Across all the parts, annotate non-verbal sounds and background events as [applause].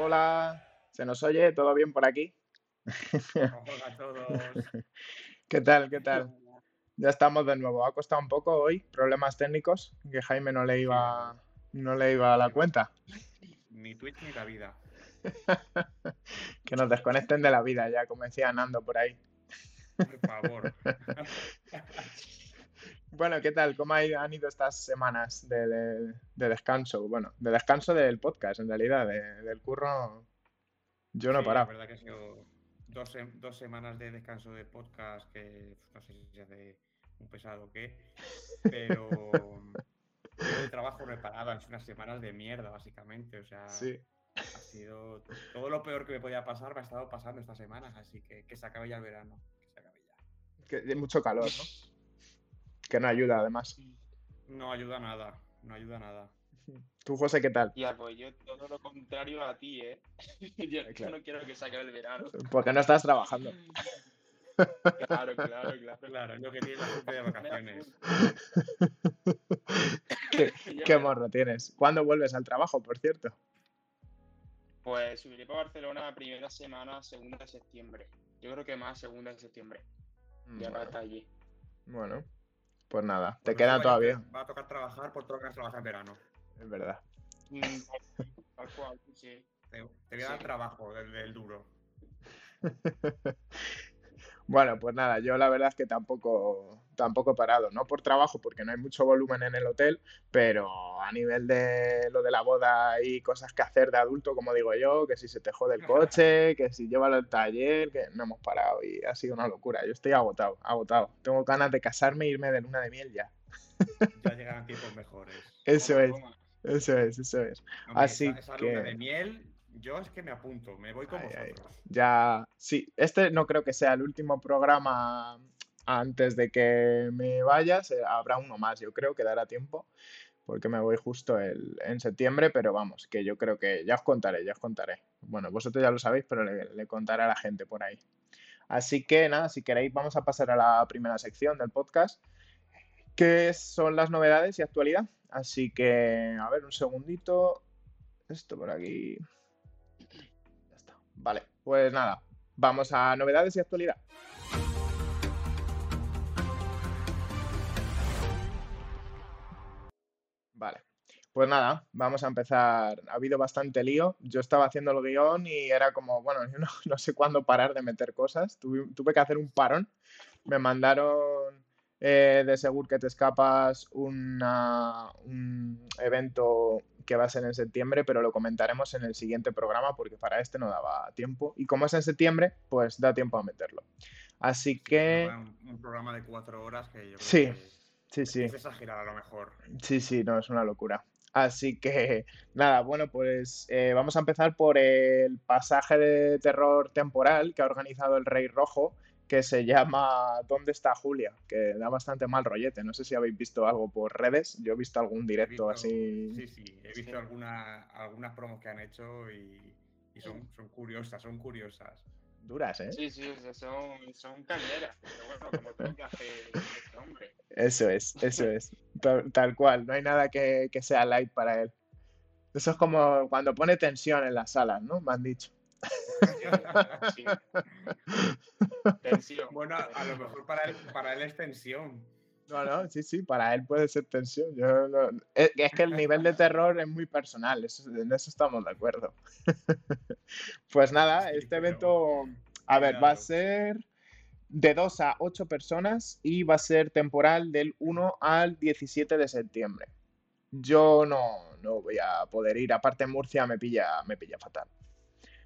Hola, ¿se nos oye? ¿Todo bien por aquí? Hola a todos. [laughs] ¿Qué tal? ¿Qué tal? Ya estamos de nuevo. Ha costado un poco hoy, problemas técnicos, que Jaime no le iba, no le iba a la cuenta. ni Twitch ni la vida. [laughs] Que nos desconecten de la vida ya, como decía Nando por ahí. Por favor. [laughs] Bueno, ¿qué tal? ¿Cómo han ido estas semanas de, de- de descanso? Bueno, de descanso del podcast, en realidad, de- del curro, yo no he Sí, la parado. verdad que ha sido dos, sem- dos semanas de descanso de podcast que no sé si se hace un pesado o qué, pero yo de trabajo no he parado, han sido unas semanas de mierda, básicamente. O sea, Sí. ha sido todo lo peor que me podía pasar, me ha estado pasando estas semanas, así que que se acabe ya el verano. Que se acabe ya. Que hay mucho calor, ¿no? Que no ayuda, además. No ayuda nada, no ayuda nada. Tú, José, ¿qué tal? Tía, pues yo todo lo contrario a ti, ¿eh? [laughs] Yo, no quiero que se acabe el verano. Porque no estás trabajando. Claro, claro, claro. Claro, lo que tiene la gente de [laughs] vacaciones. ¿Qué, [laughs] morro tienes? ¿Cuándo vuelves al trabajo, por cierto? Pues subiré para Barcelona primera semana, segunda de septiembre. Yo creo que más segunda de septiembre. Ya para Bueno, estar allí. bueno, pues nada, te queda todavía, va a tocar trabajar por todo lo que has trabajado en verano. es verdad. Mm, Tal cual, sí. Te, te voy a dar Sí. trabajo del, del duro. [laughs] Bueno, pues nada, yo la verdad es que tampoco, tampoco he parado, no por trabajo, porque no hay mucho volumen en el hotel, pero a nivel de lo de la boda y cosas que hacer de adulto, como digo yo, que si se te jode el coche, [laughs] que si llévalo al taller, que no hemos parado y ha sido una locura. Yo estoy agotado, agotado. Tengo ganas de casarme e irme de luna de miel ya. [laughs] Ya llegarán tiempos mejores. Eso es, eso es, eso es. Hombre, Así esa, esa luna de que... miel, yo es que me apunto, me voy con Ay, ay. vosotros. Ya, sí, este no creo que sea el último programa antes de que me vayas, habrá uno más, yo creo que dará tiempo, porque me voy justo el, en septiembre, pero vamos, que yo creo que ya os contaré, ya os contaré. Bueno, vosotros ya lo sabéis, pero le, le contaré a la gente por ahí. Así que nada, si queréis vamos a pasar a la primera sección del podcast, que son las novedades y actualidad. Así que, a ver, un segundito, esto por aquí. Pues nada, vamos a novedades y actualidad. Vale, pues nada, vamos a empezar. Ha habido bastante lío. Yo estaba haciendo el guion y era como, bueno, [laughs] yo no, sé cuándo parar de meter cosas. Tuve, que hacer un parón. Me mandaron eh, de Segur que te escapas una- un evento que va a ser en septiembre, pero lo comentaremos en el siguiente programa porque para este no daba tiempo. Y como es en septiembre, pues da tiempo a meterlo. Así Sí, que, un, un programa de cuatro horas que yo creo sí, que sí, sí. es exagerar a lo mejor. Sí, sí, no, es una locura. Así que, nada, bueno, pues eh, vamos a empezar por el pasaje de terror temporal que ha organizado el Rey Rojo, que se llama ¿Dónde está Julia? Que da bastante mal rollete. No sé si habéis visto algo por redes. Yo he visto algún directo visto, así. sí, sí, he visto alguna, algunas promos que han hecho y, y son, son curiosas, son curiosas. duras, ¿eh? Sí, sí, o sea, son, son cañeras. Pero bueno, como todo que hace este hombre. Eso es, eso es. Tal, tal cual, no hay nada que, que sea light para él. Eso es como cuando pone tensión en las salas, ¿no? Me han dicho. Sí. Tensión. [laughs] bueno, a lo mejor para él, para él es tensión. No, no, sí, sí, para él puede ser tensión. Yo no- es, es que el nivel de terror es muy personal, eso- en eso estamos de acuerdo. [laughs] Pues nada, Sí, este pero evento, a ver, va a ser de 2 a 8 personas y va a ser temporal del 1 al 17 de septiembre. Yo no, no voy a poder ir, aparte en Murcia me pilla, me pilla fatal.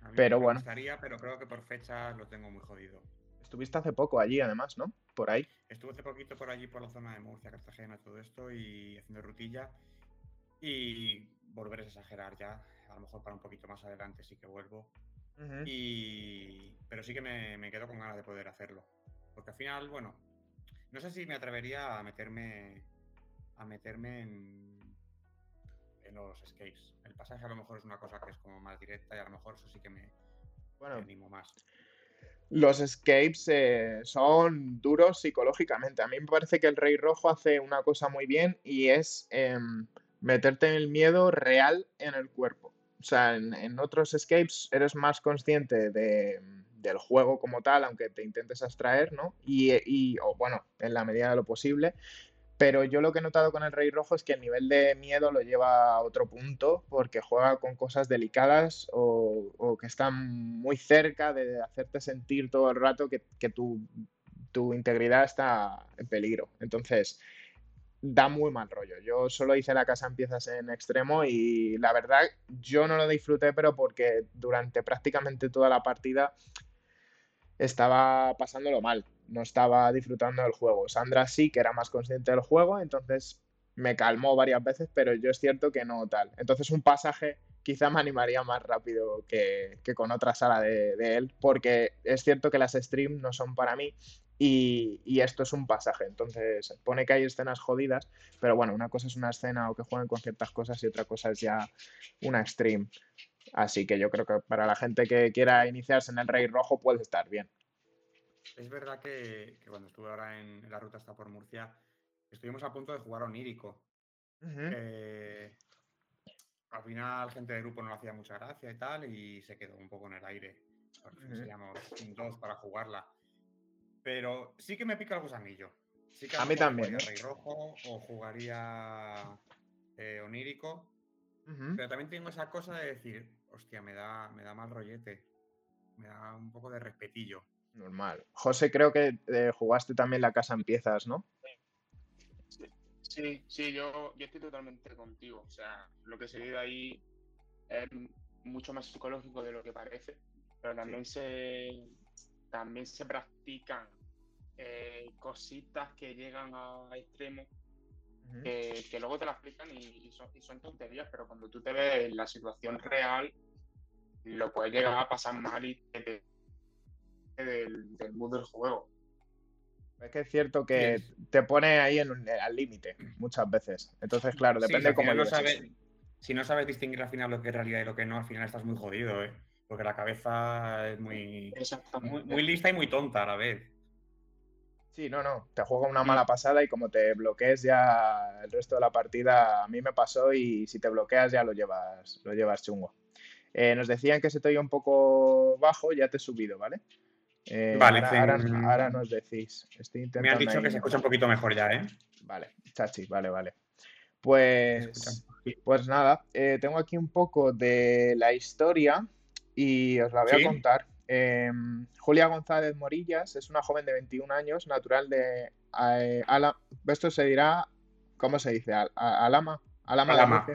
A mí Pero me bueno. gustaría, pero creo que por fechas lo tengo muy jodido. Estuviste hace poco allí, además, ¿no? Por ahí. Estuve hace poquito por allí, por la zona de Murcia, Cartagena, todo esto, y haciendo rutilla. Y volver es exagerar ya. A lo mejor para un poquito más adelante sí que vuelvo. Y... Pero sí que me, me quedo con ganas de poder hacerlo. Porque al final, bueno, no sé si me atrevería a meterme a meterme en, en los escapes. El pasaje a lo mejor es una cosa que es como más directa y a lo mejor eso sí que me, me Bueno, animo más. Los escapes eh, son duros psicológicamente. A mí me parece que el Rey Rojo hace una cosa muy bien y es em, meterte en el miedo real en el cuerpo. o sea, en, otros escapes eres más consciente del juego como tal, aunque te intentes abstraer, ¿no? Y, y o bueno, en la medida de lo posible. Pero yo lo que he notado con el Rey Rojo es que el nivel de miedo lo lleva a otro punto porque juega con cosas delicadas o, que están muy cerca de hacerte sentir todo el rato que, tu, tu, integridad está en peligro. Entonces, da muy mal rollo. Yo solo hice la casa en piezas en extremo y la verdad yo no lo disfruté, pero porque durante prácticamente toda la partida estaba pasándolo mal, no estaba disfrutando del juego. Sandra sí que era más consciente del juego, entonces me calmó varias veces, pero yo es cierto que no tal. Entonces un pasaje quizá me animaría más rápido que, con otra sala de, él, porque es cierto que las streams no son para mí y, esto es un pasaje. Entonces, pone que hay escenas jodidas, pero bueno, una cosa es una escena o que jueguen con ciertas cosas y otra cosa es ya una stream. Así que yo creo que para la gente que quiera iniciarse en el Rey Rojo puede estar bien. Es verdad que, cuando estuve ahora en, la ruta hasta por Murcia, estuvimos a punto de jugar onírico. Eh, al final, gente del grupo no le hacía mucha gracia y tal, y se quedó un poco en el aire. Porque dos para jugarla. Pero sí que me pica el gusanillo. Sí que a, mí también. Jugaría ¿eh? Rey Rojo o jugaría eh, Onírico. Pero también tengo esa cosa de decir, hostia, me da, me da mal rollete. Me da un poco de respetillo. Normal. José, creo que eh, jugaste también la casa en piezas, ¿no? Sí, sí, yo, yo estoy totalmente contigo. O sea, lo que se vive ahí es mucho más psicológico de lo que parece. Pero también se también se practican eh, cositas que llegan a extremos que, luego te las explican y, son, tonterías, pero cuando tú te ves en la situación real, lo puedes llegar a pasar mal y te, del, del mood del juego. Es que es cierto que te pone ahí en, al límite muchas veces. Entonces, claro, depende de cómo lo sabes. Si no sabes distinguir al final lo que es realidad y lo que no, al final estás muy jodido, ¿eh? Porque la cabeza es muy, muy, lista y muy tonta a la vez. Sí, no, no. Te juega una mala pasada y como te bloquees ya el resto de la partida, a mí me pasó y si te bloqueas ya lo llevas, lo llevas chungo. Eh, nos decían que se te oía un poco bajo, ya te he subido, ¿vale? Eh, vale, ahora, nos decís. Estoy intentando me han dicho que se escucha un poquito mejor ya, ¿eh? Vale, chachi, vale, vale. Pues, pues nada, eh, tengo aquí un poco de la historia y os la voy a contar. Em, Julia González Morillas es una joven de 21 años, natural de eh, Esto se dirá, ¿cómo se dice? Alama. Alama,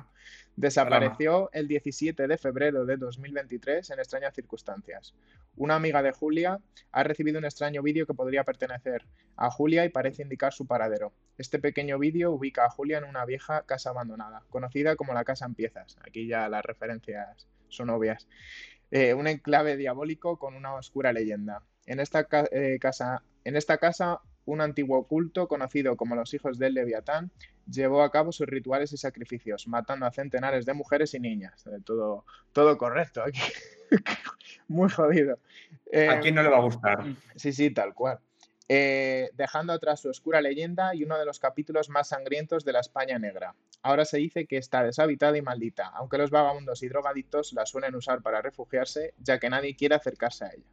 Desapareció el 17 de febrero de 2023 en extrañas circunstancias. Una amiga de Julia ha recibido un extraño vídeo que podría pertenecer a Julia y parece indicar su paradero. Este pequeño vídeo ubica a Julia en una vieja casa abandonada, conocida como la Casa en Piezas. Aquí ya las referencias son obvias. Eh, un enclave diabólico con una oscura leyenda. En esta, eh, casa, en esta casa, un antiguo culto conocido como los hijos del Leviatán llevó a cabo sus rituales y sacrificios, matando a centenares de mujeres y niñas. Eh, todo, todo correcto aquí. [laughs] Muy jodido. ¿A quién no le va a gustar? Sí, sí, tal cual. dejando atrás su oscura leyenda y uno de los capítulos más sangrientos de la España negra. Ahora se dice que está deshabitada y maldita, aunque los vagabundos y drogadictos la suelen usar para refugiarse, ya que nadie quiere acercarse a ella.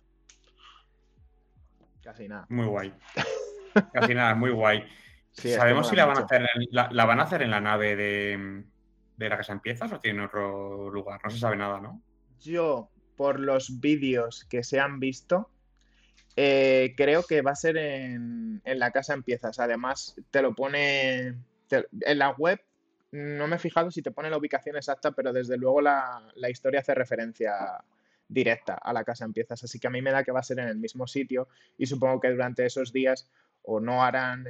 Casi nada. Muy guay. [laughs] Casi nada, muy guay. ¿Sabemos si la van, a hacer en, la, van a hacer en la nave de, la casa en piezas o tiene otro lugar? No se sabe nada, ¿no? Yo, por los vídeos que se han visto, eh, creo que va a ser en, la casa en piezas. Además, te lo pone en la web no me he fijado si te pone la ubicación exacta, pero desde luego la, historia hace referencia directa a la casa en piezas, así que a mí me da que va a ser en el mismo sitio y supongo que durante esos días o no harán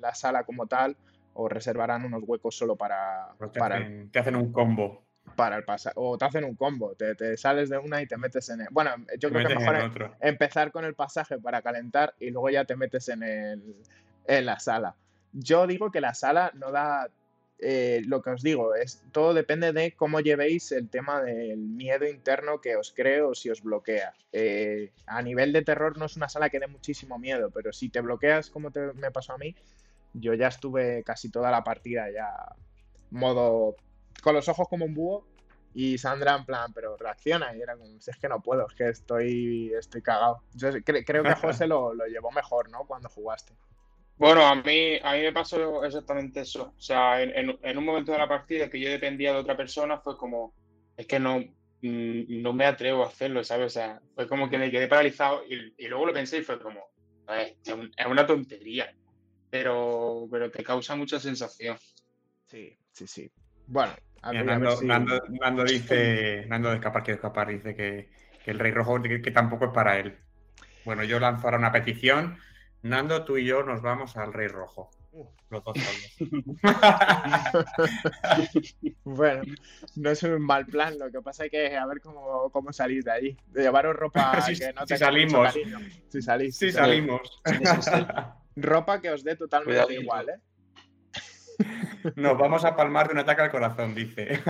la sala como tal o reservarán unos huecos solo para... Te, hacen, te hacen un combo. Para el pasar, o te hacen un combo, te, sales de una y te metes en el... Bueno, yo creo que mejor empezar con el pasaje para calentar y luego ya te metes en, el, en la sala. Yo digo que la sala no da eh, lo que os digo, es todo depende de cómo llevéis el tema del miedo interno que os creo o si os bloquea. Eh, a nivel de terror no es una sala que dé muchísimo miedo, pero si te bloqueas como me pasó a mí, yo ya estuve casi toda la partida ya modo con los ojos como un búho Y Sandra en plan, pero reacciona. Y era como, si es que no puedo, es que estoy, estoy cagado. Yo creo que José [laughs] lo, lo, llevó mejor, ¿no? Cuando jugaste. Bueno, a mí, a mí me pasó exactamente eso. O sea, en, en, un momento de la partida que yo dependía de otra persona, fue como, es que no, mm, no me atrevo a hacerlo, ¿sabes? O sea, fue como que me quedé paralizado y, y luego lo pensé y fue como, es una tontería, pero, pero te causa mucha sensación. Sí, sí, sí. Bueno, a ver, Nando, dice, Nando de escapar, quiere escapar, dice que, que el Rey Rojo que, que, tampoco es para él. Bueno, yo lanzo ahora una petición. Nando, tú y yo nos vamos al Rey Rojo. Los dos [laughs] bueno, no es un mal plan. Lo que pasa es que a ver cómo, cómo salís de ahí. De llevaros ropa [laughs] que no si salimos. Si salís. Si salimos. [laughs] ropa que os dé totalmente igual, ¿eh? Nos vamos a palmar de un ataque al corazón, dice.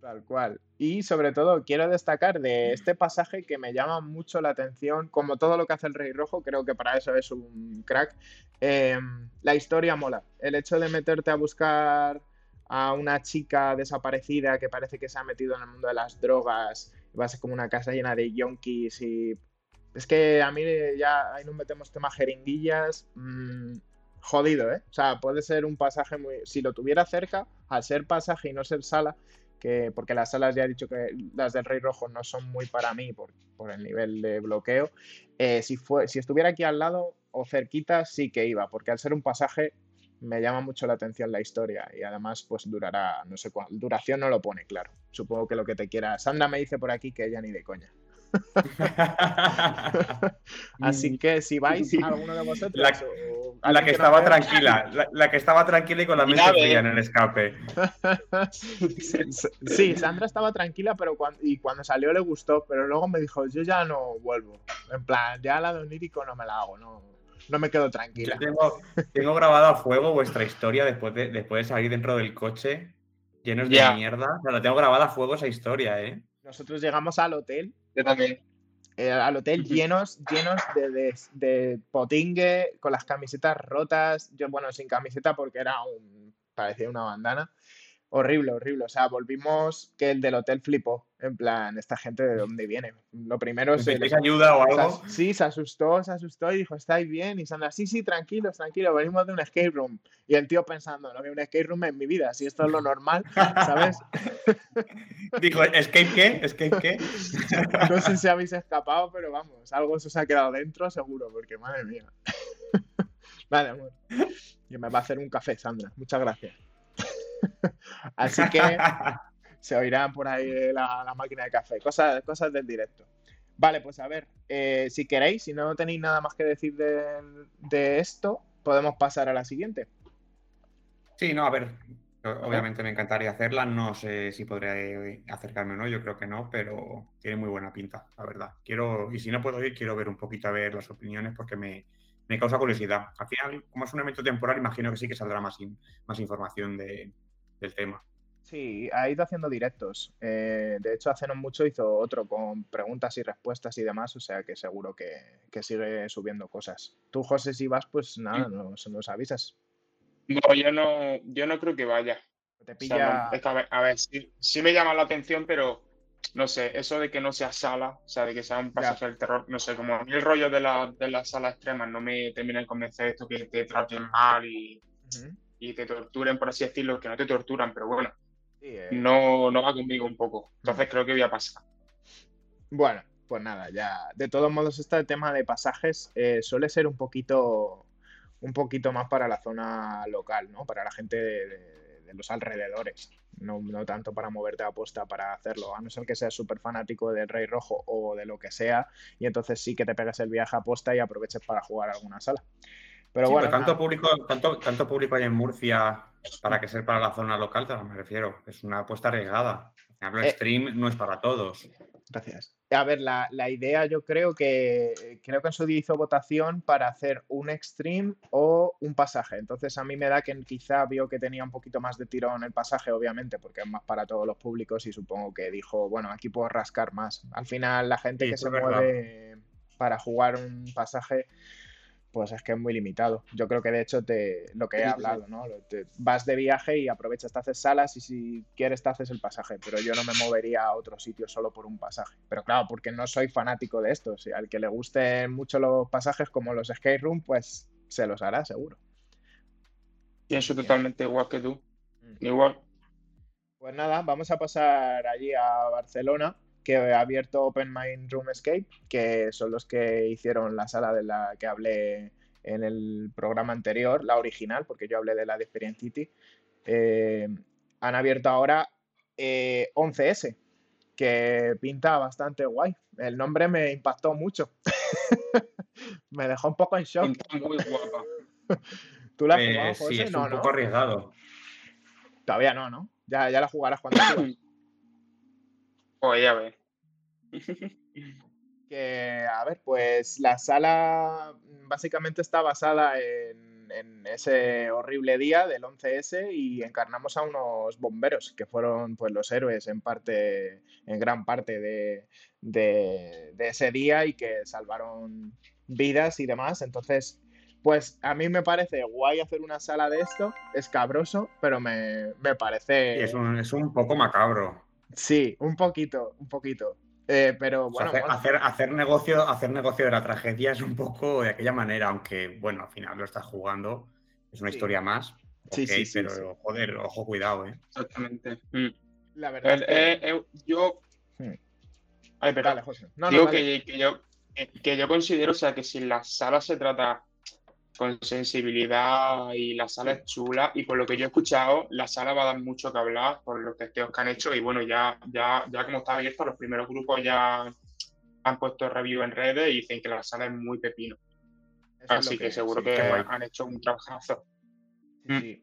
Tal cual. Y sobre todo quiero destacar de este pasaje que me llama mucho la atención, como todo lo que hace el Rey Rojo, creo que para eso es un crack. Em, la historia mola. El hecho de meterte a buscar a una chica desaparecida que parece que se ha metido en el mundo de las drogas, va a ser como una casa llena de yonkis y... Es que a mí ya ahí nos metemos temas jeringuillas. Mm, jodido, ¿eh? O sea, puede ser un pasaje muy... Si lo tuviera cerca, al ser pasaje y no ser sala, que porque las salas ya he dicho que las del Rey Rojo no son muy para mí por, el nivel de bloqueo. Eh, si, fue, si estuviera aquí al lado o cerquita, sí que iba, porque al ser un pasaje me llama mucho la atención la historia y además pues durará, no sé cuánto, duración no lo pone claro. Supongo que lo que te quiera. Sandra me dice por aquí que ella ni de coña. [laughs] [laughs] Así que si vais alguno de vosotros. La, que, estaba tranquila, la, que estaba tranquila y con la mente fría en el escape. [laughs] sí, Sandra estaba tranquila, pero cuando, y cuando salió le gustó, pero luego me dijo, yo ya no vuelvo. En plan, ya la de onírico no me la hago, no, no me quedo tranquila. tengo, tengo grabado a fuego vuestra historia después de, después de salir dentro del coche llenos de mierda. O tengo grabada a fuego esa historia, ¿eh? Nosotros llegamos al hotel yo también. Eh, al hotel llenos, llenos de, de, potingue, con las camisetas rotas. Yo, bueno, sin camiseta porque era un. parecía una bandana. Horrible, horrible. O sea, volvimos que el del hotel flipó. En plan, esta gente de dónde viene. Lo primero es. ayuda o algo? sí, se asustó, se asustó y dijo, ¿estáis bien? Y Sandra, sí, sí, tranquilos, tranquilos, venimos de un escape room. Y el tío pensando, no había un escape room en mi vida, si esto es lo normal, ¿sabes? [laughs] dijo, ¿escape qué? ¿Escape qué? [laughs] no sé si habéis escapado, pero vamos, algo se os ha quedado dentro, seguro, porque madre mía. [laughs] vale, amor. Y me va a hacer un café, Sandra. Muchas gracias. [laughs] Así que [laughs] se oirá por ahí la, máquina de café, cosas, cosas del directo. Vale, pues a ver, eh, si queréis, si no tenéis nada más que decir de, esto, podemos pasar a la siguiente. Sí, no, a ver, obviamente me encantaría hacerla, no sé si podré acercarme o no, yo creo que no, pero tiene muy buena pinta, la verdad. Quiero, y si no puedo ir, quiero ver un poquito a ver las opiniones porque me, me causa curiosidad. Al final, como es un evento temporal, imagino que sí que saldrá más, más información de, del tema. Sí, ha ido haciendo directos. Eh, de hecho, hace no mucho hizo otro con preguntas y respuestas y demás, o sea que seguro que, sigue subiendo cosas. Tú, José, si vas, pues nada, nos, nos, avisas. No, yo no, yo no creo que vaya. Te pilla... a ver, sí, me llama la atención, pero no sé, eso de que no sea sala, o sea, de que sea un pasaje del terror, no sé, como a mí el rollo de la, de la sala extrema no me termina de convencer esto que te traten mal y, y te torturen, por así decirlo, que no te torturan, pero bueno, eh. no, no va conmigo un poco. Entonces creo que voy a pasar. Bueno, pues nada, ya. De todos modos, este tema de pasajes eh, suele ser un poquito un poquito más para la zona local, ¿no? Para la gente de, los alrededores. No, no, tanto para moverte a apuesta para hacerlo, a no ser que seas súper fanático del Rey Rojo o de lo que sea, y entonces sí que te pegas el viaje a aposta y aproveches para jugar alguna sala. Pero bueno. tanto, público, tanto, tanto público hay en Murcia para que sea para la zona local, me refiero. Es una apuesta arriesgada. El eh, stream no es para todos. Gracias. A ver, la, idea yo creo que creo que en su día hizo votación para hacer un extreme o un pasaje. Entonces a mí me da que quizá vio que tenía un poquito más de tirón el pasaje, obviamente, porque es más para todos los públicos y supongo que dijo, bueno, aquí puedo rascar más. Al final la gente que se mueve para jugar un pasaje pues es que es muy limitado. Yo creo que de hecho te, lo que he hablado, ¿no? Te- vas de viaje y aprovechas, te haces salas y si quieres te haces el pasaje, pero yo no me movería a otro sitio solo por un pasaje. Pero claro, porque no soy fanático de esto. Si al que le gusten mucho los pasajes como los skate room, pues se los hará seguro. Pienso totalmente igual que tú. Mm. Igual. Pues nada, vamos a pasar allí a Barcelona, que ha abierto Open Mind Room Escape, que son los que hicieron la sala de la que hablé en el programa anterior, la original, porque yo hablé de la de Experience City. Eh, han abierto ahora eh, 11S, que pinta bastante guay. El nombre me impactó mucho. [laughs] me dejó un poco en shock. Pinta muy guapa. [laughs] ¿Tú la has Eh, jugado, sí, José? es No, un ¿no? poco arriesgado. Todavía no, ¿no? Ya, ya la jugarás cuando. [coughs] Pues ya ves. [laughs] Que, a ver, pues la sala mm, básicamente está basada en, en ese horrible día del 11S y encarnamos a unos bomberos que fueron pues los héroes en parte, en gran parte de, de- de ese día y que salvaron vidas y demás. Entonces, pues a mí me parece guay hacer una sala de esto, escabroso, pero me, me parece... Es, un, es un poco macabro. Sí, un poquito, un poquito. Eh, pero O sea, bueno, hacer, hacer, hacer negocio, hacer negocio de la tragedia es un poco de aquella manera, aunque bueno, al final lo estás jugando, es una Sí. historia más. Sí, sí, sí, pero sí. joder, ojo, cuidado, eh. Exactamente. Mm. La verdad El- es que- eh, eh, yo. Hmm. Ay, perdón. Dale, José. No, no, Digo dale. que, que yo, que yo considero, o sea, que si la sala se trata con sensibilidad y la sala es chula, y por lo que yo he escuchado, la sala va a dar mucho que hablar por los testeos que han hecho, y bueno, ya, ya, ya como está abierta, los primeros grupos ya han puesto review en redes y dicen que la sala es muy pepino. Eso es lo Así que, seguro sí, que guay. han hecho un trabajazo. sí, Mm. sí.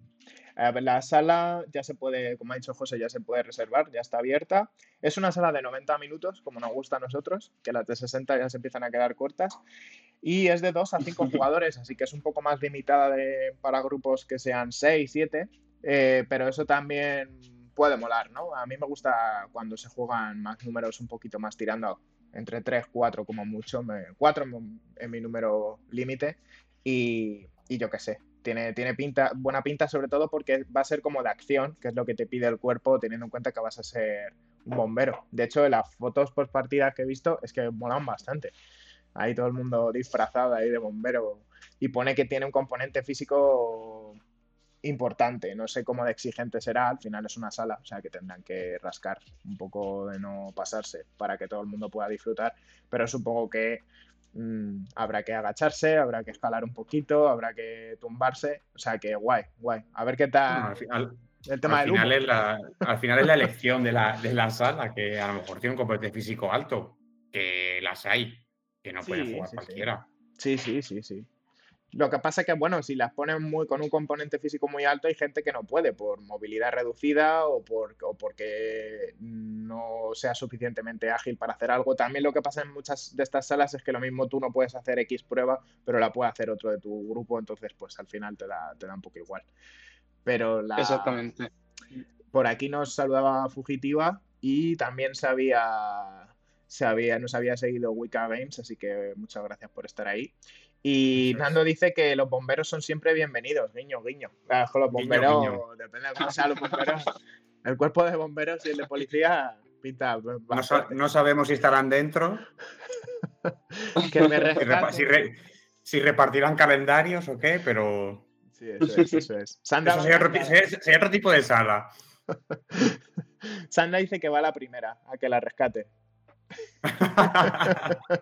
Ver, la sala ya se puede, como ha dicho José, ya se puede reservar, ya está abierta. Es una sala de 90 minutos, como nos gusta a nosotros, que las de 60 ya se empiezan a quedar cortas. Y es de 2 a 5 [laughs] jugadores, así que es un poco más limitada de- para grupos que sean 6, 7. eh, pero eso también puede molar, ¿no? A mí me gusta cuando se juegan más números un poquito más tirando entre 3, 4 como mucho. 4 es mi número límite. Y, y yo qué sé, tiene, tiene pinta, buena pinta sobre todo porque va a ser como de acción, que es lo que te pide el cuerpo teniendo en cuenta que vas a ser un bombero. De hecho, las fotos post partidas que he visto es que molan bastante. Ahí todo el mundo disfrazado ahí de bombero y pone que tiene un componente físico importante. No sé cómo de exigente será, al final es una sala, o sea que tendrán que rascar un poco de no pasarse para que todo el mundo pueda disfrutar, pero supongo que mm, habrá que agacharse, habrá que escalar un poquito, habrá que tumbarse, o sea que guay, guay. A ver qué Bueno, tal al final, el tema al del final es la, al final es la [laughs] elección de la, de la sala, que a lo mejor tiene un componente físico alto, que las hay, que no Sí, jugar sí, sí. cualquiera. Sí, sí, sí, sí. Lo que pasa es que, bueno, si las ponen muy, con un componente físico muy alto, hay gente que no puede por movilidad reducida o, por, o porque no sea suficientemente ágil para hacer algo. También lo que pasa en muchas de estas salas es que lo mismo tú no puedes hacer X prueba, pero la puede hacer otro de tu grupo, entonces pues al final te da, te da un poco igual. Pero la, Exactamente. por aquí nos saludaba Fugitiva y también se había, nos había seguido Wicca Games, así que muchas gracias por estar ahí. Y Eso es. Nando dice que los bomberos son siempre bienvenidos, guiño, guiño. Claro, los bomberos, guiño. depende de cómo sean los bomberos. [laughs] El cuerpo de bomberos y el de policía pinta No, sa- bastante. no sabemos si estarán dentro, [laughs] Que me [laughs] si, si re- si repartirán calendarios o qué, pero Sí, eso es, eso es. Sandra, eso sería otro, sería otro tipo de sala. Sandra dice que va a la primera, a que la rescate. [laughs]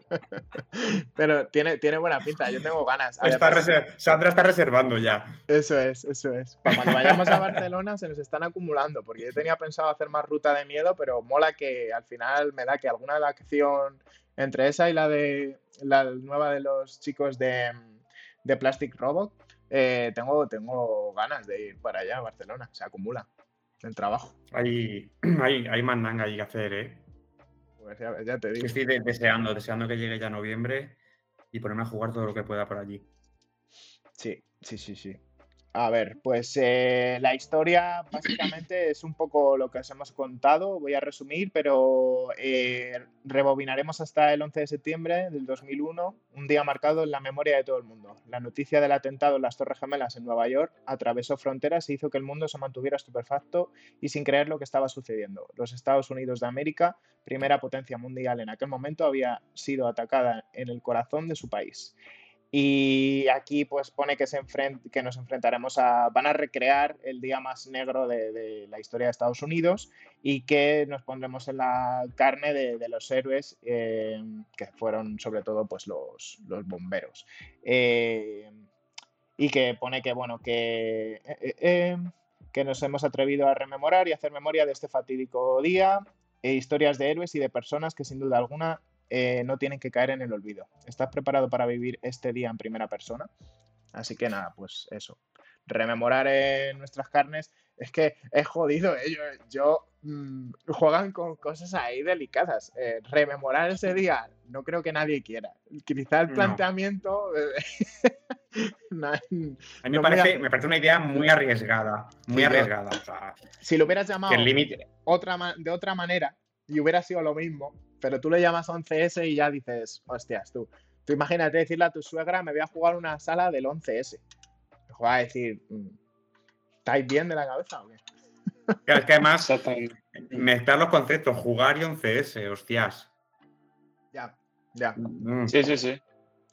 Pero tiene, tiene buena pinta, yo tengo ganas. Está reser- Sandra está reservando ya. Eso es, eso es. Para cuando vayamos a Barcelona se nos están acumulando, porque yo tenía pensado hacer más ruta de miedo, pero mola que al final me da que alguna de la acción entre esa y la de la nueva de los chicos de, de Plastic Robot, eh, tengo, tengo ganas de ir para allá a Barcelona. Se acumula el trabajo. Hay, [clears throat] hay, hay mandanga ahí que hacer, ¿eh? Pues ya, ya te digo. Estoy de- deseando, deseando que llegue ya noviembre y ponerme a jugar todo lo que pueda por allí. Sí, sí, sí, sí. A ver, pues eh, la historia básicamente es un poco lo que os hemos contado, voy a resumir, pero eh, rebobinaremos hasta el 11 de septiembre del 2001, un día marcado en la memoria de todo el mundo. La noticia del atentado en las Torres Gemelas en Nueva York atravesó fronteras e hizo que el mundo se mantuviera estupefacto y sin creer lo que estaba sucediendo. Los Estados Unidos de América, primera potencia mundial en aquel momento, había sido atacada en el corazón de su país. Y aquí pues pone que, se que nos enfrentaremos a... van a recrear el día más negro de, la historia de Estados Unidos y que nos pondremos en la carne de, los héroes eh, que fueron sobre todo pues los, los bomberos. Eh, y que pone que bueno, que, eh, que nos hemos atrevido a rememorar y hacer memoria de este fatídico día, e historias de héroes y de personas que sin duda alguna eh, no tienen que caer en el olvido. ¿Estás preparado para vivir este día en primera persona? Así que nada, pues eso. Rememorar en nuestras carnes. Es que es jodido, ¿eh? yo, mm, juegan con cosas ahí delicadas. Eh, rememorar ese día, no creo que nadie quiera. Quizá el planteamiento. [laughs] a mí me, parece, me, parece, una idea muy arriesgada. Muy arriesgada. si lo hubieras llamado otra, de otra manera y hubiera sido lo mismo, pero tú le llamas 11S y ya dices, hostias, tú. Tú imagínate decirle a tu suegra, me voy a jugar una sala del 11S. Me va a decir, mm, ¿estáis bien de la cabeza o qué? [laughs] es que además, mezclar los conceptos, jugar y 11S, hostias. Ya, ya. Mm. Sí, sí, sí.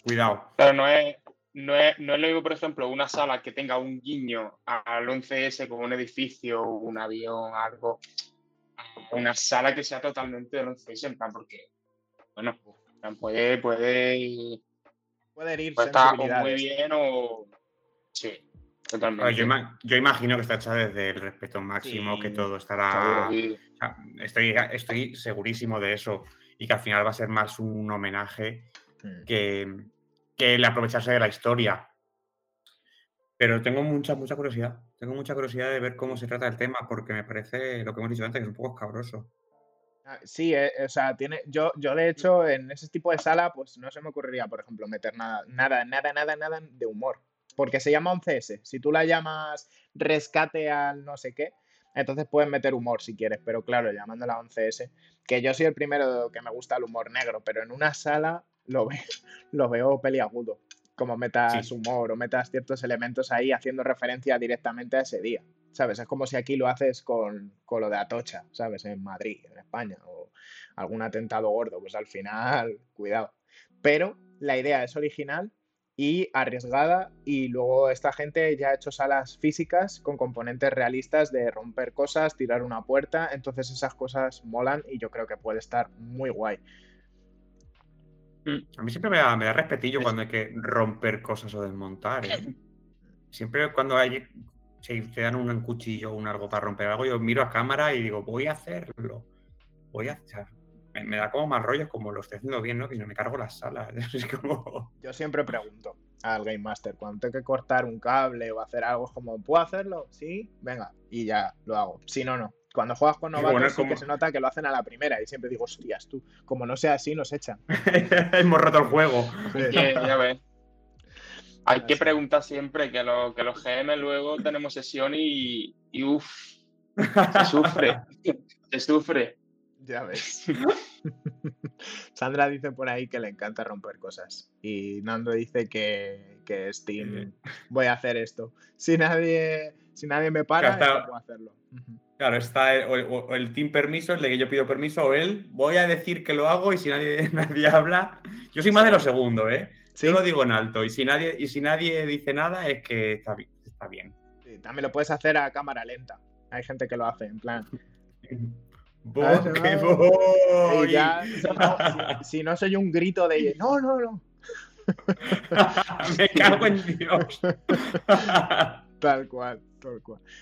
Cuidado. Pero no es, no es, no es lo mismo, por ejemplo, una sala que tenga un guiño al 11S como un edificio, un avión, algo una sala que sea totalmente de en plan, porque, bueno, puede, puede, puede ir estar muy bien o. Sí, totalmente. Yo, imagino que está hecha desde el respeto máximo, que todo estará. estoy, estoy segurísimo de eso y que al final va a ser más un homenaje que, que el aprovecharse de la historia. Pero tengo mucha, mucha curiosidad. Tengo mucha curiosidad de ver cómo se trata el tema, porque me parece, lo que hemos dicho antes, que es un poco escabroso. Ah, sí, eh, o sea, tiene, yo, yo de hecho en ese tipo de sala, pues no se me ocurriría, por ejemplo, meter nada, nada, nada, nada, nada de humor. Porque se llama 11S. Si tú la llamas rescate al no sé qué, entonces puedes meter humor si quieres, pero claro, llamándola 11S, que yo soy el primero que me gusta el humor negro, pero en una sala lo, ve, [laughs] lo veo peliagudo como metas humor o metas ciertos elementos ahí haciendo referencia directamente a ese día. ¿Sabes? Es como si aquí lo haces con, lo de Atocha, ¿sabes? En Madrid, en España, o algún atentado gordo, pues al final, cuidado. Pero la idea es original y arriesgada y luego esta gente ya ha hecho salas físicas con componentes realistas de romper cosas, tirar una puerta, entonces esas cosas molan y yo creo que puede estar muy guay. A mí siempre me da, me da respetillo cuando hay que romper cosas o desmontar. ¿eh? [laughs] Siempre cuando hay se te dan un cuchillo o un algo para romper algo, yo miro a cámara y digo, voy a hacerlo. Voy a hacer. Me, da como más rollo, como lo estoy haciendo bien, ¿no? Que no me cargo las salas. [laughs] Yo siempre pregunto al Game Master, cuando tengo que cortar un cable o hacer algo, es como, ¿puedo hacerlo? Sí, venga, y ya lo hago. Si no, no. Cuando juegas con novatos sí que se nota que lo hacen a la primera y siempre digo, hostias, tú, como no sea así, nos echan. [laughs] Hemos roto el juego. ya ves. Hay que preguntar siempre que, que los GM luego tenemos sesión y, y uff, se [laughs] sufre, se sufre. Ya ves. [laughs] Sandra dice por ahí que le encanta romper cosas. Y Nando dice que, que Steam, voy a hacer esto. Si nadie, si nadie me para, no puedo hacerlo. Claro, está el, team permiso, el de que yo pido permiso, o él, voy a decir que lo hago y si nadie, [laughs] nadie habla. Yo soy más de lo segundo, ¿eh? Yo lo digo en alto y si nadie, y si nadie dice nada es que está, está bien. Sí, también lo puedes hacer a cámara lenta. Hay gente que lo hace, en plan. [laughs] [laughs] si, no, soy un grito de no, no, no. Me cago en Dios. Tal cual.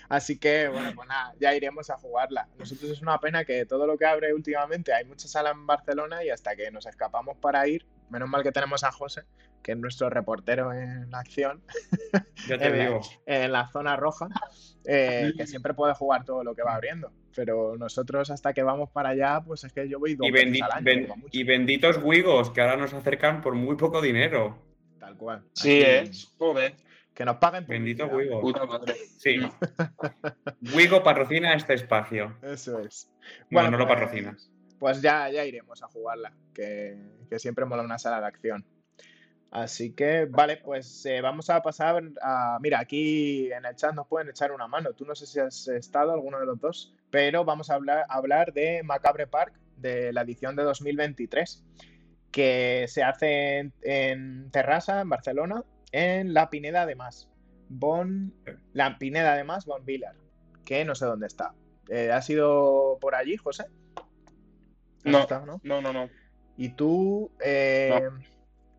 Así que, bueno, pues nada, ya iremos a jugarla. Nosotros es una pena que todo lo que abre últimamente, hay mucha sala en Barcelona y hasta que nos escapamos para ir, menos mal que tenemos a José, que es nuestro reportero en acción, [laughs] en, La, zona roja, eh, que [laughs] siempre puede jugar todo lo que va abriendo. Pero nosotros hasta que vamos para allá, pues es que yo voy dos y, al año, y benditos Wigos, que ahora nos acercan por muy poco dinero. Tal cual. Sí, es, joder. Que nos paguen Bendito. Wigo. Puta madre. Sí. Wigo patrocina este espacio. Eso es. Bueno, no lo patrocinas. Pues ya, ya iremos a jugarla, que, que siempre mola una sala de acción. Así que, vale, pues eh, vamos a pasar a... Mira, aquí en el chat nos pueden echar una mano. Tú no sé si has estado alguno de los dos, pero vamos a hablar, hablar de Macabre Park, de la edición de 2023, que se hace en, en Terrassa, en Barcelona, en La Pineda de Mas. Bon, la Pineda de Mas, Bon Villar, que no sé dónde está. Eh, ¿Has ido por allí, José? ¿Has No. estado, no? No, no, no. ¿Y tú, eh,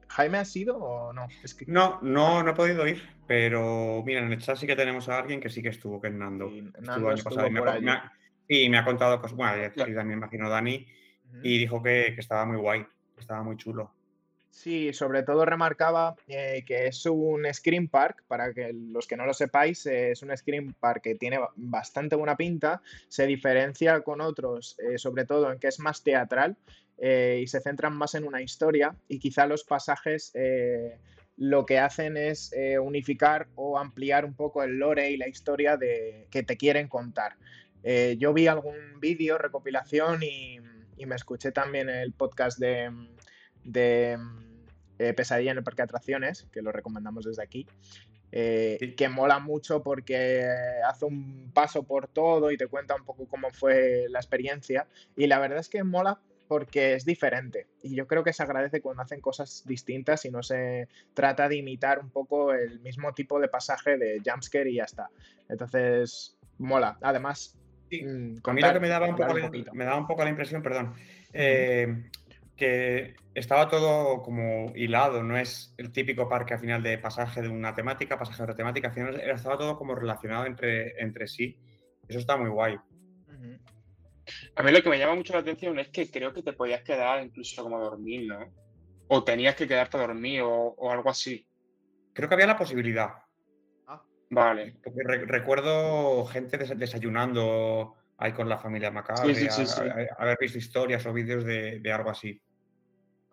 Jaime, has ido o no? Es que No, no, no he podido ir, pero mira, en el chat sí que tenemos a alguien que sí que estuvo, que es Nando. Sí, Estuvo Nando año estuvo pasado y me ha por co- allí. me ha- sí, me ha contado cosas. Bueno, y también me imagino Dani, y dijo que, que estaba muy guay, que estaba muy chulo. Sí, sobre todo remarcaba eh, que es un Scream Park, para que los que no lo sepáis, eh, es un Scream Park que tiene ba- bastante buena pinta, se diferencia con otros, eh, sobre todo en que es más teatral y se centran más en una historia y quizá los pasajes lo que hacen es unificar o ampliar un poco el lore y la historia de, que te quieren contar. Yo vi algún vídeo, recopilación y, y me escuché también el podcast de, de eh, Pesadilla en el Parque de Atracciones, que lo recomendamos desde aquí, eh, Sí. que mola mucho porque hace un paso por todo y te cuenta un poco cómo fue la experiencia. Y la verdad es que mola porque es diferente. Y yo creo que se agradece cuando hacen cosas distintas y no se trata de imitar un poco el mismo tipo de pasaje de jumpscare y ya está. Entonces, mola. Además, Sí, mm, A mí lo contar- que me daba un poco, la- poquito. me daba un poco la impresión, perdón, eh, que estaba todo como hilado, no es el típico parque al final de pasaje de una temática, pasaje de otra temática, al final estaba todo como relacionado entre, entre sí. Eso está muy guay. A mí lo que me llama mucho la atención es que creo que te podías quedar incluso como a dormir, ¿no? O tenías que quedarte a dormir o, o algo así. Creo que había la posibilidad. Vale. Porque re- recuerdo gente des- desayunando ahí con la familia Macabre, Sí, sí, sí, haber visto historias o vídeos de, de algo así.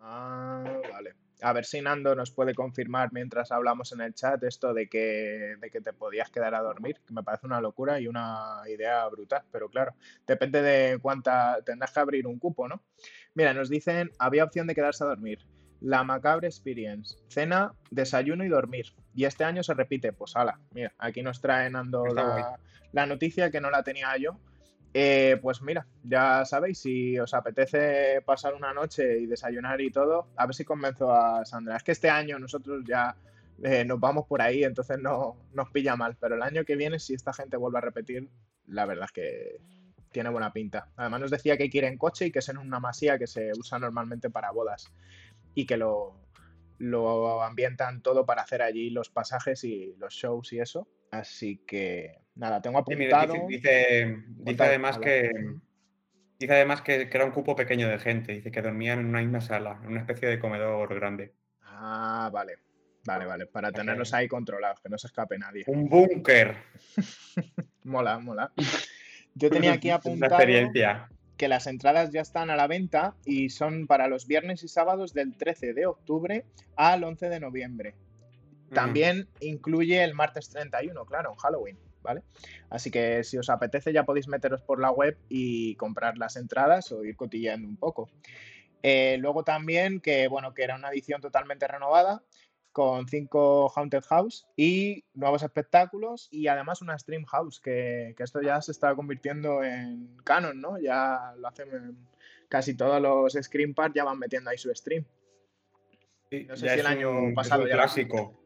Ah, vale. A ver si Nando nos puede confirmar mientras hablamos en el chat esto de que, de que te podías quedar a dormir, que me parece una locura y una idea brutal, pero claro, depende de cuánta tendrás que abrir un cupo, ¿no? Mira, nos dicen, había opción de quedarse a dormir. La Macabre Experience, cena, desayuno y dormir. Y este año se repite, pues ala, mira, aquí nos trae Nando la, la noticia que no la tenía yo. Eh, pues mira, ya sabéis, si os apetece pasar una noche y desayunar y todo, a ver si convenzo a Sandra. Es que este año nosotros ya eh, nos vamos por ahí, entonces no nos pilla mal. Pero el año que viene, si esta gente vuelve a repetir, la verdad es que tiene buena pinta. Además nos decía que hay que ir en coche y que es en una masía que se usa normalmente para bodas y que lo ambientan todo para hacer allí los pasajes y los shows y eso. Así que nada, tengo apuntado. dice, dice- además que dice además que, que era un cupo pequeño de gente. Dice que dormían en una misma sala, en una especie de comedor grande. Ah, vale. Vale, vale. Para tenerlos ahí controlados, que no se escape nadie. Un búnker. [laughs] Mola, mola. [laughs] Yo tenía aquí apuntado experiencia. que las entradas ya están a la venta y son para los viernes y sábados del 13 de octubre al 11 de noviembre. Mm. También incluye el martes 31, claro, en Halloween, ¿vale? Así que si os apetece ya podéis meteros por la web y comprar las entradas o ir cotilleando un poco. Eh, luego también que, bueno, que era una edición totalmente renovada con cinco Haunted House y nuevos espectáculos y además una Stream House, que, que esto ya se está convirtiendo en canon, ¿no? Ya lo hacen en- casi todos los Scream Park ya van metiendo ahí su stream. Sí, no sé ya si el año un- es pasado un ya lo clásico.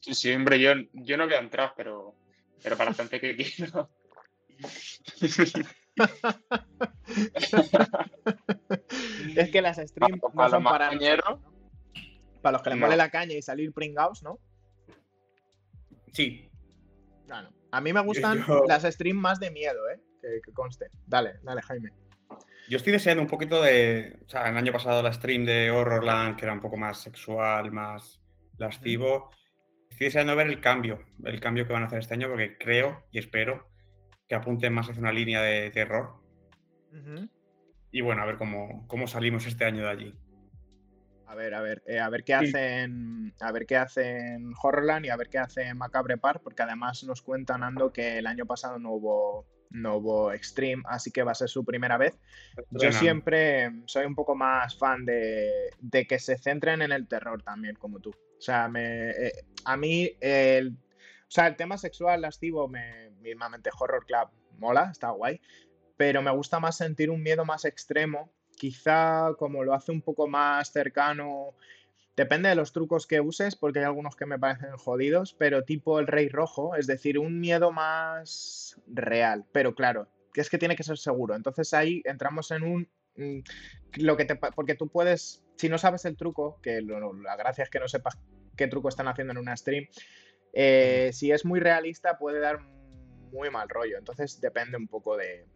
Sí, sí, hombre, yo, yo no voy a entrar, pero, pero para la gente que quiera. es que las streams Para- no son los para mañaneros. nosotros, ¿no? Para los que les No. mole la caña y salir pringados, ¿no? Sí, Claro. A mí me gustan yo- las streams más de miedo, ¿eh? Que, que conste. Dale, dale, Jaime. Yo estoy deseando un poquito de. O sea, el año pasado la stream de Horrorland, que era un poco más sexual, más lascivo. Estoy deseando ver el cambio, el cambio que van a hacer este año, porque creo y espero que apunten más hacia una línea de terror. Y bueno, a ver cómo, cómo salimos este año de allí. A ver, a ver, eh, a ver qué hacen, a ver qué hacen Horrorland y a ver qué hace Macabre Park, porque además nos cuentan Ando que el año pasado no hubo no hubo Extreme, así que va a ser su primera vez. Yo siempre soy un poco más fan de, que se centren en el terror también, como tú. O sea, me, eh, a mí el, o sea, el tema sexual lascivo, me, mismamente Horror Club mola, está guay, pero me gusta más sentir un miedo más extremo, quizá como lo hace un poco más cercano Depende de los trucos que uses, porque hay algunos que me parecen jodidos, pero tipo el rey rojo, es decir, un miedo más real. Pero claro, que es que tiene que ser seguro. Entonces ahí entramos en un. Mm, lo que te, porque tú puedes, si no sabes el truco, que la gracia es que no sepas qué truco están haciendo en una stream, eh, si es muy realista puede dar muy mal rollo. Entonces depende un poco de,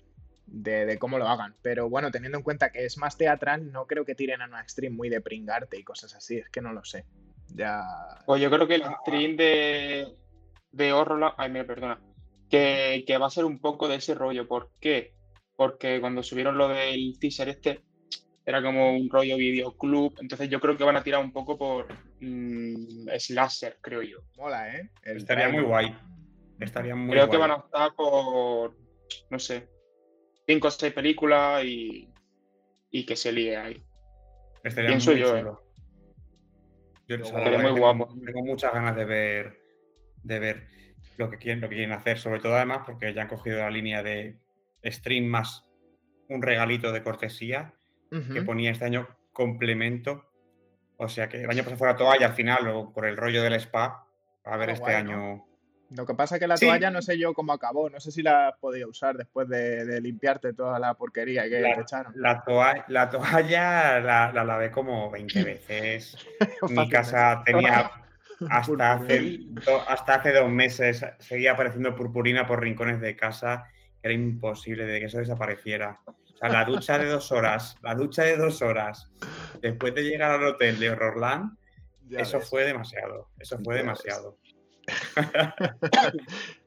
de, cómo lo hagan. Pero bueno, teniendo en cuenta que es más teatral, no creo que tiren a una stream muy de pringarte y cosas así. Es que no lo sé. Ya. Pues yo creo que el stream de, de Horror, ay, me perdona, que, va a ser un poco de ese rollo. ¿Por qué? Porque cuando subieron lo del teaser este, era como un rollo videoclub. Entonces yo creo que van a tirar un poco por mmm, slasher, creo yo. Mola, ¿eh? Estaría muy guay. Estaría muy Creo que van a estar por, no sé, cinco o seis películas y, y que se líe ahí. Estaría Pienso muy yo, ¿eh? Yo muy guapo. Tengo muchas ganas de ver, de ver lo que quieren, lo que quieren hacer, sobre todo además porque ya han cogido la línea de stream más un regalito de cortesía que ponía este año complemento. O sea que el año pasado fue la toalla al final, o por el rollo del spa. A ver este año. Lo que pasa es que la toalla no sé yo cómo acabó, no sé si la podía usar después de, limpiarte toda la porquería que la, te echaron. La, toalla, la, toalla la, lavé como 20 veces. [laughs] Mi casa tenía hasta hace, hasta hace dos meses, seguía apareciendo purpurina por rincones de casa, era imposible de que eso desapareciera. O sea, la ducha de dos horas, la ducha de dos horas, después de llegar al hotel de Horrorland, eso fue demasiado, eso fue demasiado. [laughs]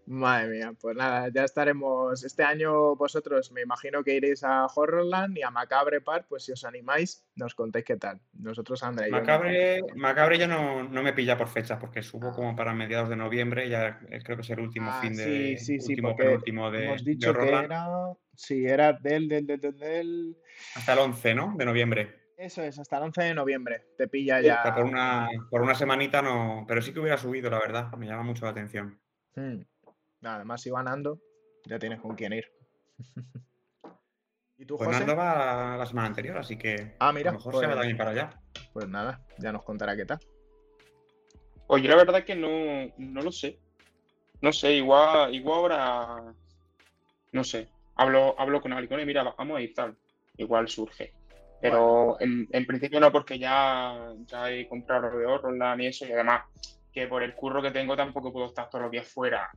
Madre mía, pues nada, ya estaremos. Este año vosotros me imagino que iréis a Horrorland y a Macabre Park, pues si os animáis, nos contéis qué tal. Nosotros, André. Macabre, Macabre ya no, me pilla por fechas porque subo como para mediados de noviembre, ya creo que es el último ah, fin de. Sí, sí, último, penúltimo de. Hemos dicho que era. Sí, era del, del, del, del. Hasta el 11, ¿no? De noviembre. Eso es, hasta el 11 de noviembre. Te pilla ya. por, una, por una semanita no. Pero sí que hubiera subido, la verdad. Me llama mucho la atención. Hmm. Además, si va Nando, ya tienes con quién ir. [laughs] ¿Y tú, pues Nando va la semana anterior, así que ah, mira, a lo mejor se va pues también para allá. Pues nada, ya nos contará qué tal. Oye, la verdad es que no, no lo sé. No sé, igual, igual ahora. No sé. Hablo, hablo con alguien, mira, vamos a ir tal. Igual surge. Pero en, principio no, porque ya, ya he comprado de Horrorland y eso, y además que por el curro que tengo tampoco puedo estar todos los días fuera.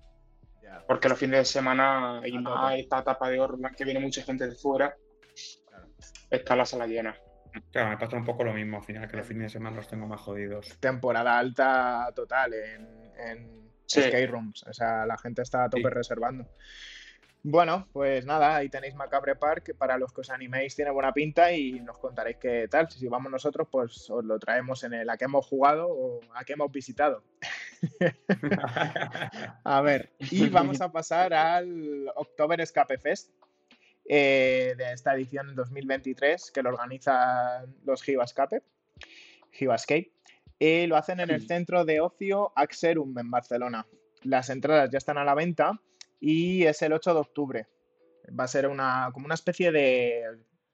Porque los fines de semana, y más esta etapa de Horrorland que viene mucha gente de fuera, está la sala llena. Claro, me pasa un poco lo mismo al final, que los fines de semana los tengo más jodidos. Temporada alta total en, en skate rooms. O sea, la gente está a tope reservando. Bueno, pues nada, ahí tenéis Macabre Park, para los que os animéis tiene buena pinta y nos contaréis qué tal. Si vamos nosotros, pues os lo traemos en el a que hemos jugado o a que hemos visitado. [laughs] a ver, y vamos a pasar al October Escape Fest eh, de esta edición 2023 que lo organizan los Givascape, Givascape. Y lo hacen en el centro de ocio Axerum en Barcelona. Las entradas ya están a la venta y es el 8 de octubre. Va a ser una, como una especie de,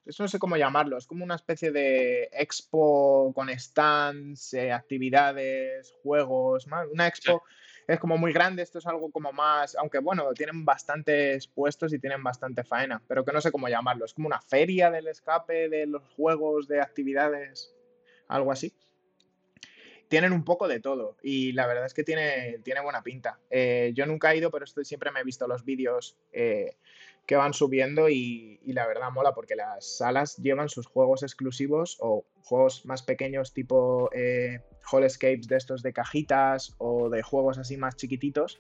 eso no sé cómo llamarlo, es como una especie de expo con stands, eh, actividades, juegos, una expo. Es como muy grande, esto es algo como más, aunque bueno, tienen bastantes puestos y tienen bastante faena, pero que no sé cómo llamarlo. Es como una feria del escape, de los juegos, de actividades, algo así tienen un poco de todo y la verdad es que tiene, tiene buena pinta. Eh, yo nunca he ido, pero siempre me he visto los vídeos eh, que van subiendo y, la verdad mola porque las salas llevan sus juegos exclusivos o juegos más pequeños tipo eh, de estos de cajitas o de juegos así más chiquititos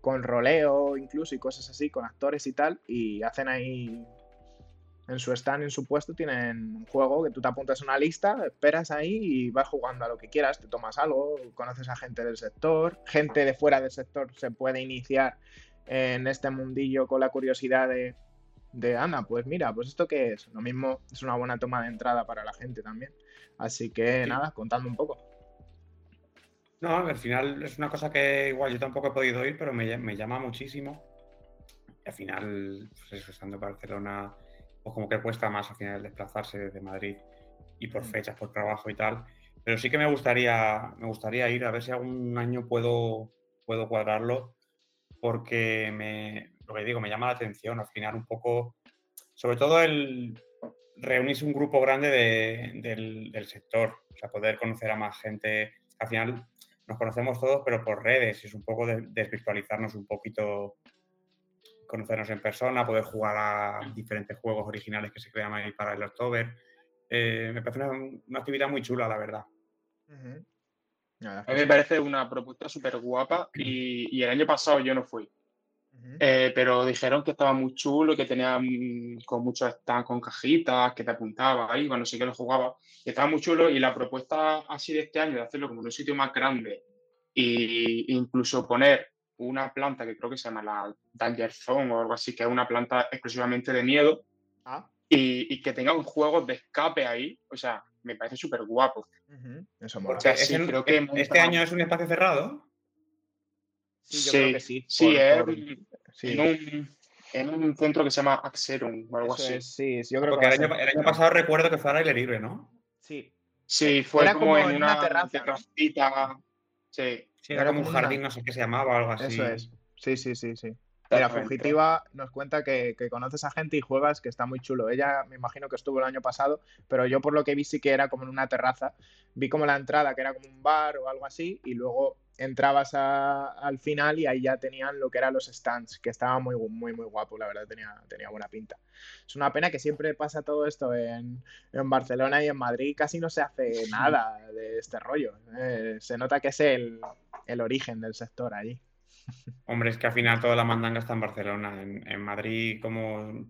con roleo incluso y cosas así, con actores y tal y hacen ahí en su stand, en su puesto, tienen un juego que tú te apuntas a una lista, esperas ahí y vas jugando a lo que quieras, te tomas algo, conoces a gente del sector, gente de fuera del sector se puede iniciar en este mundillo con la curiosidad de, de Ana, pues mira, pues esto qué es. Lo mismo es una buena toma de entrada para la gente también. Así que nada, contando un poco. No, al final es una cosa que igual yo tampoco he podido ir, pero me, me llama muchísimo. al final, pues estando en Barcelona, pues como que cuesta más al final desplazarse desde Madrid y por mm. fechas, por trabajo y tal. Pero sí que me gustaría, me gustaría ir a ver si algún año puedo, puedo cuadrarlo, porque me, lo que digo, me llama la atención al final un poco, sobre todo el reunirse un grupo grande del, del sector, o sea, poder conocer a más gente. Al final nos conocemos todos, pero por redes, y es un poco de, desvirtualizarnos un poquito, conocernos en persona, poder jugar a diferentes juegos originales que se crean ahí para el October. Eh, me parece una, actividad muy chula, la verdad. A mí me parece una propuesta súper guapa y, el año pasado yo no fui. Eh, pero dijeron que estaba muy chulo, que tenía con muchos stands con cajitas, que te apuntaba ahí, bueno, sí que lo jugaba. estaba muy chulo y la propuesta así de este año de hacerlo como en un sitio más grande e incluso poner una planta que creo que se llama la Danger Zone o algo así, que es una planta exclusivamente de miedo ah. y, que tenga un juego de escape ahí, o sea, me parece súper guapo. Eso mola. creo que ¿Este año es un espacio cerrado? Sí, yo creo que sí. Sí, En, un, en, un, centro que se llama Axerum o algo así. sí, yo creo Porque que el, año, pasado recuerdo que fue al aire libre, ¿no? Sí. Sí, fue como, en una, terraza. Sí. Sí. era, como un jardín, no sé qué se llamaba o algo así. Eso es. Sí, sí, sí, sí. La Fugitiva nos cuenta que, que, conoces a gente y juegas, que está muy chulo. Ella me imagino que estuvo el año pasado, pero yo por lo que vi sí que era como en una terraza. Vi como la entrada, que era como un bar o algo así, y luego entrabas al final y ahí ya tenían lo que eran los stands, que estaba muy, muy, muy guapo, la verdad, tenía, tenía buena pinta. Es una pena que siempre pasa todo esto en, Barcelona y en Madrid, casi no se hace [laughs] nada de este rollo. Eh, se nota que es el, origen del sector allí. [laughs] Hombre, es que al final toda la mandanga está en Barcelona. En, Madrid, como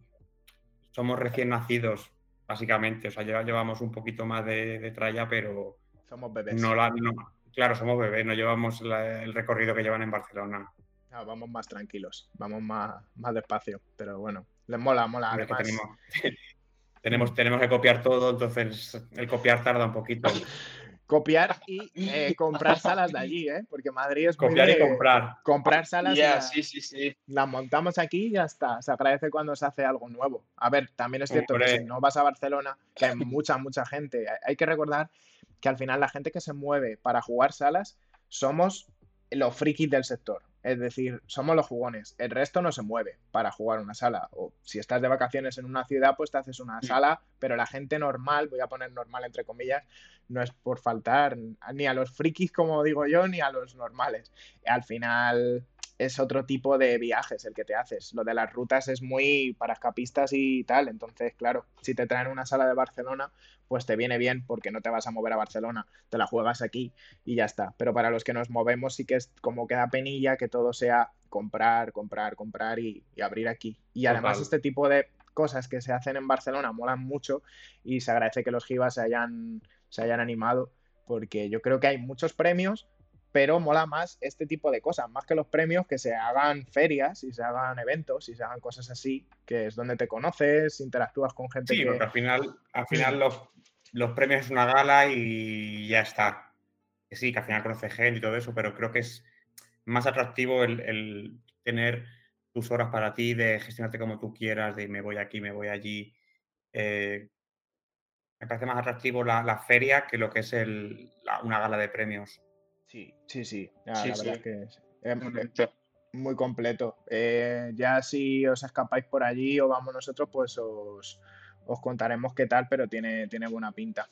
somos recién nacidos, básicamente, o sea, llevamos un poquito más de, de tralla, pero... Somos bebés. No, la, no, Claro, somos bebés, no llevamos el recorrido que llevan en Barcelona. vamos más tranquilos, vamos más, más despacio, pero bueno, les mola, mola. [laughs] tenemos, tenemos, que copiar todo, entonces el copiar tarda un poquito. [laughs] copiar y eh, comprar salas de allí, ¿eh? Porque Madrid es copiar y comprar. Comprar salas. sí, sí, sí. Las montamos aquí y ya está. Se agradece cuando se hace algo nuevo. A ver, también es cierto que si no vas a Barcelona, que hay mucha, mucha gente. Hay que recordar que al final la gente que se mueve para jugar salas somos los frikis del sector. Es decir, somos los jugones. El resto no se mueve para jugar una sala. O si estás de vacaciones en una ciudad, pues te haces una sala, pero la gente normal, voy a poner normal entre comillas, no es por faltar ni a los frikis, como digo yo, ni a los normales. Al final, es otro tipo de viajes el que te haces. Lo de las rutas es muy para escapistas y tal. Entonces, claro, si te traen una sala de Barcelona, pues te viene bien porque no te vas a mover a Barcelona, te la juegas aquí y ya está. Pero para los que nos movemos sí que es como queda penilla que todo sea comprar, comprar, comprar y, abrir aquí. Y además este tipo de cosas que se hacen en Barcelona molan mucho y se agradece que los Givas se hayan, se hayan animado porque yo creo que hay muchos premios pero mola más este tipo de cosas, más que los premios, que se hagan ferias y se hagan eventos y se hagan cosas así, que es donde te conoces, interactúas con gente. Sí, porque al final, al final los, los, premios es una gala y ya está. Que sí, que al final conoces gente y todo eso, pero creo que es más atractivo el, tener tus horas para ti, de gestionarte como tú quieras, de me voy aquí, me voy allí. Eh, me parece más atractivo la, feria que lo que es el, una gala de premios. Sí, sí, sí. la verdad es que es, muy completo. Eh, ya si os escapáis por allí o vamos nosotros, pues os, contaremos qué tal, pero tiene, tiene buena pinta.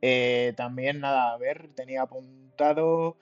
Eh, también, nada, a ver, tenía apuntado.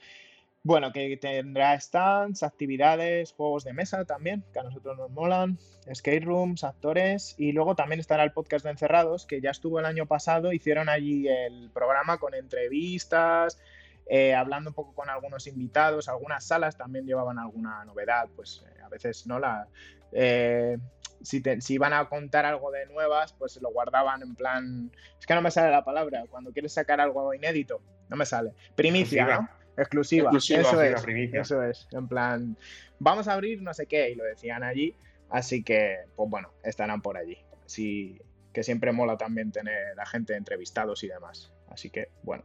Bueno, que tendrá stands, actividades, juegos de mesa también, que a nosotros nos molan, skate rooms, actores, y luego también estará el podcast de Encerrados, que ya estuvo el año pasado, hicieron allí el programa con entrevistas, eh, hablando un poco con algunos invitados, algunas salas también llevaban alguna novedad, pues eh, a veces no la... Eh, si, si iban a contar algo de nuevas, pues lo guardaban en plan. Es que no me sale la palabra. Cuando quieres sacar algo inédito, no me sale. Primicia, ¿no? Exclusiva. eso es. Eso es. En plan, vamos a abrir no sé qué. Y lo decían allí. Así que, pues bueno, estarán por allí. Sí, que siempre mola también tener a gente entrevistados y demás. Así que, bueno,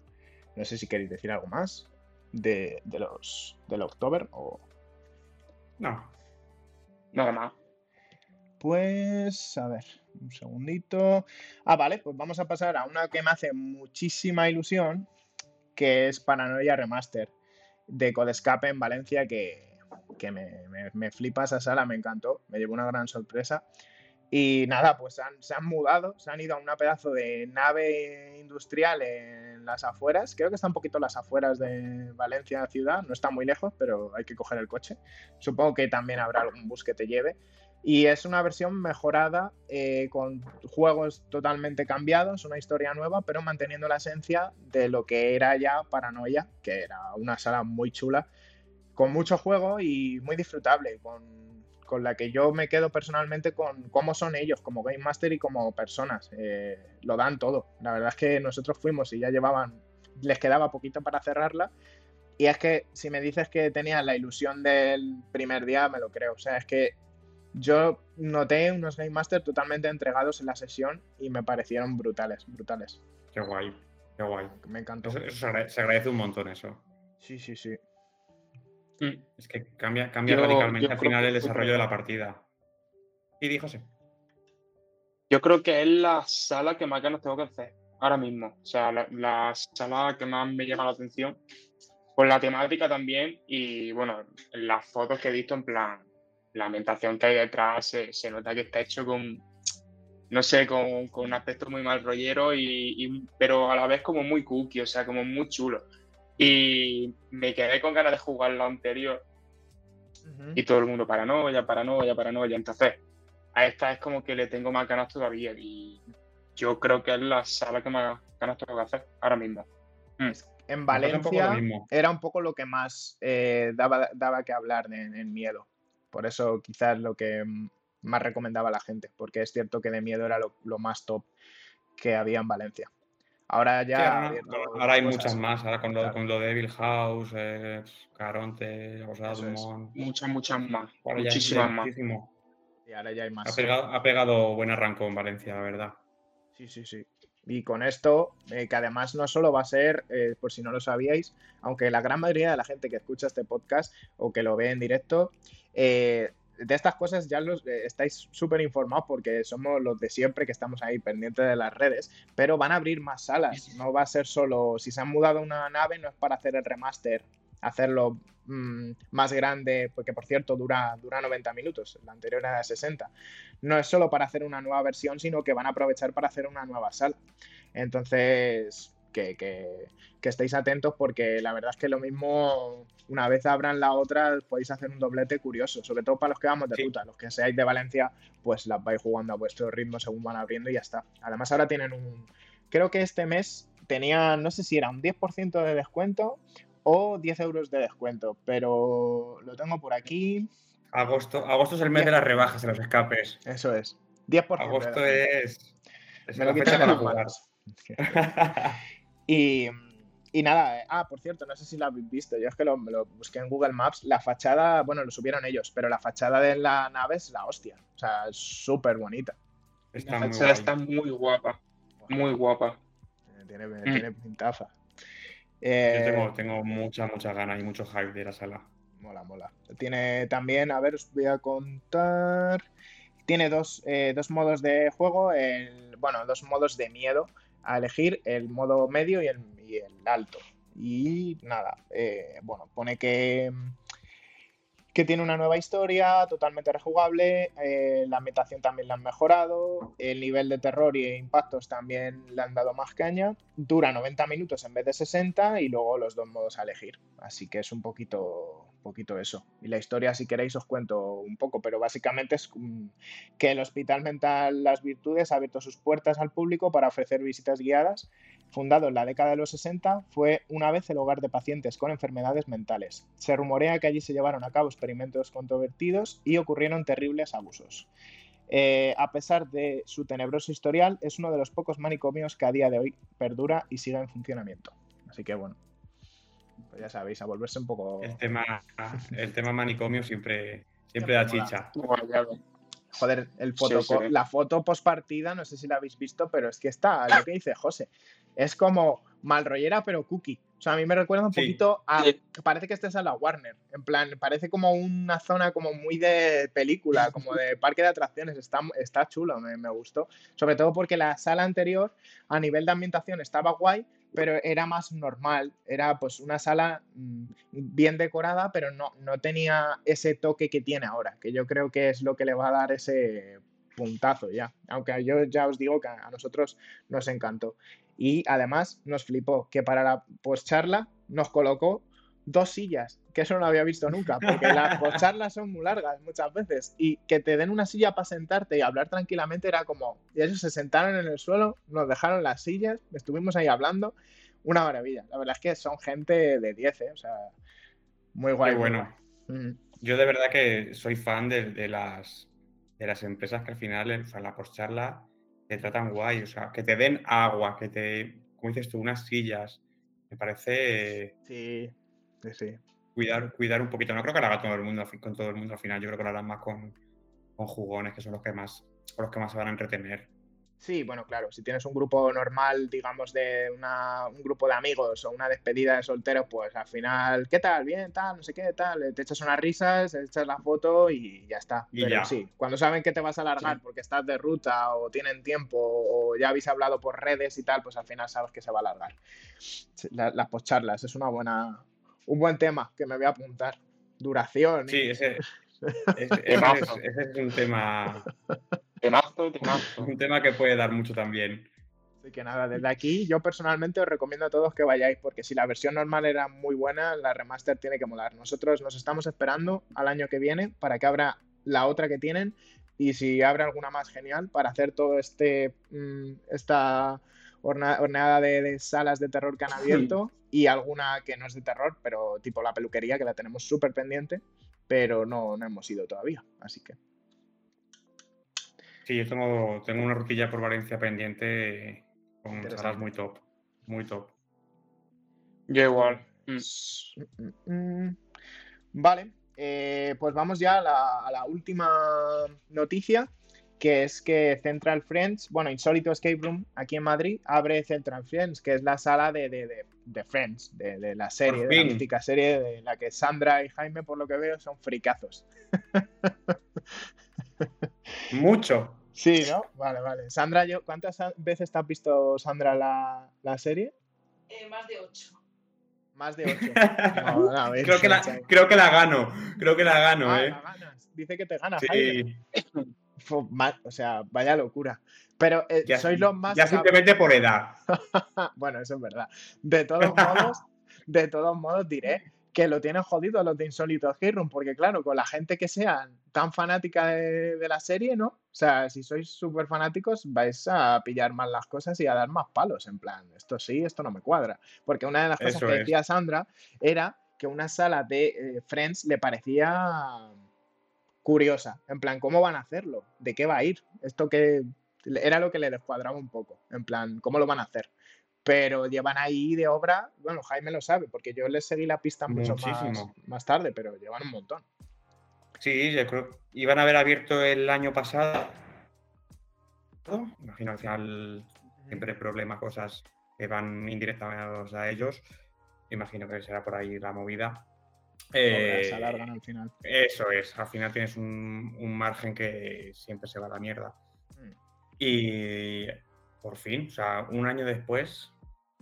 no sé si queréis decir algo más de, de los del October o. No. Nada más. Pues, a ver, un segundito. Ah, vale, pues vamos a pasar a una que me hace muchísima ilusión, que es Paranoia Remaster de Codescape en Valencia, que, me, me, flipa esa sala, me encantó, me llevó una gran sorpresa. Y nada, pues se han mudado, se han ido a una pedazo de nave industrial en las afueras. Creo que está un poquito las afueras de Valencia ciudad, no está muy lejos, pero hay que coger el coche. Supongo que también habrá algún bus que te lleve. Y es una versión mejorada eh, con juegos totalmente cambiados, una historia nueva, pero manteniendo la esencia de lo que era ya Paranoia, que era una sala muy chula, con mucho juego y muy disfrutable, con, con la que yo me quedo personalmente con cómo son ellos como Game Master y como personas. Eh, lo dan todo. La verdad es que nosotros fuimos y ya llevaban, les quedaba poquito para cerrarla. Y es que si me dices que tenías la ilusión del primer día, me lo creo. O sea, es que yo noté unos Game Master totalmente entregados en la sesión y me parecieron brutales, brutales. Qué guay, qué guay. Me encantó. Eso, se, agradece un montón eso. Sí, sí, sí. Mm. Es que cambia, cambia radicalmente al final el desarrollo de la partida. Y dijo sí. Yo creo que es la sala que más ganas tengo que hacer ahora mismo. O sea, la, la sala que más me llama la atención. Por la temática también y, bueno, las fotos que he visto en plan la ambientación que hay detrás se, nota que está hecho con, no sé, con, con un aspecto muy mal rollero, y, pero a la vez como muy cookie, o sea, como muy chulo. Y me quedé con ganas de jugar lo anterior. Y todo el mundo, paranoia, paranoia, paranoia. Entonces, a esta es como que le tengo más ganas todavía. Y yo creo que es la sala que más ganas tengo que hacer ahora mismo. Mm. En Valencia era un poco lo que más eh, daba, daba que hablar en miedo. Por eso quizás lo que más recomendaba a la gente, porque es cierto que de miedo era lo, más top que había en Valencia. Ahora ya. ahora, hay muchas más. Ahora con lo, con lo de Evil House, eh, Caronte, Muchas, muchas más. Muchísimas más. Y ahora ya hay más. Ha pegado, buen arranco en Valencia, la verdad. Sí, sí, sí. Y con esto, eh, que además no solo va a ser, eh, por si no lo sabíais, aunque la gran mayoría de la gente que escucha este podcast o que lo ve en directo, eh, de estas cosas ya los, eh, estáis súper informados porque somos los de siempre que estamos ahí pendientes de las redes, pero van a abrir más salas, no va a ser solo, si se han mudado una nave no es para hacer el remaster, hacerlo mm, más grande, porque por cierto dura, dura 90 minutos, la anterior era de 60, no es solo para hacer una nueva versión, sino que van a aprovechar para hacer una nueva sala. Entonces, que, que, estéis atentos porque la verdad es que lo mismo, una vez abran la otra, podéis hacer un doblete curioso, sobre todo para los que vamos de ruta, los que seáis de Valencia, pues las vais jugando a vuestro ritmo según van abriendo y ya está. Además ahora tienen un, creo que este mes tenía, no sé si era un 10% de descuento o 10 euros de descuento, pero lo tengo por aquí. Agosto, agosto es el mes de las rebajas en los escapes. Eso es. 10%. Agosto es, Me lo quitan de [laughs] [laughs] manos. Y, nada, eh, ah, por cierto, no sé si lo habéis visto, yo es que lo, lo, busqué en Google Maps, la fachada, bueno, lo subieron ellos, pero la fachada de la nave es la hostia, o sea, es súper bonita. Está la fachada está muy guapa, muy guapa. Tiene, mm. tiene pintaza. yo tengo, tengo mucha, mucha ganas y mucho hype de la sala. Mola, mola. Tiene también, a ver, os voy a contar. Tiene dos, eh, dos modos de juego, el, bueno, dos modos de miedo a elegir el modo medio y el, alto. Y nada, eh, bueno, pone que, que tiene una nueva historia, totalmente rejugable, eh, la ambientación también la han mejorado, el nivel de terror y impactos también le han dado más caña, dura 90 minutos en vez de 60 y luego los dos modos a elegir. Así que es un poquito poquito eso. Y la historia, si queréis, os cuento un poco, pero básicamente es que el Hospital Mental Las Virtudes ha abierto sus puertas al público para ofrecer visitas guiadas. Fundado en la década de los 60, fue una vez el hogar de pacientes con enfermedades mentales. Se rumorea que allí se llevaron a cabo experimentos controvertidos y ocurrieron terribles abusos. Eh, a pesar de su tenebroso historial, es uno de los pocos manicomios que a día de hoy perdura y sigue en funcionamiento. Así que bueno, pues ya sabéis, a volverse un poco... El tema, [laughs] el tema manicomio siempre, siempre da chicha. Joder, el foto, la foto post partida, no sé si la habéis visto, pero es que está, lo que dice José. Es como malrollera, pero cookie. O sea, a mí me recuerda un poquito a. Parece que estés a la Warner. En plan, parece como una zona como muy de película, como de [laughs] parque de atracciones. Está, está chulo, me, me gustó. Sobre todo porque la sala anterior, a nivel de ambientación, estaba guay, pero era más normal. Era pues una sala mm, bien decorada, pero no, no tenía ese toque que tiene ahora, que yo creo que es lo que le va a dar ese puntazo ya. Aunque yo ya os digo que a nosotros nos encantó. Y además nos flipó que para la charla nos colocó dos sillas, que eso no lo había visto nunca, porque las [laughs] charlas son muy largas muchas veces. Y que te den una silla para sentarte y hablar tranquilamente era como. Y ellos se sentaron en el suelo, nos dejaron las sillas, estuvimos ahí hablando. Una maravilla. La verdad es que son gente de 10, ¿eh? O sea, muy guay. bueno. Yo de verdad que soy fan de, las, de las empresas que al final, en la charla te tratan guay, o sea, que te den agua, que te, como dices tú, unas sillas. Me parece. Sí, sí. Cuidar, cuidar un poquito. No creo que lo haga todo el mundo con todo el mundo al final. Yo creo que lo harán más con, con jugones, que son los que más, los que más se van a entretener. Sí, bueno, claro, si tienes un grupo normal, digamos, de un grupo de amigos o una despedida de solteros, pues al final, ¿qué tal? Bien, tal, no sé qué, tal, te echas unas risas, echas la foto y ya está. Pero sí, cuando saben que te vas a alargar porque estás de ruta o tienen tiempo o ya habéis hablado por redes y tal, pues al final sabes que se va a alargar. las postcharlas es una buena, un buen tema que me voy a apuntar. Duración. Sí, [laughs] ese, es un tema [laughs] Temazo, Un tema que puede dar mucho también. Así que nada, desde aquí yo personalmente os recomiendo a todos que vayáis, porque si la versión normal era muy buena, la remaster tiene que molar. Nosotros nos estamos esperando al año que viene para que abra la otra que tienen y si abre alguna más genial para hacer todo este mm, esta horneada de, salas de terror que han [laughs] abierto y alguna que no es de terror, pero tipo la peluquería que la tenemos súper pendiente, pero no, no hemos ido todavía, así que Sí, yo tengo, tengo una rutilla por Valencia pendiente con salas muy top. Muy top. Yo igual. Mm. Mm, mm, vale, eh, pues vamos ya a la, última noticia, que es que Central Friends, bueno, Insólito Escape Room aquí en Madrid abre Central Friends, que es la sala de, de, Friends, de, la serie, de la mítica serie de la que Sandra y Jaime, por lo que veo, son fricazos. [laughs] Mucho. Sí, [laughs] ¿no? Vale, vale. Sandra, yo, ¿cuántas veces te has visto, Sandra, la, la serie? Eh, más de ocho. Más de ocho. [laughs] creo, que la, creo que la gano. Creo que la gano, ah, ¿eh? La ganas. Dice que te gana, sí. [laughs] O sea, vaya locura. Pero eh, sois los más. Ya simplemente por edad. bueno, eso es verdad. De todos modos, de todos modos diré que lo tienen jodido los de Insólito Room, porque claro, con la gente que sea tan fanática de, la serie, ¿no? O sea, si sois súper fanáticos, vais a pillar más las cosas y a dar más palos, en plan, esto sí, esto no me cuadra. Porque una de las cosas que decía Sandra era que una sala de eh, Friends le parecía curiosa, en plan, ¿cómo van a hacerlo? ¿De qué va a ir? Esto que era lo que le descuadraba un poco, en plan, ¿cómo lo van a hacer? Pero llevan ahí de obra, bueno, Jaime lo sabe, porque yo les seguí la pista mucho más, tarde, pero llevan un montón. Sí, yo creo iban a haber abierto el año pasado. Imagino al final siempre problemas, cosas que van indirectamente a ellos. Imagino que será por ahí la movida. Eh, se alargan al final. Eso es, al final tienes un, un margen que siempre se va a la mierda. Mm. Y por fin, o sea, un año después,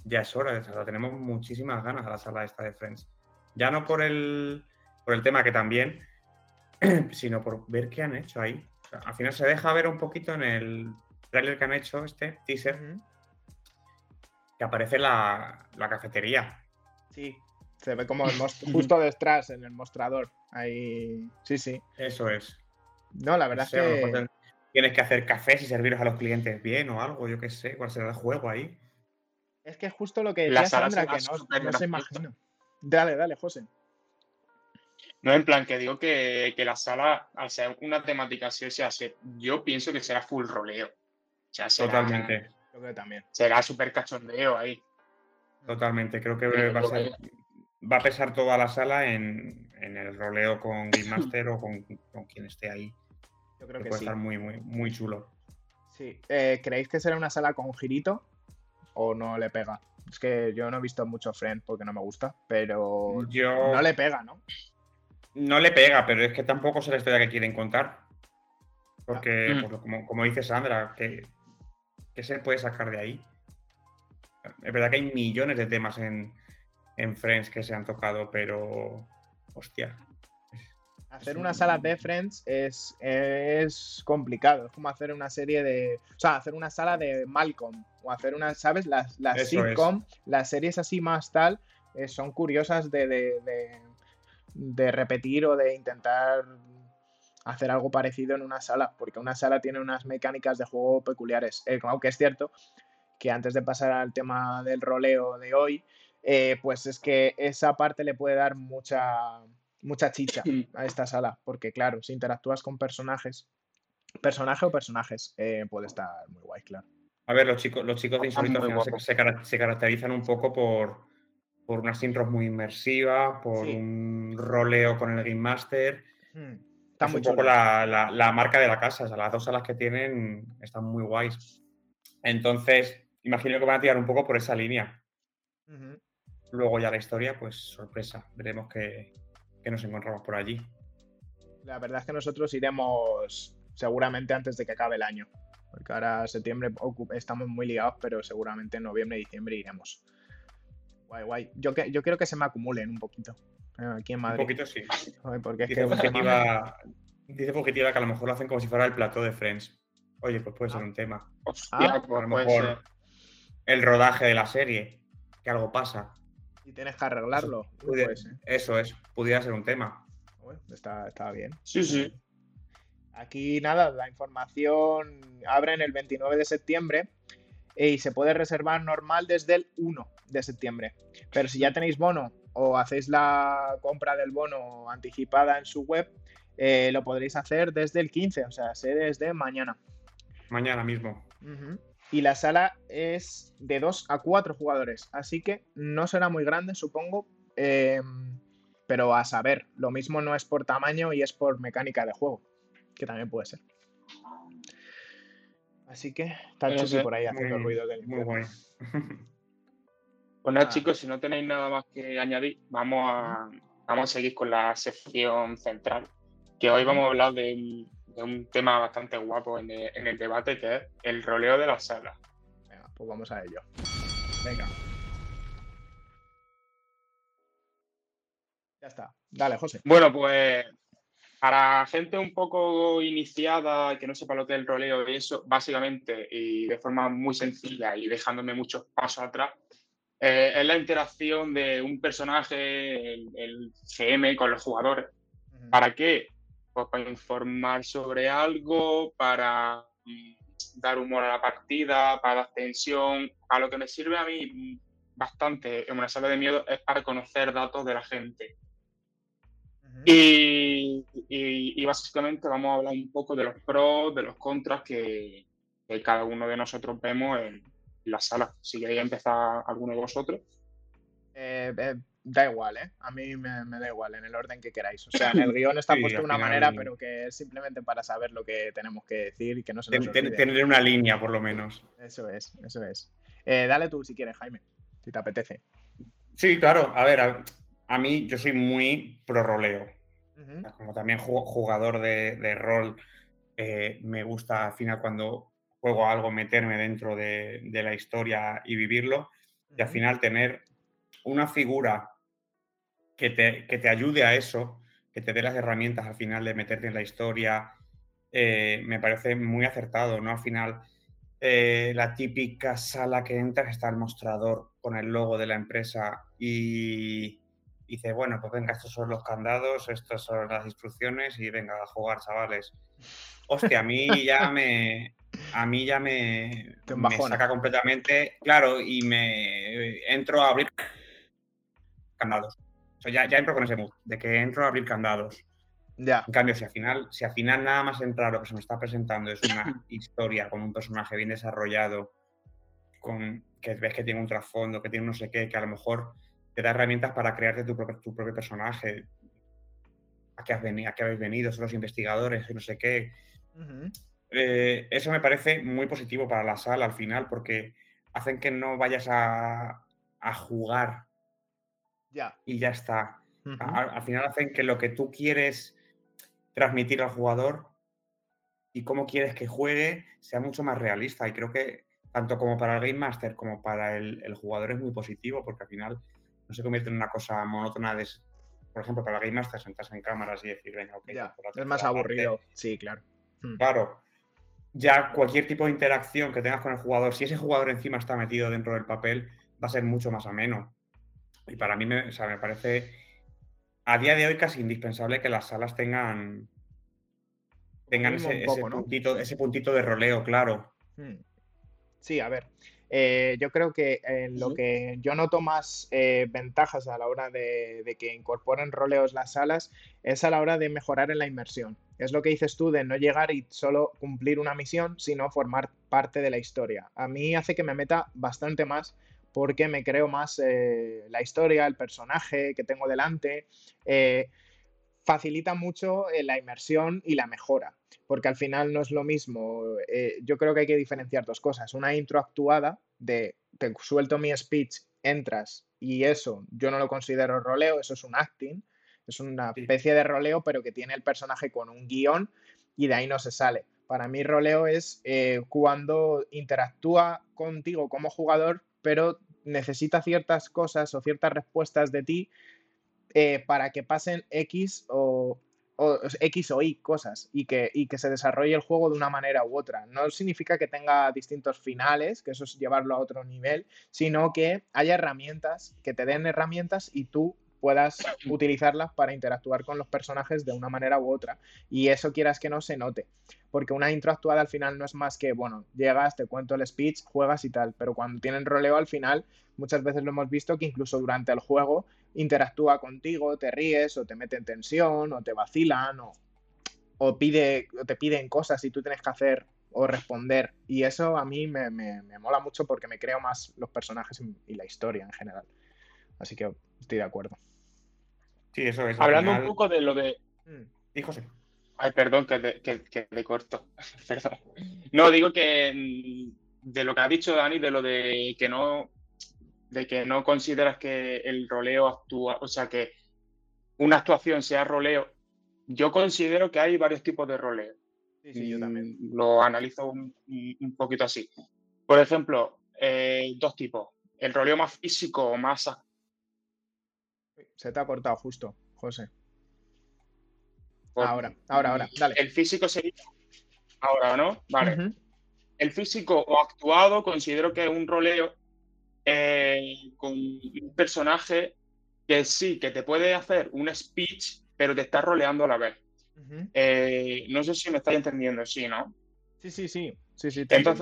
ya es hora, o tenemos muchísimas ganas a la sala esta de Friends. Ya no por el, por el tema que también, [clears throat] sino por ver qué han hecho ahí. al final se deja ver un poquito en el trailer que han hecho, este teaser, que aparece la, cafetería. Sí, se ve como [clears throat] justo detrás en el mostrador. Ahí, sí, sí. Eso es. No, la verdad es que... Tienes que hacer cafés y servirlos a los clientes bien o algo, yo qué sé, cuál será el juego ahí. Es que es justo lo que decía Sandra, que no, se imagina. Dale, dale, José. No, en plan, que digo que, que la sala, al ser una temática así, o sea, se- yo pienso que será full roleo. O sea, será, Totalmente, Yo creo que también. será súper cachondeo ahí. totalmente. Creo que va a, ser- va a pesar toda la sala en, en el roleo con [laughs] Game Master o con, con quien esté ahí. Yo creo Que que puede sí. estar muy, muy, muy chulo. Sí. Eh, ¿Creéis que será una sala con girito o no le pega? Es que yo no he visto mucho Friends porque no me gusta, pero Yo no le pega, ¿no? no le pega, pero es que tampoco sé la historia que quieren contar. Porque, pues, lo- como, como dice Sandra, ¿qué, qué se puede sacar de ahí? Es verdad que hay millones de temas en, en Friends que se han tocado, pero. Hostia. Hacer una un- sala de Friends es, es complicado. Es como hacer una serie de. O sea, hacer una sala de Malcolm. O hacer una, ¿sabes? Las, las es. sitcom, las series así más tal, eh, son curiosas de, de, de- de repetir o de intentar hacer algo parecido en una sala. Porque una sala tiene unas mecánicas de juego peculiares. Eh, aunque es cierto que antes de pasar al tema del roleo de hoy, eh, pues es que esa parte le puede dar mucha, mucha chicha a esta sala, porque claro, si interactúas con personajes, personaje o personajes, eh, puede estar muy guay, claro. A ver, los chicos, los chicos de Insólito se, caracterizan un poco por, por unas intros muy inmersivas, por Sí. un roleo con el Game Master. Hmm, Está es muy un poco la, la- la marca de la casa. O sea, las dos salas que tienen están muy guays. Entonces, imagino que van a tirar un poco por esa línea. Luego ya la historia, pues sorpresa. Veremos qué, qué nos encontramos por allí. La verdad es que nosotros iremos seguramente antes de que acabe el año, porque ahora septiembre estamos muy ligados, pero seguramente en noviembre y diciembre iremos. Guay, guay. Yo, que, yo quiero que se me acumulen un poquito eh, aquí en Un Madrid, poquito sí. Porque es que Dice dice Fugitiva que a lo mejor lo hacen como si fuera el plató de Friends. Oye, pues puede ser Ah. un tema. Hostia, Ah, A pues lo puede mejor ser. el rodaje de la serie, que algo pasa. Y tienes que arreglarlo. Pudiera- pues, eh. Eso es, pudiera ser un tema. Bueno, está, está bien. Sí, sí. Aquí nada, la información abre en el 29 de septiembre eh, y se puede reservar normal desde el 1 de septiembre. Pero si ya tenéis bono o hacéis la compra del bono anticipada en su web, eh, lo podréis hacer desde el 15, o sea, sé desde mañana. Mañana mismo. Y la sala es de 2 a 4 jugadores, así que no será muy grande, supongo. eh, pero a saber, lo mismo no es por tamaño y es por mecánica de juego, que también puede ser. Así que está Chucky por ahí haciendo Muy- ruido del Muy guay. Pues nada, Ah. chicos, si no tenéis nada más que añadir, vamos a, vamos a seguir con la sección central. Que hoy vamos a hablar de de un tema bastante guapo en el, en el debate, que es el roleo de la sala. Venga, pues vamos a ello. Venga. Ya está. Dale, José. Bueno, pues para gente un poco iniciada que no sepa lo que es el roleo y eso, básicamente y de forma muy sencilla y dejándome muchos pasos atrás, eh, es la interacción de un personaje, el, el GM, con los jugadores. ¿Para qué? Para informar sobre algo, para mm, dar humor a la partida, para dar tensión. A lo que me sirve a mí bastante en una sala de miedo es para conocer datos de la gente. Y, y- y básicamente vamos a hablar un poco de los pros, de los contras que, que cada uno de nosotros vemos en la sala. Si queréis empezar alguno de vosotros. Eh, eh, da igual, ¿eh? A mí me, me da igual, en el orden que queráis. O sea, en el [laughs] guion está Sí, puesto de una manera, pero que es simplemente para saber lo que tenemos que decir y que no se nos olvide. tener una línea, por lo menos. Eso es, eso es. Eh, dale tú si quieres, Jaime, si te apetece. Sí, claro. A ver, a, a mí yo soy muy pro roleo. Como también ju- jugador de, de rol, eh, me gusta al final cuando juego algo meterme dentro de, de la historia y vivirlo. Y al final tener una figura que te, que te ayude a eso, que te dé las herramientas al final de meterte en la historia, eh, me parece muy acertado, ¿no? Al final, eh, la típica sala que entras está el mostrador con el logo de la empresa y dice, bueno, pues venga, estos son los candados, estas son las instrucciones y venga a jugar, chavales. Hostia, a mí ya me, a mí ya me, me saca completamente, claro, y me entro a abrir candados. Ya, ya entro con ese mood, de que entro a abrir candados. Ya. En cambio, si al final, si al final nada más entrar lo que se me está presentando es una [clears throat] historia con un personaje bien desarrollado, con que ves que tiene un trasfondo, que tiene no sé qué, que a lo mejor te da herramientas para crearte tu propio, tu propio personaje. ¿A qué, has venido, ¿A qué habéis venido? Son los investigadores, no sé qué. Eh, eso me parece muy positivo para la sala al final, porque hacen que no vayas a, a jugar Y ya está. Al final hacen que lo que tú quieres transmitir al jugador y cómo quieres que juegue sea mucho más realista. Y creo que tanto como para el Game Master como para el, el jugador es muy positivo porque al final no se convierte en una cosa monótona de, por ejemplo, para el Game Master sentarse en cámaras y decir, venga, ok. Ya. Es más tercera parte". aburrido. Sí, claro. Mm. Claro. Ya cualquier tipo de interacción que tengas con el jugador, si ese jugador encima está metido dentro del papel, va a ser mucho más ameno. Y para mí me, o sea, me parece a día de hoy casi indispensable que las salas tengan, tengan ese, un poco, ese ¿no? puntito, ese puntito de roleo, claro. Mm. Sí, a ver. eh, yo creo que en lo que yo noto más eh, ventajas a la hora de, de que incorporen roleos las salas es a la hora de mejorar en la inmersión. Es lo que dices tú de no llegar y solo cumplir una misión, sino formar parte de la historia. A mí hace que me meta bastante más porque me creo más eh, la historia, el personaje que tengo delante. eh, facilita mucho eh, la inmersión y la mejora porque al final no es lo mismo. eh, yo creo que hay que diferenciar dos cosas. Una intro actuada de te suelto mi speech, entras y eso yo no lo considero roleo, eso es un acting, es una especie de roleo, pero que tiene el personaje con un guion y de ahí no se sale. Para mí roleo es eh, cuando interactúa contigo como jugador, pero necesita ciertas cosas o ciertas respuestas de ti eh, para que pasen X o, o- X o Y cosas y que, y que se desarrolle el juego de una manera u otra. No significa que tenga distintos finales, que eso es llevarlo a otro nivel, sino que haya herramientas, que te den herramientas y tú puedas utilizarlas para interactuar con los personajes de una manera u otra. Y eso quieras que no se note. Porque una intro actuada al final no es más que, bueno, llegas, te cuento el speech, juegas y tal. Pero cuando tienen roleo al final, muchas veces lo hemos visto que incluso durante el juego interactúa contigo, te ríes o te mete en tensión o te vacilan o, o pide, o te piden cosas y tú tienes que hacer o responder. Y eso a mí me, me- me mola mucho porque me creo más los personajes y- y la historia en general. Así que estoy de acuerdo. Sí, eso es. Hablando final- un poco de lo de. Mm, Sí, José. Ay, perdón, que te, que, que te corto. [laughs] Perdón. No, digo que mm, de lo que ha dicho Dani, de lo de que no. De que no consideras que el roleo actúa. O sea, que una actuación sea roleo. Yo considero que hay varios tipos de roleo. Sí, sí, yo también. Mm, Lo analizo un, un- poquito así. Por ejemplo, eh, dos tipos. El roleo más físico o más Se te ha cortado justo, José. por- Ahora, ahora, ahora, dale. El físico sería. Ahora, ¿no? Vale. El físico o actuado considero que es un roleo eh, con un personaje que sí, que te puede hacer un speech, pero te está roleando a la vez. Eh, no sé si me estáis entendiendo, sí, ¿no? Sí, sí, sí. Sí, sí, entiendo.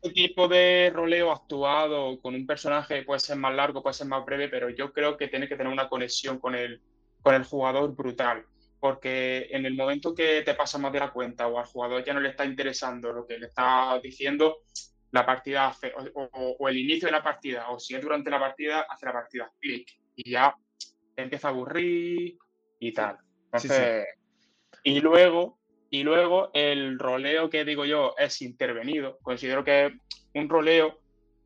Entonces, este tipo de roleo actuado con un personaje puede ser más largo, puede ser más breve, pero yo creo que tiene que tener una conexión con el, con el jugador brutal. Porque en el momento que te pasa más de la cuenta o al jugador ya no le está interesando lo que le está diciendo, la partida hace, o, o- o el inicio de la partida, o si es durante la partida, hace la partida clic y ya te empieza a aburrir y tal. Sí, sí. Entonces, y luego, y luego el roleo que digo yo es intervenido. Considero que es un roleo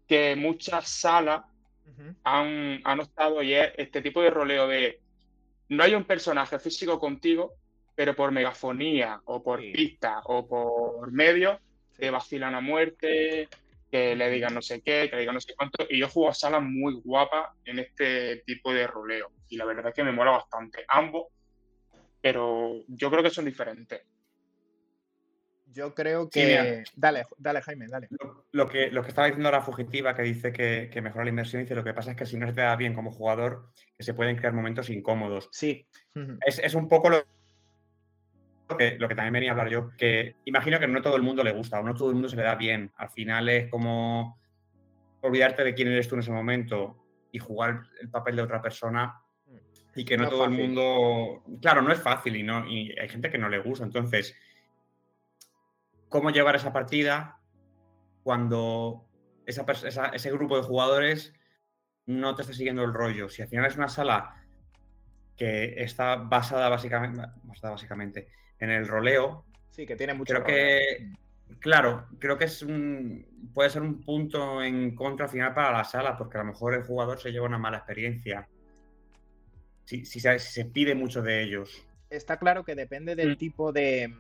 que muchas salas Ujú. han, han optado y es este tipo de roleo de no hay un personaje físico contigo, pero por megafonía o por Sí. pista o por medios te vacilan a muerte, que le digan no sé qué, que le digan no sé cuánto. Y yo juego a salas muy guapas en este tipo de roleo. Y la verdad es que me mola bastante. Ambos, pero yo creo que son diferentes. Yo creo que. Dale, dale, Jaime, dale. Lo, lo que, lo que estaba diciendo la fugitiva, que dice que, que mejora la inversión, dice lo que pasa es que si no se te da bien como jugador, que se pueden crear momentos incómodos. Sí. Es, es un poco lo que, lo que también venía a hablar yo, que imagino que no todo el mundo le gusta o no todo el mundo se le da bien. Al final es como olvidarte de quién eres tú en ese momento y jugar el papel de otra persona. Y que no, No todo el mundo. Claro, no es fácil y, no, y hay gente que no le gusta. Entonces, ¿cómo llevar esa partida cuando esa pers- esa- ese grupo de jugadores no te está siguiendo el rollo? Si al final es una sala que está basada básicamente, basada básicamente en el roleo, Sí, que tiene mucho creo que, claro, creo que es un, puede ser un punto en contra al final para la sala, porque a lo mejor el jugador se lleva una mala experiencia. Si, si se, si se pide mucho de ellos. está claro que depende del Mm. tipo de.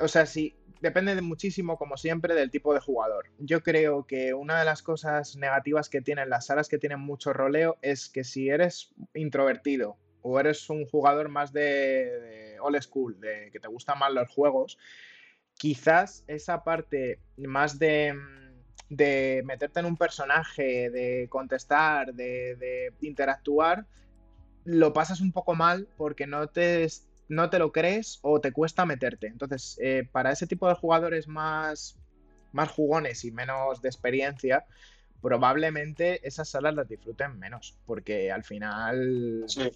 O sea, sí, depende de muchísimo, como siempre, del tipo de jugador. Yo creo que una de las cosas negativas que tienen las salas que tienen mucho roleo es que si eres introvertido o eres un jugador más de, de old school, de que te gustan más los juegos, quizás esa parte más de, de meterte en un personaje, de contestar, de, de interactuar, lo pasas un poco mal porque no te, no te lo crees o te cuesta meterte. Entonces, eh, para ese tipo de jugadores más, más jugones y menos de experiencia, probablemente esas salas las disfruten menos, porque al final Sí.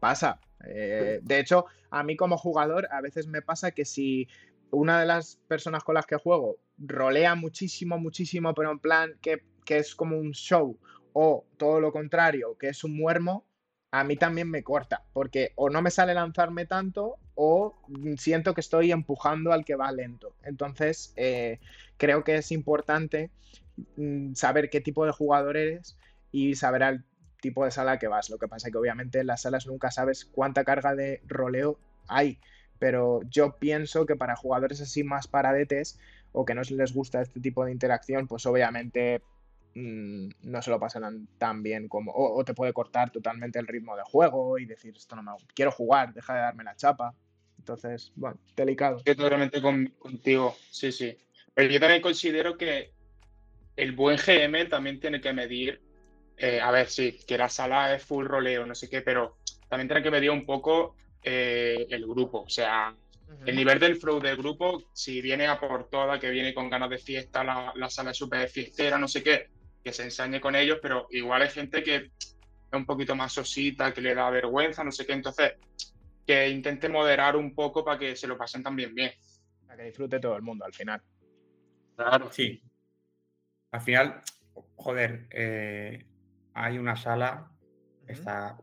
pasa. Eh, de hecho, a mí como jugador a veces me pasa que si una de las personas con las que juego rolea muchísimo, muchísimo, pero en plan que, que es como un show, o todo lo contrario, que es un muermo, a mí también me corta, porque o no me sale lanzarme tanto o siento que estoy empujando al que va lento. Entonces, eh, creo que es importante mm, saber qué tipo de jugador eres y saber al tipo de sala que vas. Lo que pasa es que obviamente en las salas nunca sabes cuánta carga de roleo hay, pero yo pienso que para jugadores así más paradetes o que no les gusta este tipo de interacción, pues obviamente no se lo pasarán tan bien como. O, o te puede cortar totalmente el ritmo de juego y decir, esto no me. Quiero jugar, deja de darme la chapa. Entonces, bueno, delicado. Estoy totalmente con- contigo, sí, sí. Pero yo también considero que el buen GM también tiene que medir, eh, a ver, sí, que la sala es full roleo, no sé qué, pero también tiene que medir un poco eh, el grupo. O sea, el nivel del flow del grupo, si viene a por toda, que viene con ganas de fiesta, la, la sala es súper fiestera, no sé qué, que se ensañe con ellos, pero igual hay gente que es un poquito más sosita, que le da vergüenza, no sé qué, entonces que intente moderar un poco para que se lo pasen también bien. Para que disfrute todo el mundo al final. Claro. Sí. Al final, joder, eh, hay una sala, está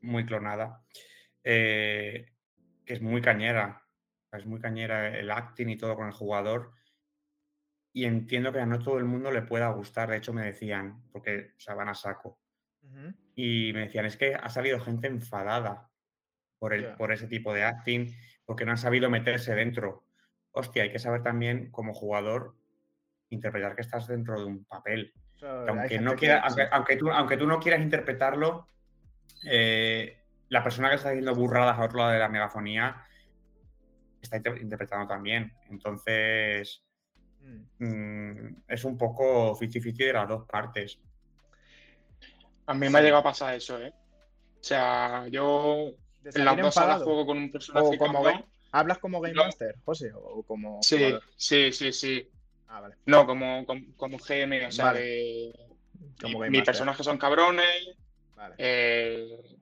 muy clonada, eh, que es muy cañera. Es muy cañera el acting y todo con el jugador. Y entiendo que a no todo el mundo le pueda gustar. De hecho, me decían, porque o sea, van a saco. Y me decían, es que ha salido gente enfadada por, el, por ese tipo de acting, porque no han sabido meterse dentro. Hostia, hay que saber también como jugador interpretar que estás dentro de un papel. Aunque, no quiera, aunque, aunque tú, aunque tú no quieras interpretarlo, eh, la persona que está haciendo burradas a otro lado de la megafonía está inter- interpretando también. Entonces, Mm. es un poco 50-50 de las dos partes. A mí me ha llegado a pasar eso, ¿eh? O sea, yo en las dos salas juego con un personaje O como. Game- ¿Hablas como Game No. Master, José? ¿O como Sí, jugador? sí, sí, sí. Ah, vale. No, como, como, como GM, o sea, Vale. de... Como mi- Game mis personajes son cabrones, Vale. eh,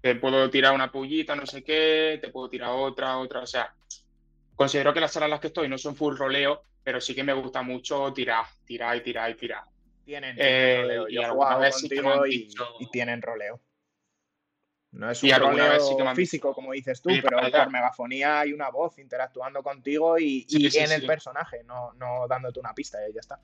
te puedo tirar una pullita, no sé qué, te puedo tirar otra, otra, o sea, considero que las salas en las que estoy no son full roleo, pero sí que me gusta mucho tirar, tirar y tirar y tirar. Tienen, Eh, roleo. y Yo he alguna jugado vez sí que me contigo han y, dicho- y tienen roleo. No es un roleo sí que físico, como dices tú, "Oye, pero para allá". por megafonía hay una voz interactuando contigo y, Sí, y en el personaje, no, no dándote una pista y ya está.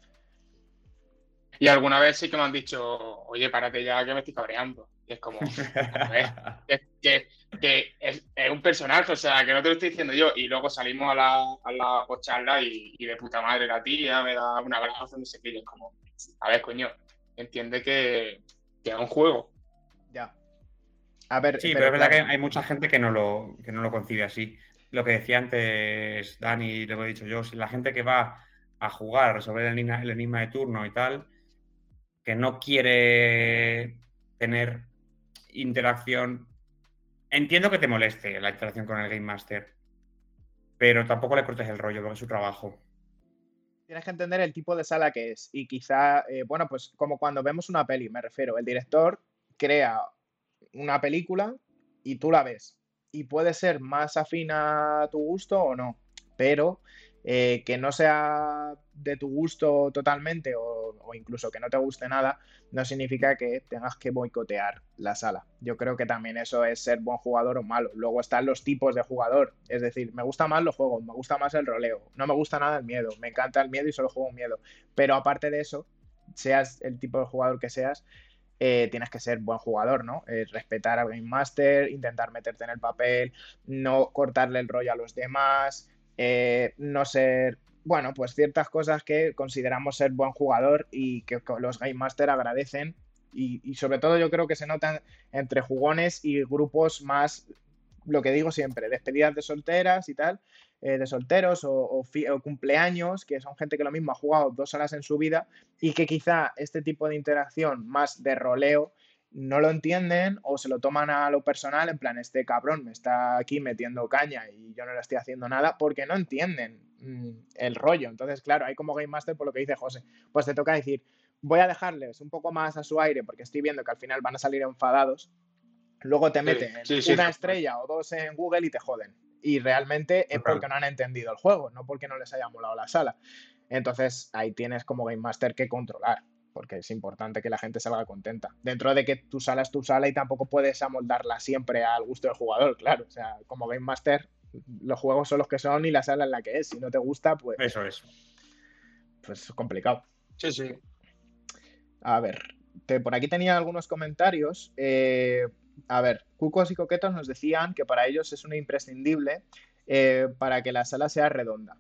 Y alguna vez sí que me han dicho, oye, párate ya que me estoy cabreando. Y es como, [laughs] a ver, es que, que es, es un personaje, o sea, que no te lo estoy diciendo yo. Y luego salimos a la, a la charla y, y de puta madre la tía me da un abrazo, no sé qué. Y es como, a ver, coño, entiende que, que es un juego. Ya. A ver, Sí, pero, es verdad claro, que hay mucha gente que no, lo, que no lo concibe así. Lo que decía antes Dani, lo que he dicho yo, si la gente que va a jugar, a resolver el enigma, el enigma de turno y tal, que no quiere tener interacción. Entiendo que te moleste la interacción con el Game Master, pero tampoco le cortes el rollo, porque es su trabajo. tienes que entender el tipo de sala que es. Y quizá, eh, bueno, pues como cuando vemos una peli, me refiero, el director crea una película y tú la ves y puede ser más afín a tu gusto o no, pero eh, que no sea de tu gusto totalmente o, incluso que no te guste nada, no significa que tengas que boicotear la sala. Yo creo que también eso es ser buen jugador o malo. Luego están los tipos de jugador, es decir, me gusta más los juegos, me gusta más el roleo, no me gusta nada el miedo, me encanta el miedo y solo juego miedo. Pero aparte de eso, seas el tipo de jugador que seas, eh, tienes que ser buen jugador, ¿no? Eh, respetar al Game Master, intentar meterte en el papel, no cortarle el rollo a los demás, eh, no ser, bueno, pues ciertas cosas que consideramos ser buen jugador y que los Game Master agradecen. Y, sobre todo yo creo que se notan entre jugones y grupos más, lo que digo siempre, despedidas de solteras y tal, eh, de solteros o, cumpleaños, que son gente que lo mismo ha jugado dos horas en su vida y que quizá este tipo de interacción más de roleo no lo entienden o se lo toman a lo personal, en plan, este cabrón me está aquí metiendo caña y yo no le estoy haciendo nada porque no entienden mm, el rollo. Entonces, claro, hay como Game Master por lo que dice José, pues te toca decir, voy a dejarles un poco más a su aire porque estoy viendo que al final van a salir enfadados. Luego te meten una estrella o dos en Google y te joden. Y realmente es porque no han entendido el juego, no porque no les haya molado la sala. Entonces ahí tienes como Game Master que controlar porque es importante que la gente salga contenta. Dentro de que tu sala es tu sala y tampoco puedes amoldarla siempre al gusto del jugador, claro. O sea, como Game Master, los juegos son los que son y la sala es la que es. Si no te gusta, pues. Eso es. Pues es complicado. Sí, sí. A ver, por aquí tenía algunos comentarios. Eh, a ver, Cucos y Coquetos nos decían que para ellos es un imprescindible eh, para que la sala sea redonda.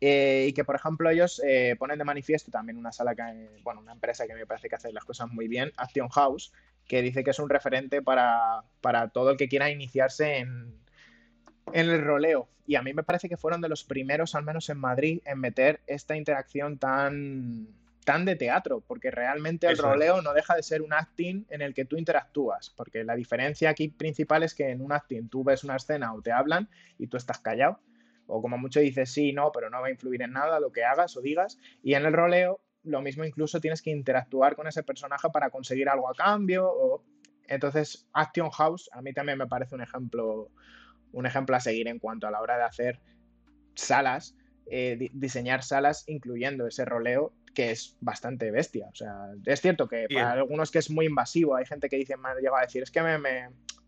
Eh, y que, por ejemplo, ellos eh, ponen de manifiesto también una sala que, bueno, una empresa que me parece que hace las cosas muy bien, Action House, que dice que es un referente para, todo el que quiera iniciarse en, en el roleo. Y a mí me parece que fueron de los primeros, al menos en Madrid, en meter esta interacción tan, tan de teatro, porque realmente el roleo no deja de ser un acting en el que tú interactúas, porque la diferencia aquí principal es que en un acting tú ves una escena o te hablan y tú estás callado o como mucho dices sí, no, pero no va a influir en nada lo que hagas o digas. Y en el roleo, lo mismo incluso tienes que interactuar con ese personaje para conseguir algo a cambio. O... Entonces, Action House a mí también me parece un ejemplo, un ejemplo a seguir en cuanto a la hora de hacer salas, eh, diseñar salas incluyendo ese roleo que es bastante bestia. O sea, es cierto que para algunos que es muy invasivo, hay gente que dice, me ha llegado a decir, es que me,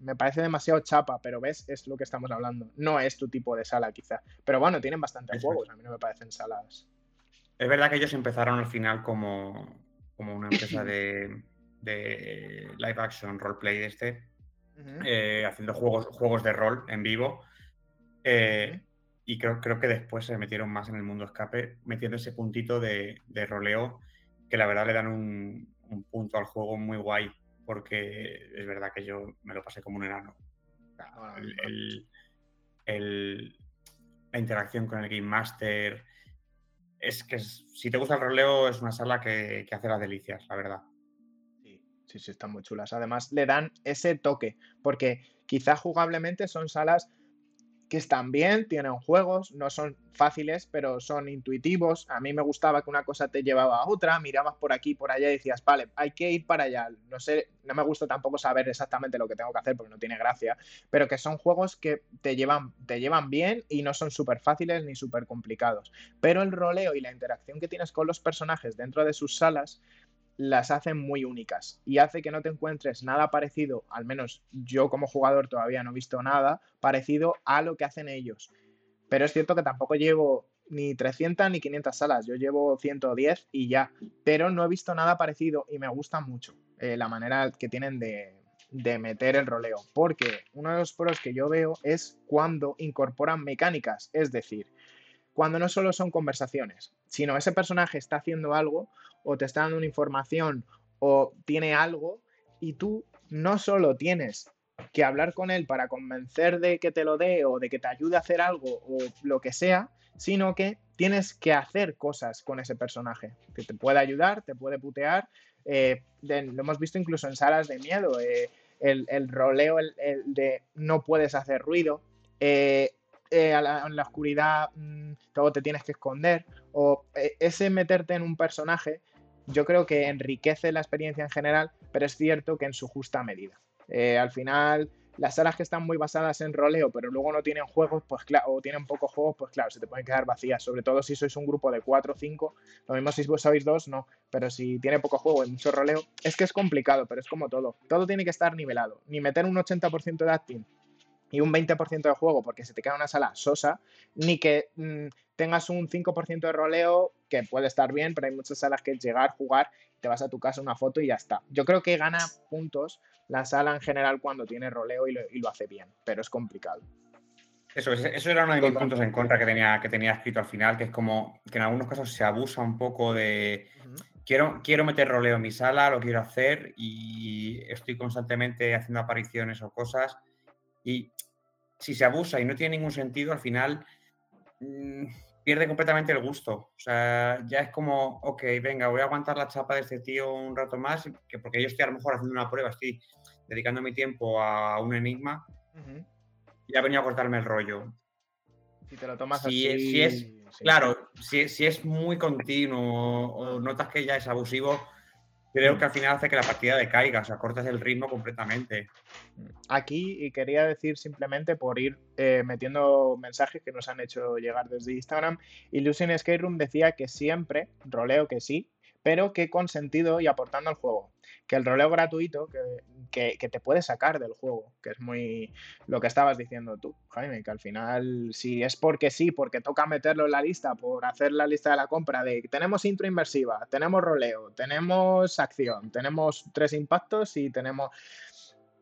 me parece demasiado chapa, pero ves, es lo que estamos hablando. No es tu tipo de sala, quizá. Pero bueno, tienen bastantes juegos, a mí no me parecen salas. Es verdad que ellos empezaron al final como, como una empresa de, [coughs] de live action roleplay de este, eh, haciendo juegos, juegos de rol en vivo. Eh, y creo, creo que después se metieron más en el mundo escape, metiendo ese puntito de, de roleo que la verdad le dan un, un punto al juego muy guay porque es verdad que yo me lo pasé como un enano. la interacción con el Game Master. Es que si te gusta el roleo, es una sala que, que hace las delicias, la verdad. Sí, sí, sí, están muy chulas. Además, le dan ese toque, porque quizá jugablemente son salas que están bien, tienen juegos, no son fáciles, pero son intuitivos. A mí me gustaba que una cosa te llevaba a otra, mirabas por aquí, por allá y decías, vale, hay que ir para allá. No sé, no me gusta tampoco saber exactamente lo que tengo que hacer porque no tiene gracia, pero que son juegos que te llevan, te llevan bien y no son súper fáciles ni súper complicados. Pero el roleo y la interacción que tienes con los personajes dentro de sus salas las hacen muy únicas y hace que no te encuentres nada parecido, al menos yo como jugador todavía no he visto nada parecido a lo que hacen ellos. Pero es cierto que tampoco llevo ni 300 ni 500 salas, yo llevo 110 y ya, pero no he visto nada parecido y me gusta mucho eh, la manera que tienen de, de meter el roleo, porque uno de los pros que yo veo es cuando incorporan mecánicas, es decir, cuando no solo son conversaciones, sino ese personaje está haciendo algo o te está dando una información o tiene algo y tú no solo tienes que hablar con él para convencer de que te lo dé o de que te ayude a hacer algo o lo que sea, sino que tienes que hacer cosas con ese personaje, que te puede ayudar, te puede putear. Eh, lo hemos visto incluso en salas de miedo, eh, el, roleo el, de no puedes hacer ruido, eh, en la oscuridad mm, luego te tienes que esconder, o eh, ese meterte en un personaje, yo creo que enriquece la experiencia en general, pero es cierto que en su justa medida. Eh, al final, las salas que están muy basadas en roleo, pero luego no tienen juegos, pues claro, o tienen pocos juegos, pues claro, se te pueden quedar vacías, sobre todo si sois un grupo de 4 o 5, lo mismo si vos sois dos, no, pero si tiene poco juego y mucho roleo, es que es complicado, pero es como todo, todo tiene que estar nivelado, ni meter un 80% de acting y un 20% de juego porque se te queda una sala sosa, ni que mm, tengas un 5% de roleo que puede estar bien, pero hay muchas salas que llegar, jugar, te vas a tu casa una foto y ya está. Yo creo que gana puntos la sala en general cuando tiene roleo y lo, hace bien, pero es complicado. Eso, eso era uno de mis puntos en contra que tenía, que tenía escrito al final, que es como que en algunos casos se abusa un poco de quiero, quiero meter roleo en mi sala, lo quiero hacer y estoy constantemente haciendo apariciones o cosas y si se abusa y no tiene ningún sentido, al final mm, pierde completamente el gusto. O sea, ya es como, ok, venga, voy a aguantar la chapa de este tío un rato más, que porque yo estoy a lo mejor haciendo una prueba, estoy dedicando mi tiempo a un enigma y ha venido a cortarme el rollo. Si te lo tomas así. Si es, Claro, si, si, es muy continuo o notas que ya es abusivo, creo mm. que al final hace que la partida decaiga, o sea, cortas el ritmo completamente. Aquí, y quería decir simplemente por ir eh, metiendo mensajes que nos han hecho llegar desde Instagram, Illusion Skate Room decía que siempre, roleo que sí, pero que con sentido y aportando al juego. Que el roleo gratuito, que, que, te puede sacar del juego, que es muy lo que estabas diciendo tú, Jaime, que al final, si es porque sí, porque toca meterlo en la lista, por hacer la lista de la compra de tenemos intro inmersiva, tenemos roleo, tenemos acción, tenemos tres impactos y tenemos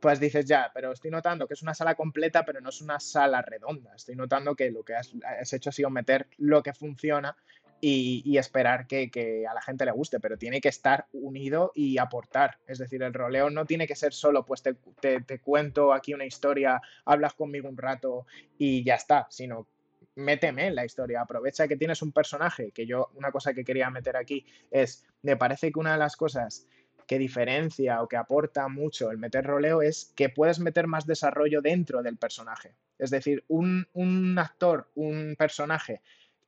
pues dices ya, pero estoy notando que es una sala completa, pero no es una sala redonda. Estoy notando que lo que has, has hecho ha sido meter lo que funciona y, esperar que, a la gente le guste, pero tiene que estar unido y aportar. Es decir, el roleo no tiene que ser solo, pues te, te, cuento aquí una historia, hablas conmigo un rato y ya está, sino méteme en la historia, aprovecha que tienes un personaje, que yo una cosa que quería meter aquí es, me parece que una de las cosas que diferencia o que aporta mucho el meter roleo es que puedes meter más desarrollo dentro del personaje. Es decir, un, un actor, un personaje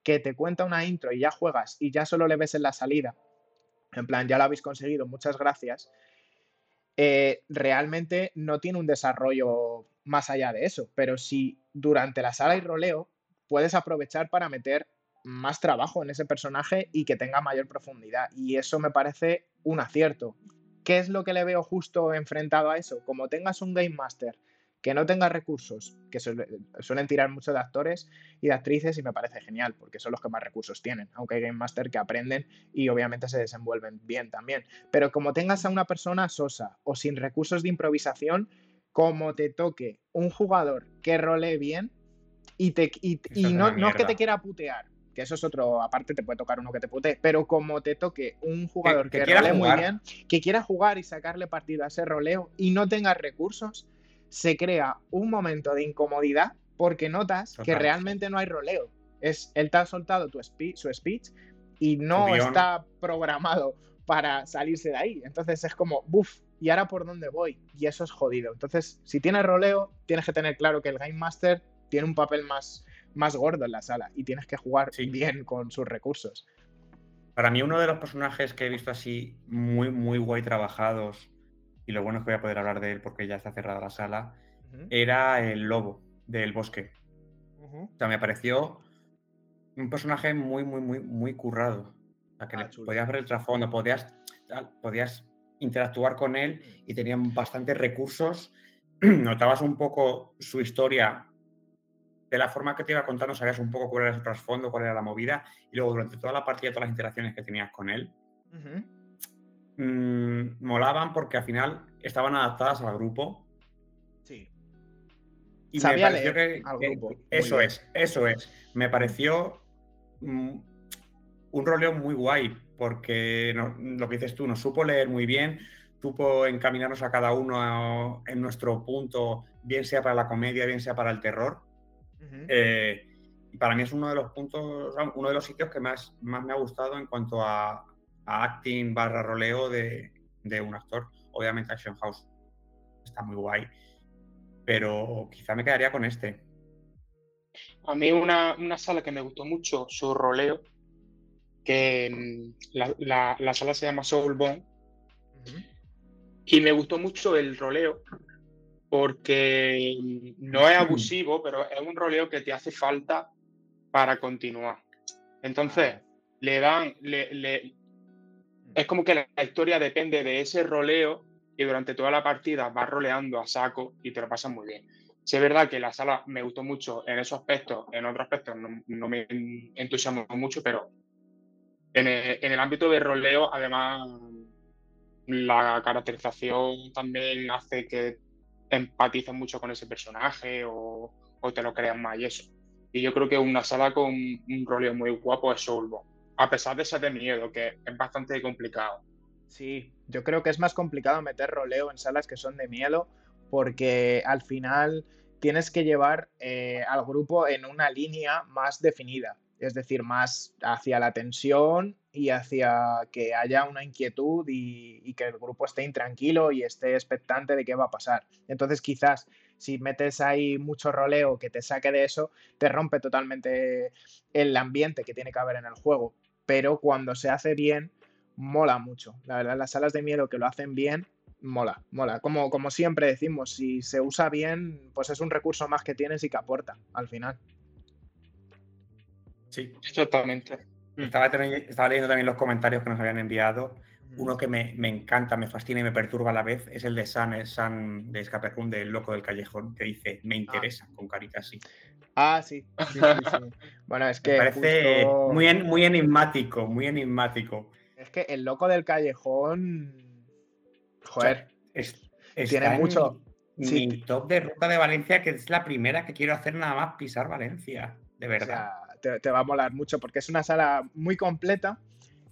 que te cuenta una intro y ya juegas y ya solo le ves en la salida, en plan, ya lo habéis conseguido, muchas gracias, eh, realmente no tiene un desarrollo más allá de eso. Pero si durante la sala y roleo puedes aprovechar para meter más trabajo en ese personaje y que tenga mayor profundidad. Y eso me parece un acierto. ¿Qué es lo que le veo justo enfrentado a eso? Como tengas un Game Master que no tenga recursos, que suelen tirar mucho de actores y de actrices y me parece genial, porque son los que más recursos tienen, aunque hay Game Master que aprenden y obviamente se desenvuelven bien también. Pero como tengas a una persona sosa o sin recursos de improvisación, como te toque un jugador que role bien y, te, y, no, no es que te quiera putear, que eso es otro, aparte te puede tocar uno que te putee, pero como te toque un jugador que, role muy bien, que quiera jugar y sacarle partido a ese roleo y no tenga recursos, se crea un momento de incomodidad porque notas que realmente no hay roleo. Es, él te ha soltado tu su speech y no está programado para salirse de ahí. Entonces es como, buf, ¿y ahora por dónde voy? Y eso es jodido. Entonces, si tienes roleo, tienes que tener claro que el Game Master tiene un papel más, más gordo en la sala y tienes que jugar bien con sus recursos. Para mí, uno de los personajes que he visto así muy, muy guay trabajados y lo bueno es que voy a poder hablar de él porque ya está cerrada la sala, era el lobo del bosque. O sea, me pareció un personaje muy, muy, muy, muy currado. O sea, que ah, podías ver el trasfondo, podías, podías interactuar con él y tenían bastantes recursos. [clears throat] Notabas un poco su historia de la forma que te iba contando, sabías un poco cuál era su trasfondo, cuál era la movida, y luego durante toda la partida, todas las interacciones que tenías con él, mmm, molaban porque al final estaban adaptadas al grupo. Sí. Y me pareció que, eso es, eso es. Me pareció mm, un roleo muy guay porque lo que dices tú, nos supo leer muy bien, supo encaminarnos a cada uno en nuestro punto, bien sea para la comedia, bien sea para el terror. Eh, y para mí es uno de los puntos, uno de los sitios que más, más me ha gustado en cuanto a, acting barra roleo de, un actor. Obviamente Action House está muy guay, pero quizá me quedaría con este. A mí una, sala que me gustó mucho, su roleo, que mm, la, sala se llama Soulbone, y me gustó mucho el roleo, porque no es abusivo, pero es un roleo que te hace falta para continuar. Entonces, le dan, le, es como que la historia depende de ese roleo y durante toda la partida vas roleando a saco y te lo pasas muy bien. Si es verdad que la sala me gustó mucho en esos aspectos, en otros aspectos no, me entusiasmó mucho, pero en el, ámbito de roleo, además, la caracterización también hace que empatices mucho con ese personaje o, te lo creas más y eso. Y yo creo que una sala con un roleo muy guapo es Soulbo, a pesar de ser de miedo, que es bastante complicado. Sí, yo creo que es más complicado meter roleo en salas que son de miedo, porque al final tienes que llevar eh, al grupo en una línea más definida, es decir, más hacia la tensión y hacia que haya una inquietud y, que el grupo esté intranquilo y esté expectante de qué va a pasar. Entonces, quizás si metes ahí mucho roleo que te saque de eso, te rompe totalmente el ambiente que tiene que haber en el juego. Pero cuando se hace bien, mola mucho. La verdad, las salas de miedo que lo hacen bien, mola, mola. Como, como siempre decimos, si se usa bien, pues es un recurso más que tienes y que aporta al final. Sí, exactamente. Estaba, leyendo también los comentarios que nos habían enviado. Uno que me, encanta, me fascina y me perturba a la vez es el de San, San de Escape Room, del loco del callejón, que dice, me ah. interesa, con carita así. Ah, sí. [laughs] bueno, es que. Me parece muy, muy enigmático, muy enigmático. Es que el loco del callejón. Joder. tiene mucho. Mi top de ruta de Valencia, que es la primera que quiero hacer nada más pisar Valencia. De verdad te, va a molar mucho porque es una sala muy completa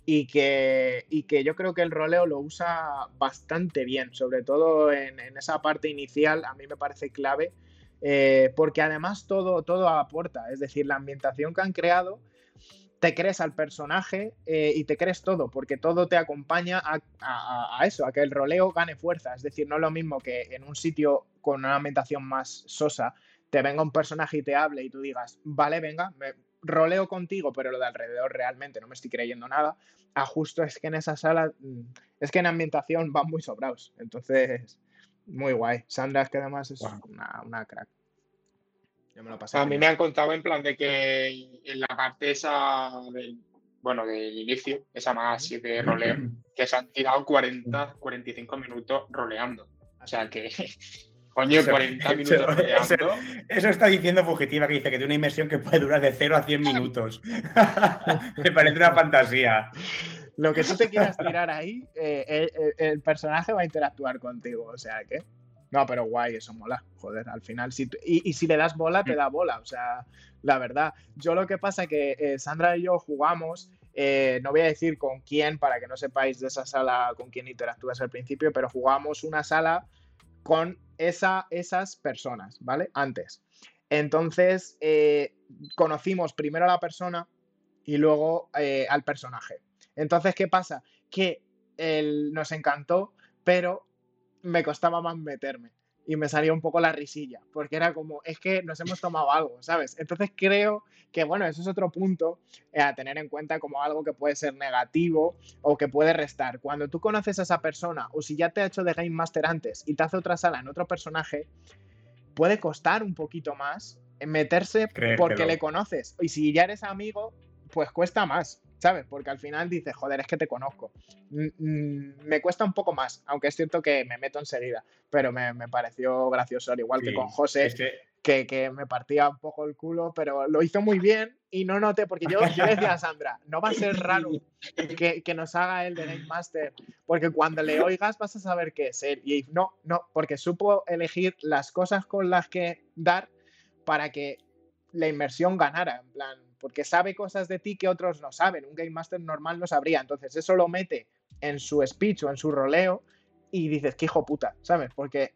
y que, y que yo creo que el roleo lo usa bastante bien, sobre todo en, esa parte inicial, a mí me parece clave, eh, porque además todo, todo aporta, es decir, la ambientación que han creado, te crees al personaje eh, y te crees todo, porque todo te acompaña a, a, eso, a que el roleo gane fuerza, es decir, no es lo mismo que en un sitio con una ambientación más sosa, te venga un personaje y te hable y tú digas, vale, venga, me, roleo contigo, pero lo de alrededor realmente no me estoy creyendo nada. A justo es que en esa sala, mm, es que en ambientación van muy sobrados. Entonces, muy guay. Sandra es que además es una, crack. Yo me lo pasé a mí me han contado en plan de que en la parte esa del, bueno, del inicio, esa más así de roleo, [clears throat] que se han tirado 40, 45 minutos roleando. O sea que Coño, 40 minutos eso, está diciendo Fugitiva, que dice que tiene una inmersión que puede durar de 0 a 100 minutos. [laughs] Me parece una fantasía. Lo que tú te quieras tirar ahí, eh, eh, eh, el, personaje va a interactuar contigo, o sea que... No, pero guay, eso mola, joder, al final. Si, y, si le das bola, te mm. da bola, o sea, la verdad. Yo lo que pasa que Sandra y yo jugamos no voy a decir con quién para que no sepáis de esa sala con quién interactúas al principio, pero jugamos una sala con esa, esas personas, ¿vale? Antes. Entonces, eh, conocimos primero a la persona y luego eh, al personaje. Entonces, ¿qué pasa? Que él nos encantó, pero me costaba más meterme y me salió un poco la risilla, porque era como, es que nos hemos tomado algo, ¿sabes? Entonces creo que, bueno, eso es otro punto eh, a tener en cuenta como algo que puede ser negativo o que puede restar. Cuando tú conoces a esa persona o si ya te ha hecho de Game Master antes y te hace otra sala en otro personaje, puede costar un poquito más meterse porque le conoces. Y si ya eres amigo, pues cuesta más. ¿Sabes? Porque al final dices, joder, es que te conozco. me cuesta un poco más, aunque es cierto que me meto enseguida, pero me, pareció gracioso, al igual que con José, que... me partía un poco el culo, pero lo hizo muy bien y no noté, porque yo, yo decía a Sandra, no va a ser raro que, que, nos haga el de Game Master, porque cuando le oigas vas a saber qué es él. Y no, no, porque supo elegir las cosas con las que dar para que la inmersión ganara, en plan, porque sabe cosas de ti que otros no saben. Un Game Master normal no sabría. Entonces, eso lo mete en su speech o en su roleo y dices, qué hijo puta, ¿sabes? Porque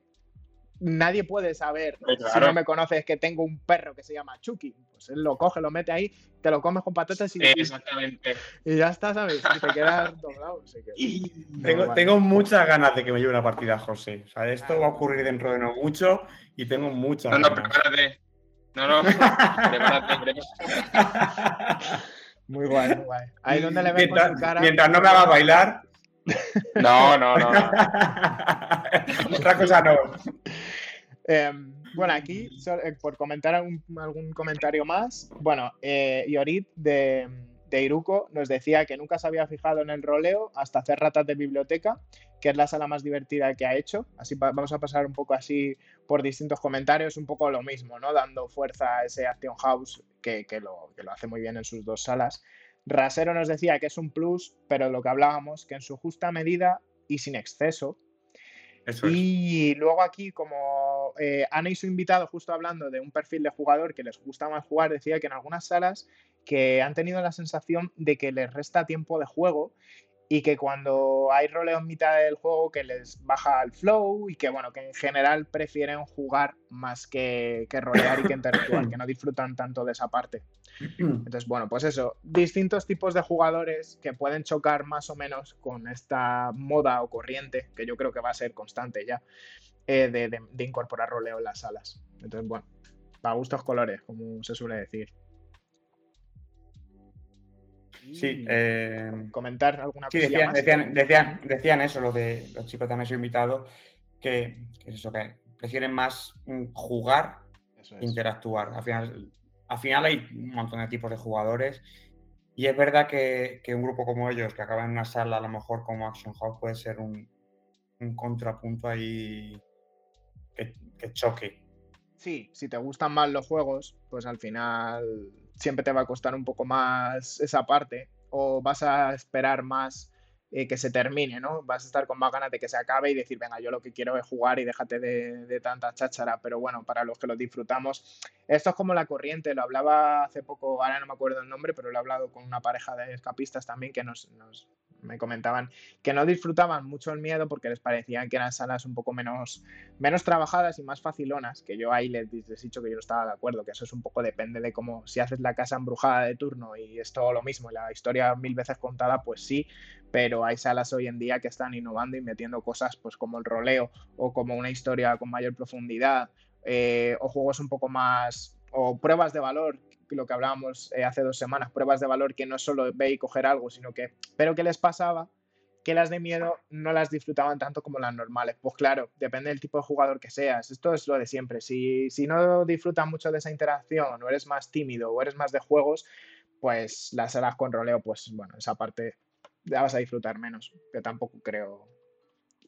nadie puede saber, si no me conoces, que tengo un perro que se llama Chucky. Pues él lo coge, lo mete ahí, te lo comes con patatas y. Exactamente. Y ya está, ¿sabes? Y te quedas doblado. tengo, tengo, muchas ganas de que me lleve una partida, José. O sea, esto va a ocurrir dentro de no mucho y tengo muchas no, no, Prepárate. No, no, Muy guay, muy guay. Ahí donde le ves mientras, su cara. Mientras no me haga bailar. No, no, no. [laughs] Otra cosa no. Em, bueno, aquí, eh, por comentar algún, comentario más, bueno, eh, Yorit de, de, Iruko nos decía que nunca se había fijado en el roleo hasta hacer ratas de biblioteca, que es la sala más divertida que ha hecho. Así vamos a pasar un poco así por distintos comentarios, un poco lo mismo, ¿no? Dando fuerza a ese Action House que, lo, que lo hace muy bien en sus dos salas. Rasero nos decía que es un plus, pero lo que hablábamos, que en su justa medida y sin exceso, y luego aquí, como eh, Ana y su invitado, justo hablando de un perfil de jugador que les gusta más jugar, decía que en algunas salas que han tenido la sensación de que les resta tiempo de juego y que cuando hay roleo en mitad del juego que les baja el flow y que bueno, que en general prefieren jugar más que, que rolear y que interactuar, que no disfrutan tanto de esa parte. Entonces, bueno, pues eso, distintos tipos de jugadores que pueden chocar más o menos con esta moda o corriente, que yo creo que va a ser constante ya, eh, de, de incorporar roleo en las salas. Entonces, bueno, para gustos colores, como se suele decir. Sí, eh, comentar alguna cosa. Sí, decían, Decían, decían, eso, los de los chicos también soy invitado, que, es eso, que prefieren más mm, jugar que interactuar. Al final, al final hay un montón de tipos de jugadores. Y es verdad que, un grupo como ellos, que acaban en una sala a lo mejor como Action House, puede ser un, contrapunto ahí que, que choque. Sí, si te gustan más los juegos, pues al final siempre te va a costar un poco más esa parte o vas a esperar más eh, que se termine, ¿no? Vas a estar con más ganas de que se acabe y decir, venga, yo lo que quiero es jugar y déjate de, de, tanta cháchara. Pero bueno, para los que lo disfrutamos, esto es como la corriente. Lo hablaba hace poco, ahora no me acuerdo el nombre, pero lo he hablado con una pareja de escapistas también que nos, nos me comentaban que no disfrutaban mucho el miedo porque les parecían que eran salas un poco menos, menos trabajadas y más facilonas, que yo ahí les, he dicho que yo no estaba de acuerdo, que eso es un poco depende de cómo, si haces la casa embrujada de turno y es todo lo mismo, y la historia mil veces contada, pues sí, pero hay salas hoy en día que están innovando y metiendo cosas pues como el roleo o como una historia con mayor profundidad eh, o juegos un poco más o pruebas de valor lo que hablábamos eh, hace dos semanas, pruebas de valor que no solo ve y coger algo, sino que, pero que les pasaba que las de miedo no las disfrutaban tanto como las normales. Pues claro, depende del tipo de jugador que seas. Esto es lo de siempre. Si, si no disfrutas mucho de esa interacción, o eres más tímido, o eres más de juegos, pues las salas con roleo, pues bueno, esa parte la vas a disfrutar menos. Yo tampoco creo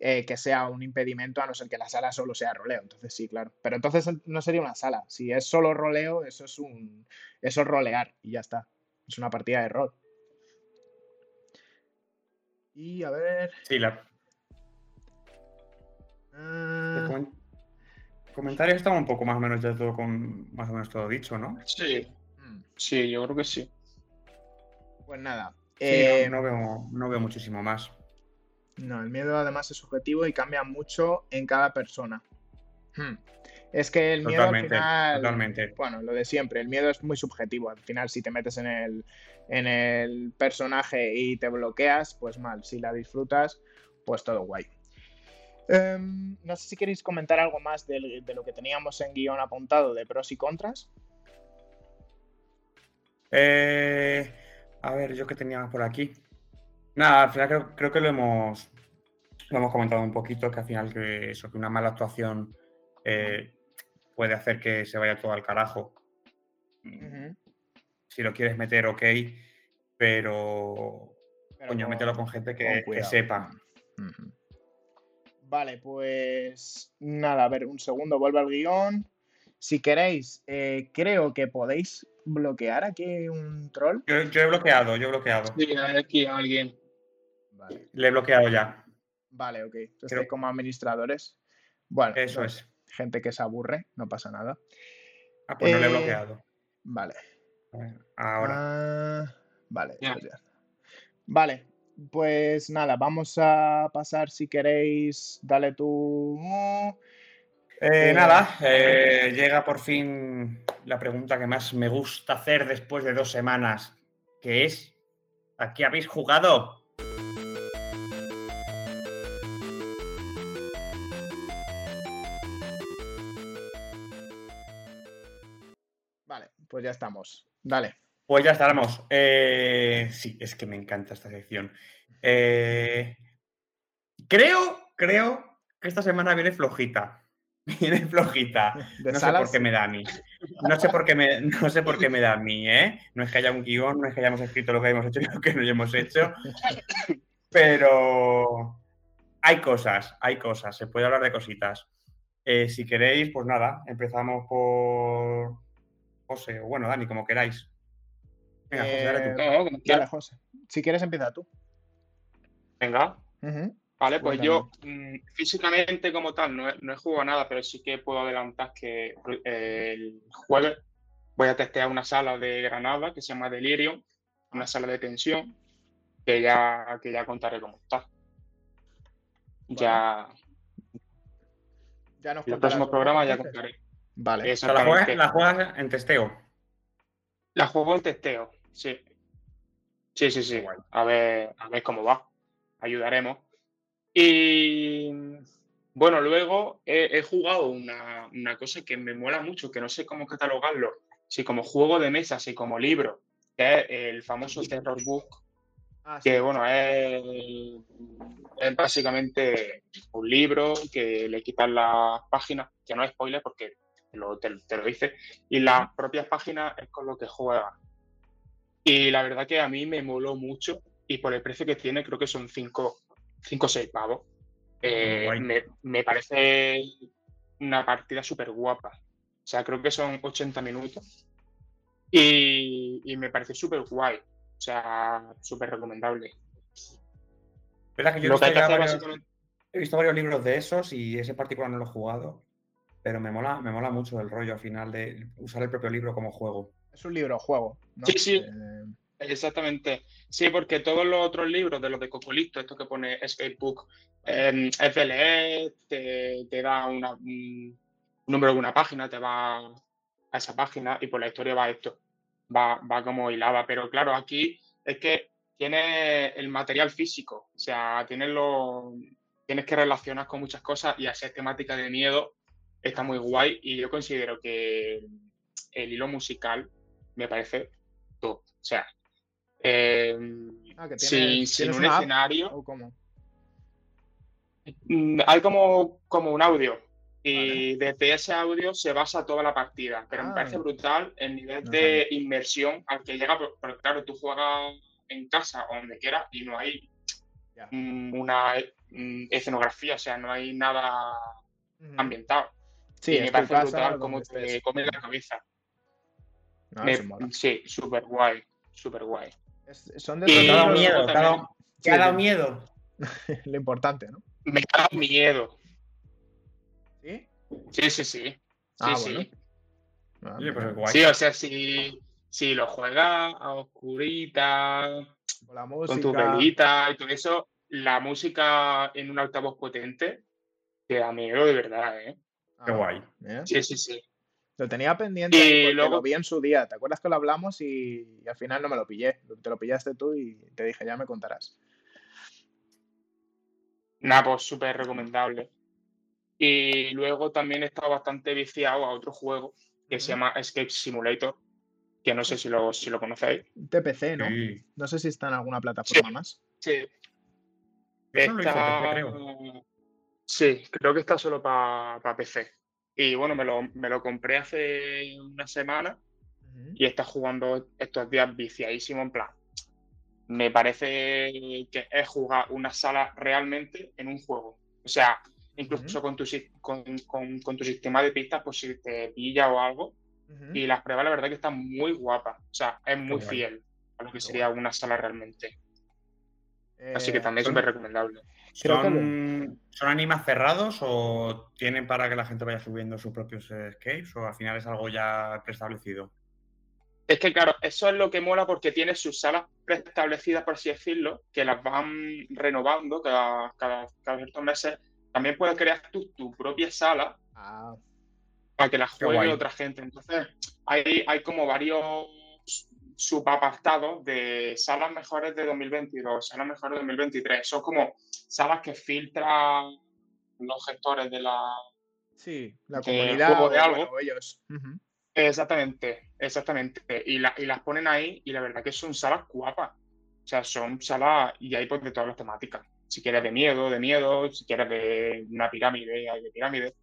eh, que sea un impedimento a no ser que la sala solo sea roleo. Entonces sí, claro. Pero entonces no sería una sala. Si es solo roleo, eso es un. Eso es rolear y ya está. Es una partida de rol. Y a ver. Sí, la. Uh... Comentarios están un poco más o menos ya todo con más o menos todo dicho, ¿no? Sí. Mm. Sí, yo creo que sí. Pues nada. Eh, no, veo, no veo muchísimo más. No, el miedo además es subjetivo y cambia mucho en cada persona. Hmm. Es que el miedo al final. Totalmente. Bueno, lo de siempre, el miedo es muy subjetivo. Al final, si te metes en el, en el personaje y te bloqueas, pues mal. Si la disfrutas, pues todo guay. Em, no sé si queréis comentar algo más de, lo que teníamos en guion apuntado de pros y contras. Eh, a ver, yo que tenía por aquí. Nada, al final creo, que lo hemos, lo hemos comentado un poquito, que al final que eso, que una mala actuación eh, puede hacer que se vaya todo al carajo. Si lo quieres meter, ok, pero, coño, mételo con gente que, sepa. Vale, pues nada, a ver, un segundo, vuelvo al guion. Si queréis, eh, creo que podéis bloquear aquí un troll. Yo, he bloqueado, yo he bloqueado. Sí, hay aquí alguien. Le he bloqueado ya. Vale, ok. Entonces, como administradores. Bueno, eso es. Gente que se aburre, no pasa nada. Ah, pues no le he eh, bloqueado. Vale. Ahora. Ah, vale, pues Vale, pues nada, vamos a pasar si queréis. Dale tú. Eh, eh, nada, llega por fin la pregunta que más me gusta hacer después de dos semanas, que es, ¿a qué habéis jugado? Pues ya estamos. Dale. Pues ya estaremos. Eh, sí, es que me encanta esta sección. Eh, creo, creo que esta semana viene flojita. [laughs] Viene flojita. no sé por qué me da a mí. No sé por qué me, [laughs] no sé por qué me da a mí, ¿eh? No es que haya un guion, no es que hayamos escrito lo que hemos hecho y lo que no hemos hecho. Pero hay cosas, hay cosas. Se puede hablar de cositas. Eh, si queréis, pues nada, empezamos por José, o bueno, Dani, como queráis. Venga, José, dale tú. Eh, José. Si quieres, empieza tú. Venga. Vale, pues yo mm, físicamente como tal no he, jugado nada, pero sí que puedo adelantar que eh, el jueves voy a testear una sala de Granada que se llama Delirium, una sala de tensión, que ya, que ya contaré cómo está. Ya. Ya nos el próximo programa ya contaré. Vale. ¿La juegas, ¿La juegas en testeo? La juego en testeo, sí. Sí, sí, sí. A ver, a ver cómo va. Ayudaremos. Y bueno, luego he, jugado una, cosa que me mola mucho, que no sé cómo catalogarlo, si como juego de mesa, si como libro, que es el famoso Terror Book, ah, que bueno, es, básicamente un libro que le quitan las páginas, que no es spoiler porque lo, te, lo dice, y las propias páginas es con lo que juega. Y la verdad que a mí me moló mucho y por el precio que tiene creo que son cinco 5 o 6 pavos. Eh, me, parece una partida súper guapa. O sea, creo que son 80 minutos. Y, me parece súper guay. O sea, súper recomendable. ¿Verdad que yo he, visto varios, libros de esos y ese particular no lo he jugado. Pero me mola, me mola mucho el rollo al final de usar el propio libro como juego. Es un libro juego. Sí, sí. Eh, Exactamente. Sí, porque todos los otros libros de los de Cocolito, esto que pone Escapebook, eh, FLE, te, da una, un número de una página, te va a esa página y por la historia va esto. Va, va como hilada. Pero claro, aquí es que tiene el material físico. O sea, tienes, lo, tienes que relacionar con muchas cosas y hacer temática de miedo está muy guay. Y yo considero que el hilo musical me parece top. O sea, eh, ah, sin, un escenario. Mm, hay como, como un audio. Y desde ese audio se basa toda la partida. Pero me parece ah. brutal el nivel de inmersión al que llega. Porque claro, tú juegas en casa o donde quieras y no hay una mm, escenografía, o sea, no hay nada ambientado. Sí, y me parece brutal cómo te come la cabeza. sí, súper guay, súper guay son de dado miedo, te ha dado, miedo. [laughs] Lo importante, ¿no? Me ha dado miedo. ¿Sí? Sí, sí, sí. Ah, sí, sí. Ah, pues sí, o sea, si, si lo juegas a oscurita, con, tu velita y todo eso, la música en un altavoz potente te da miedo de verdad, ¿eh? Qué guay. Sí, sí, sí. Lo tenía pendiente y porque luego... lo vi en su día. ¿Te acuerdas que lo hablamos y, al final no me lo pillé? Te lo pillaste tú y te dije, ya me contarás. Nada, pues súper recomendable. Y luego también he estado bastante viciado a otro juego que se llama Escape Simulator, que no sé si lo, si lo conocéis. TPC, ¿no? No sé si está en alguna plataforma más. Sí. creo. Sí, creo que está solo para PC. Y bueno, me lo, me lo compré hace una semana y está jugando estos días viciadísimo en plan. Me parece que es jugar una sala realmente en un juego. O sea, incluso con, tu, con, con, tu sistema de pistas, pues si te pilla o algo. Y las pruebas, la verdad, que están muy guapas. O sea, es muy fiel a lo que sería una sala realmente. Así que eh, también es súper recomendable. ¿Son, ¿Son animas cerrados o tienen para que la gente vaya subiendo sus propios escapes o al final es algo ya preestablecido? Es que claro, eso es lo que mola porque tiene sus salas preestablecidas, por así decirlo, que las van renovando cada, cada, ciertos meses. También puedes crear tu, propia sala ah. para que la juegue otra gente. Entonces, hay, hay como varios subapartados de salas mejores de 2022, salas mejores de 2023. Son como salas que filtran los gestores de la, sí, la comunidad de algo. ellos. Exactamente, exactamente. Y, y las ponen ahí y la verdad que son salas guapas. O sea, son salas y hay pues de todas las temáticas. Si quieres de miedo, de miedo. Si quieres de una pirámide, hay de pirámide.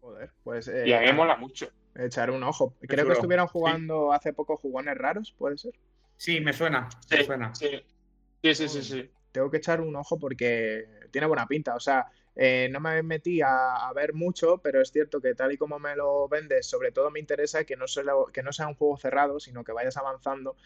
Joder, pues y a mí eh, me mola mucho. Echar un ojo. Creo que estuvieron jugando hace poco jugones raros, ¿puede ser? Sí, me suena, me Sí, suena. sí, sí, sí, sí, sí. tengo que echar un ojo porque tiene buena pinta. O sea, eh, no me metí a, a ver mucho, pero es cierto que tal y como me lo vendes, sobre todo me interesa que no, solo- que no sea un juego cerrado, sino que vayas avanzando,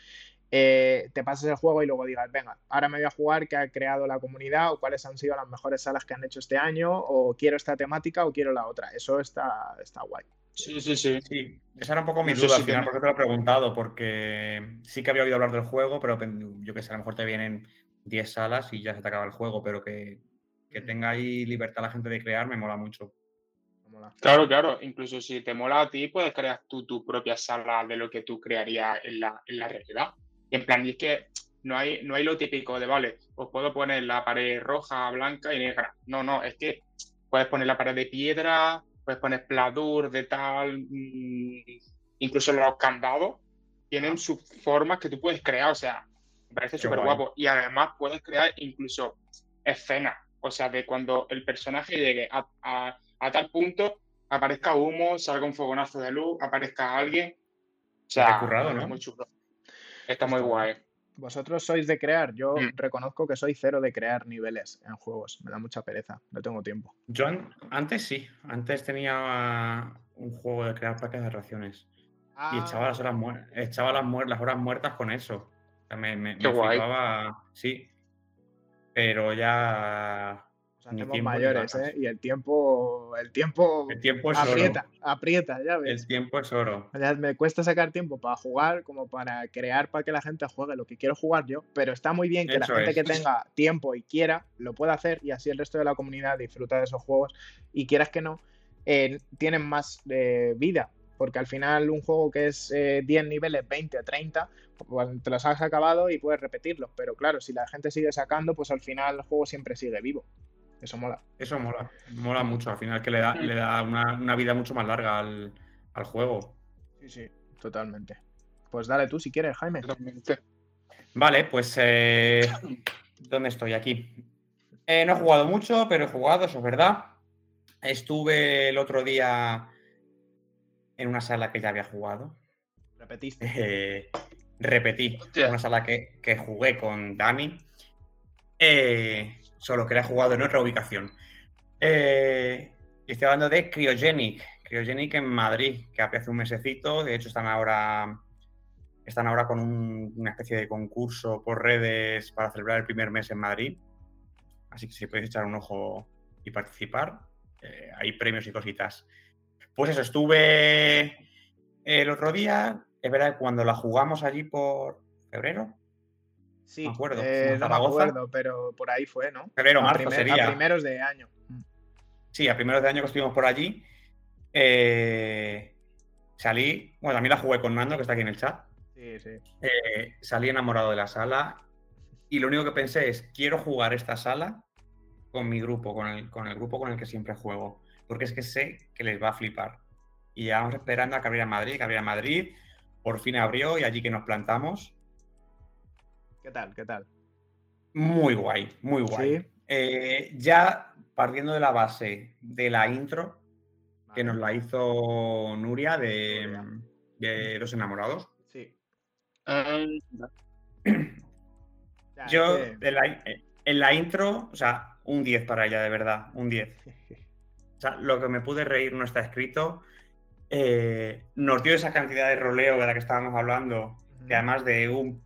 eh, te pases el juego y luego digas, venga, ahora me voy a jugar qué ha creado la comunidad o cuáles han sido las mejores salas que han hecho este año, o quiero esta temática o quiero la otra. Eso está, está guay. Sí, sí, sí. Sí, esa era un poco mi duda sí al que final, porque te lo he preguntado, porque sí que había oído hablar del juego, pero yo que sé, a lo mejor te vienen 10 salas y ya se te acaba el juego, pero que, que Mm. tenga ahí libertad la gente de crear me mola mucho. Claro, claro. Incluso si te mola a ti, puedes crear tú tu propia sala de lo que tú crearías en la, en la realidad. En plan, y es que no hay, no hay lo típico de, vale, os puedo poner la pared roja, blanca y negra. No, no, es que puedes poner la pared de piedra, puedes poner pladur de tal, mm, incluso los candados tienen sus formas que tú puedes crear, o sea, me parece súper guapo. Y además puedes crear incluso escenas, o sea, de cuando el personaje llegue a, a- a tal punto, aparezca humo, salga un fogonazo de luz, aparezca alguien. O sea, currado, ¿no? muy chulo. Está muy guay. Vosotros sois de crear, yo Mm. reconozco que soy cero de crear niveles en juegos, me da mucha pereza, no tengo tiempo. Yo an- antes sí, antes tenía un juego de crear placas de raciones y echaba las horas, muer- echaba las, muer- las horas muertas con eso. O sea, me, me, Qué me guay. flipaba, sí, pero ya Nos hacemos mayores. ¿eh? Y el tiempo, el tiempo el tiempo es oro. aprieta, aprieta, ya ves. El tiempo es oro. O sea, me cuesta sacar tiempo para jugar como para crear para que la gente juegue lo que quiero jugar yo, pero está muy bien que la gente es. que tenga tiempo y quiera lo pueda hacer y así el resto de la comunidad disfruta de esos juegos y quieras que no, eh, tienen más eh, vida, porque al final un juego que es eh, 10 niveles, 20, 30, pues te los has acabado y puedes repetirlos, pero claro, si la gente sigue sacando, pues al final el juego siempre sigue vivo. Eso mola. Eso mola, mola mucho. Al final que le da, le da una, una vida mucho más larga al, al juego. Sí, sí, totalmente. Pues dale tú si quieres, Jaime. Totalmente. Vale, pues eh, ¿dónde estoy? Aquí. Eh, no he jugado mucho, pero he jugado, eso es verdad. Estuve el otro día en una sala que ya había jugado. Repetiste. Eh, repetí, Hostia. una sala que, que jugué con Dani. Eh, solo que la he jugado en otra ubicación. Eh, estoy hablando de Cryogenic. Cryogenic en Madrid, que hace un mesecito. De hecho, están ahora, están ahora con un- una especie de concurso por redes para celebrar el primer mes en Madrid. Así que si podéis echar un ojo y participar, eh, hay premios y cositas. Pues eso, estuve el otro día. Es verdad que cuando la jugamos allí por febrero, Sí, me acuerdo, eh, no me acuerdo, pero por ahí fue, ¿no? febrero, marzo primer- sería. a primeros de año. Mm. Sí, a primeros de año que estuvimos por allí. eh, salí, bueno, también la jugué con Nando, que está aquí en el chat. Sí, sí. eh, salí enamorado de la sala y lo único que pensé es, quiero jugar esta sala con mi grupo, con el, con el grupo con el que siempre juego, porque es que sé que les va a flipar. Y ya vamos esperando a que abriera Madrid, que abriera Madrid, por fin abrió y allí que nos plantamos. ¿Qué tal? ¿Qué tal? Muy guay, muy guay. Sí. Eh, ya partiendo de la base de la intro, que nos la hizo Nuria de, Los Enamorados. Sí. Ya, Yo, que- en la, en la intro, o sea, un 10 para ella, de verdad, un 10. O sea, lo que me pude reír no está escrito. Eh, nos dio esa cantidad de roleo de la que estábamos hablando, que además de un,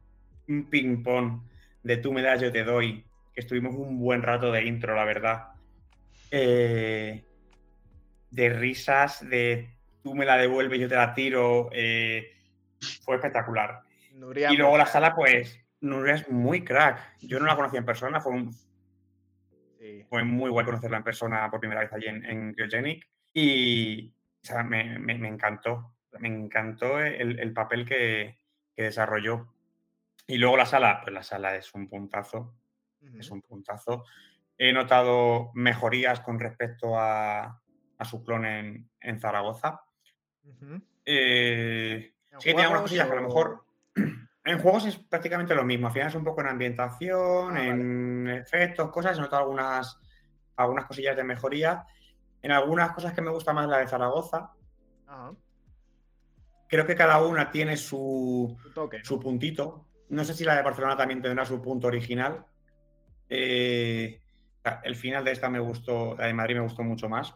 un ping-pong de tú me das, yo te doy, que estuvimos un buen rato de intro, la verdad. Eh, de risas, de tú me la devuelves, yo te la tiro. eh, fue espectacular. Nuria Y luego la sala, pues, Nuria es muy crack. Yo no la conocía en persona, fue, un- Sí. fue muy guay conocerla en persona por primera vez allí en, en Cryogenic. Y o sea, me, me- me encantó. Me encantó el, el papel que, que desarrolló. Y luego la sala, pues la sala es un puntazo. Es un puntazo. He notado mejorías con respecto a, a su clon en, en Zaragoza. Eh, ¿En Sí, tiene algunas juegos cosillas que a lo mejor. [clears throat] En juegos es prácticamente lo mismo. Al final es un poco en ambientación, Ah, vale. en efectos, cosas. He notado algunas, algunas cosillas de mejoría. en algunas cosas que me gusta más la de Zaragoza. Creo que cada una tiene su, su puntito. No sé si la de Barcelona también tendrá su punto original. Eh, el final de esta me gustó, la de Madrid me gustó mucho más.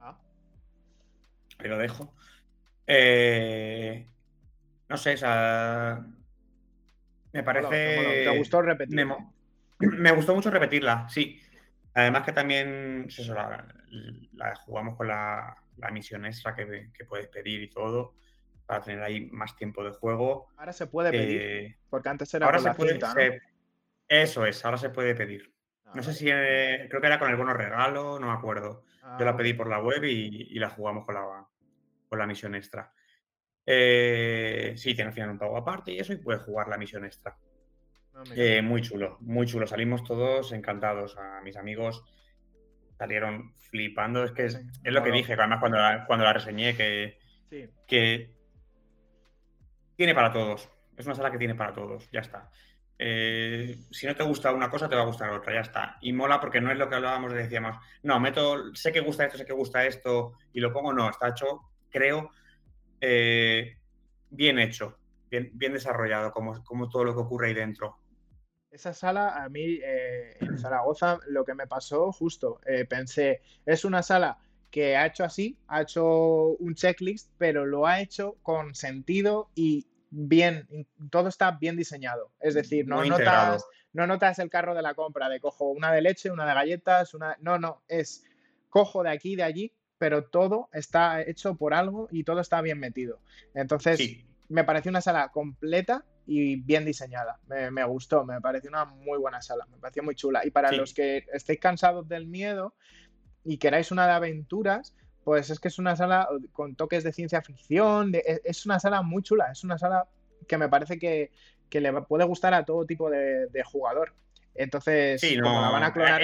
Ah. lo dejo. Eh, no sé, o sea, me parece. ¿Te gustó repetirla? [clears throat] Me, gustó mucho repetirla, sí. Además que también pues la, jugamos con la, misión extra que, puedes pedir y todo para tener ahí más tiempo de juego. Ahora se puede pedir, eh, porque antes era ahora se puede, Eso es, ahora se puede pedir. Ah, no sé si eh, creo que era con el bono regalo, no me acuerdo. Yo la ah, pedí por la web y, la jugamos con la, con la misión extra. Eh, sí, tiene al final un pago aparte y eso, y puedes jugar la misión extra. Ah, eh, muy chulo, muy chulo. Salimos todos encantados. A mis amigos salieron flipando. Es que es, lo que dije, además cuando la, cuando la reseñé, que, que tiene para todos. Es una sala que tiene para todos, ya está. Eh, si no te gusta una cosa, te va a gustar otra, ya está. Y mola porque no es lo que hablábamos, decíamos, no, meto, sé que gusta esto, sé que gusta esto, y lo pongo, no, está hecho, creo, eh, bien hecho, bien, bien desarrollado, como, como, todo lo que ocurre ahí dentro. Esa sala, a mí eh, en Zaragoza, lo que me pasó justo, eh, pensé, es una sala que ha hecho así, ha hecho un checklist, pero lo ha hecho con sentido y bien, todo está bien diseñado. Es decir, no notas, no notas el carro de la compra de cojo una de leche, una de galletas, una. No, no, es cojo de aquí, de allí, pero todo está hecho por algo y todo está bien metido. Entonces, me pareció una sala completa y bien diseñada. Me, gustó, me pareció una muy buena sala, me pareció muy chula. Y para los que estéis cansados del miedo y queráis una de aventuras, pues es que es una sala con toques de ciencia ficción, e, es una sala muy chula, es una sala que me parece que, le puede gustar a todo tipo de, jugador. Entonces, como la van a clonar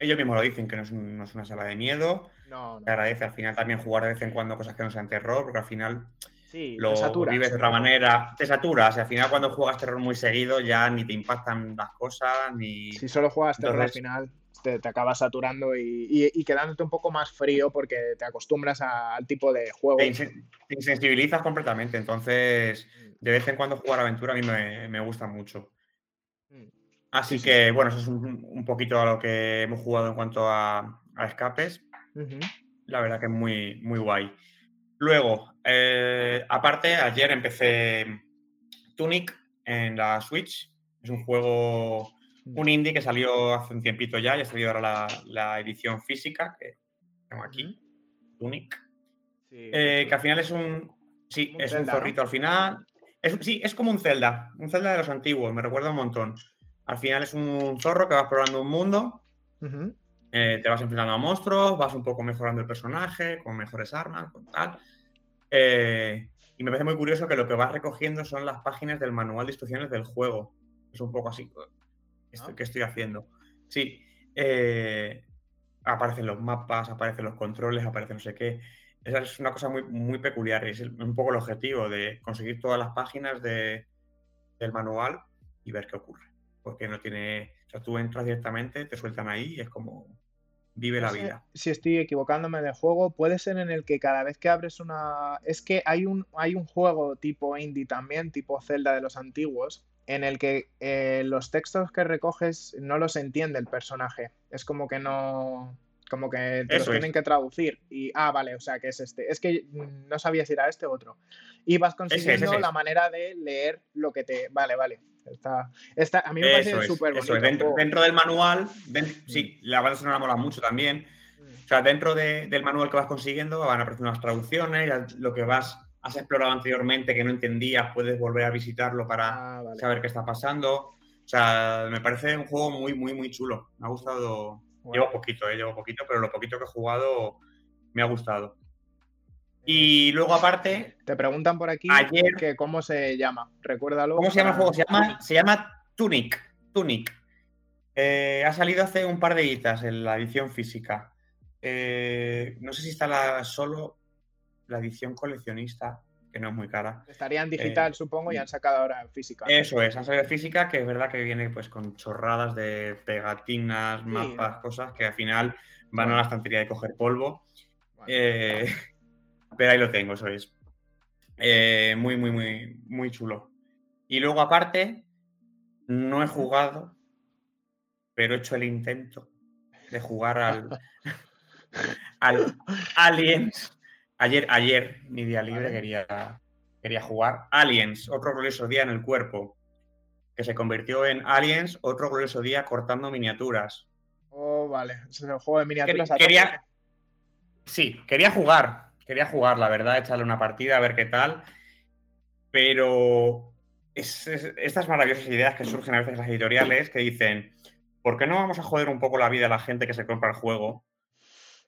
ellos mismos lo dicen, que no es, una sala de miedo. No, Te agradece al final también jugar de vez en cuando cosas que no sean terror, porque al final lo vives de otra manera. Te saturas. Y al final, cuando juegas terror muy seguido, ya ni te impactan las cosas, ni. Si solo juegas terror al final, te, acabas saturando y, quedándote un poco más frío porque te acostumbras al tipo de juego. Te, insensibilizas completamente. Entonces, mm. de vez en cuando jugar aventura a mí me gusta mucho. Así que, bueno, eso es un, poquito a lo que hemos jugado en cuanto a, escapes. La verdad que es muy, muy guay. Luego, eh, aparte, ayer empecé Tunic en la Switch. Es un juego, un indie que salió hace un tiempito ya, ya ha salido ahora la, edición física, que tengo aquí, Tunic. Eh, que al final es un, sí, es un zorrito al final. sí, es como un Zelda, un Zelda de los antiguos, me recuerda un montón. Al final es un zorro que va explorando un mundo, eh, te vas enfrentando a monstruos, vas un poco mejorando el personaje, con mejores armas, con tal. Eh, y me parece muy curioso que lo que vas recogiendo son las páginas del manual de instrucciones del juego. Es un poco así esto, ah. que estoy haciendo. Sí, eh, aparecen los mapas, aparecen los controles, aparece no sé qué. Esa es una cosa muy, muy peculiar y es un poco el objetivo de conseguir todas las páginas del manual y ver qué ocurre porque no tiene, o sea, tú entras directamente, te sueltan ahí y es como vive la vida. Si estoy equivocándome de juego, puede ser en el que cada vez que abres una... Es que hay un, hay un juego tipo indie también, tipo Zelda de los antiguos, en el que eh, los textos que recoges no los entiende el personaje. Es como que no como que te los tienen que traducir y, ah, vale, o sea, que es este. Es que no sabía si era este o otro. Y vas consiguiendo la manera de leer lo que te... Vale, vale. Está, a mí me parece súper bonito. Dentro, dentro, del manual, sí, la banda sonora mola mucho también. Mm. O sea, dentro del manual que vas consiguiendo van a aparecer unas traducciones, lo que vas has explorado anteriormente que no entendías, puedes volver a visitarlo para ah, saber qué está pasando. O sea, me parece un juego muy, muy, muy chulo. Me ha gustado Llevo poquito, eh, llevo poquito, pero lo poquito que he jugado me ha gustado. Y luego aparte... Te preguntan por aquí que cómo se llama, recuérdalo. ¿Cómo se llama el juego? Se llama, Tunic. Tunic. Eh, ha salido hace un par de editas en la edición física. Eh, no sé si está la, solo la edición coleccionista. que no es muy cara. Estaría en digital, Eh, supongo, y han sacado ahora en física. ¿no? Eso es, han salido de física, que es verdad que viene pues con chorradas de pegatinas, Sí. mapas, cosas que al final van Bueno. a la estantería de coger polvo. Bueno, Eh, pero ahí lo tengo, eso es. Eh, muy, muy, muy, muy chulo. Y luego, aparte, no he jugado, pero he hecho el intento de jugar al, [laughs] al Aliens. Ayer, ayer, mi día libre, Vale. quería, quería jugar Aliens, otro glorioso día en el cuerpo, que se convirtió en Aliens, otro glorioso día cortando miniaturas. Oh, vale. Es el juego de miniaturas. Quería, sí, quería jugar, quería jugar, la verdad, echarle una partida a ver qué tal, pero es- es- estas maravillosas ideas que surgen a veces en las editoriales que dicen, ¿por qué no vamos a joder un poco la vida a la gente que se compra el juego?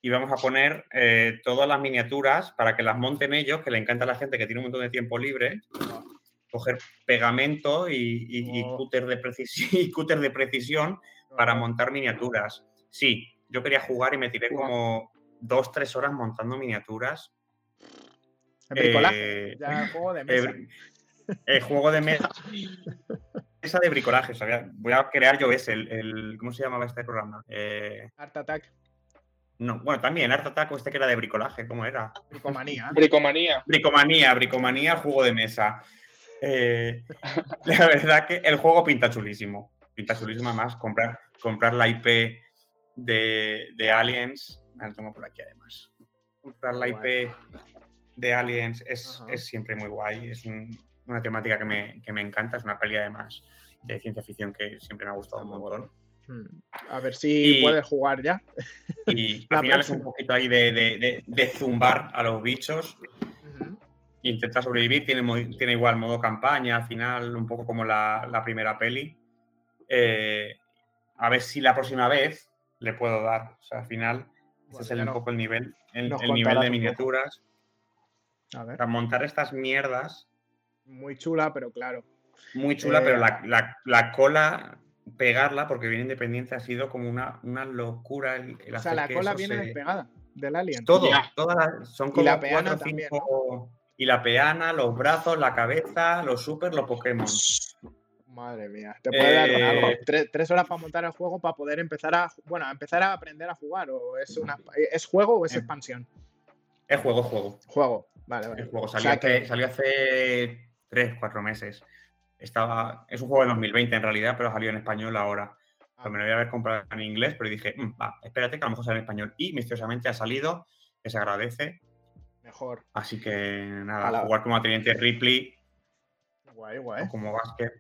Y vamos a poner eh, todas las miniaturas para que las monten ellos, que le encanta a la gente que tiene un montón de tiempo libre, coger pegamento y, y- y cúter de precisión, [laughs] y cúter de precisión para montar miniaturas. Sí, yo quería jugar y me tiré como dos, tres horas montando miniaturas. El bricolaje. Eh, Ya juego de mesa. el juego de mesa [laughs] esa de bricolaje. sabía- Voy a crear yo ese, el, el- ¿cómo se llamaba este programa? Eh, Art Attack. No, bueno, también Art Attack, este que era de bricolaje, ¿cómo era? [laughs] Bricomanía. Bricomanía. Bricomanía, bricomanía, el juego de mesa. Eh, [laughs] la verdad que el juego pinta chulísimo. Pinta chulísimo más comprar, comprar la IP de, de Aliens. ah, Lo tengo por aquí además. Comprar la. IP de Aliens es, es siempre muy guay. Es un- una temática que me, que me encanta. Es una peli además de ciencia ficción que siempre me ha gustado un Muy montón. Hmm. A ver si Y- puedes jugar ya. Y [laughs] al final es un poquito ahí de, de- de- de zumbar a los bichos intenta sobrevivir, tiene, tiene igual modo campaña, al final, un poco como la, la primera peli. Eh, a ver si la próxima vez le puedo dar. O sea, al final, ese es el, un poco el nivel, el, nivel de miniaturas. A ver. Para montar estas mierdas, Muy chula, pero claro. muy chula, Eh, pero la, la- la cola, pegarla, porque viene independiente, ha sido como una, una locura. El, el O sea, hacer la que cola viene se- despegada del alien. Todo, Ya. todas las- son Y como la peana cuatro o también, cinco. Y la peana, los brazos, la cabeza, los super, los Pokémon. Madre mía, te puede dar con algo. Eh, Tres, tres horas para montar el juego para poder empezar a, bueno, a empezar a aprender a jugar o es una es juego o es Eh. expansión. Es juego, juego. Juego, vale, vale. El juego O salió, sea hace, que- salió hace 3, 4 meses. Estaba, es un juego de 2020 en realidad, pero salió en español ahora. Ah. Pues me lo voy a haber comprado en inglés, pero dije, "Mm, va, espérate que a lo mejor sale en español. Y misteriosamente ha salido, que se agradece. mejor. Así que nada, jugar como Teniente Ripley Guay, guay. o como Vázquez.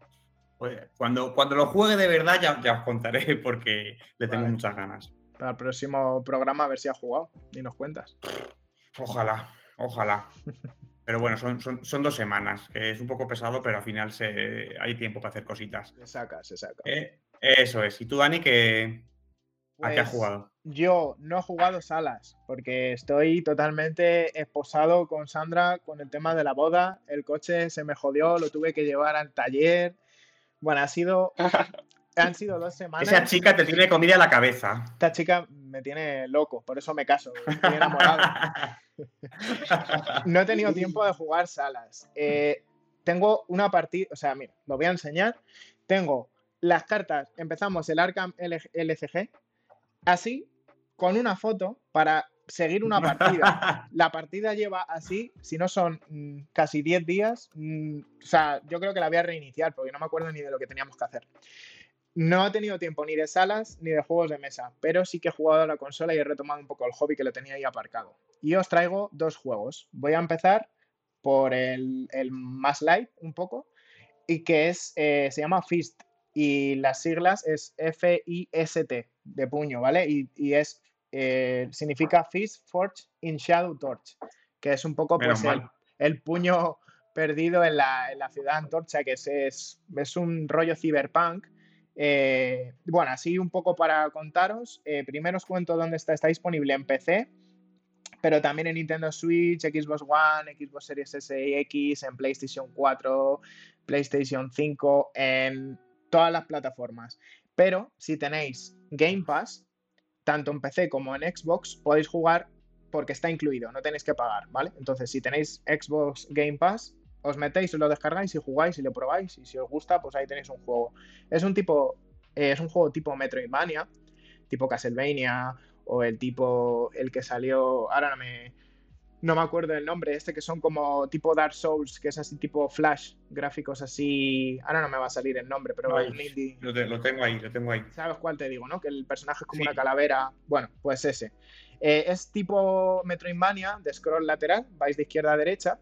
Pues, cuando, cuando lo juegue de verdad ya, ya os contaré [laughs] porque le tengo muchas ganas. Para el próximo programa a ver si has jugado y nos cuentas. Ojalá, ojalá. [laughs] Pero bueno, son, son, son dos semanas, que es un poco pesado, pero al final se, hay tiempo para hacer cositas. Se saca, se saca. Eh, eso es. ¿Y tú, Dani, que, a qué has Pues, jugado? Yo no he jugado salas porque estoy totalmente esposado con Sandra con el tema de la boda. El coche se me jodió, lo tuve que llevar al taller. Bueno, ha sido, [laughs] han sido dos semanas. Esa chica te tiene comida en la cabeza. Esta chica me tiene loco, por eso me caso. Estoy enamorado. No he tenido tiempo de jugar salas. Eh, tengo una partida, o sea, mira, lo voy a enseñar. Tengo las cartas, empezamos el Arkham LCG, así, con una foto para seguir una partida. La partida lleva así, si no son mm, casi 10 días, mm, o sea, yo creo que la voy a reiniciar porque no me acuerdo ni de lo que teníamos que hacer. No he tenido tiempo ni de salas ni de juegos de mesa, pero sí que he jugado a la consola y he retomado un poco el hobby que lo tenía ahí aparcado. Y os traigo dos juegos. Voy a empezar por el, el más light un poco, y que es, eh, se llama Fist, y las siglas es F-I-S-T, de puño, ¿vale? Y, y es, eh, significa Fist Forge in Shadow Torch, que es un poco pues el puño perdido en la, en la ciudad antorcha, que es, es, es un rollo cyberpunk. Eh, bueno, así un poco para contaros. eh, primero os cuento dónde está. Está disponible en PC, pero también en Nintendo Switch, Xbox One, Xbox Series S y X, en PlayStation 4, PlayStation 5, en todas las plataformas. Pero si tenéis Game Pass, tanto en PC como en Xbox, podéis jugar porque está incluido, no tenéis que pagar, ¿vale? Entonces, si tenéis Xbox Game Pass, os metéis, lo descargáis y jugáis y lo probáis y si os gusta, pues ahí tenéis un juego. Es un tipo, eh, es un juego tipo Metroidvania, tipo Castlevania o el tipo, el que salió, ahora no me, no me acuerdo el nombre, este que son como tipo Dark Souls, que es así tipo Flash, gráficos así, ahora no me va a salir el nombre, pero Lo, tengo ahí, lo tengo ahí. ¿Sabes cuál te digo, no? Que el personaje es como una calavera, bueno, pues ese. Eh, es tipo Metroidvania, de scroll lateral, vais de izquierda a derecha,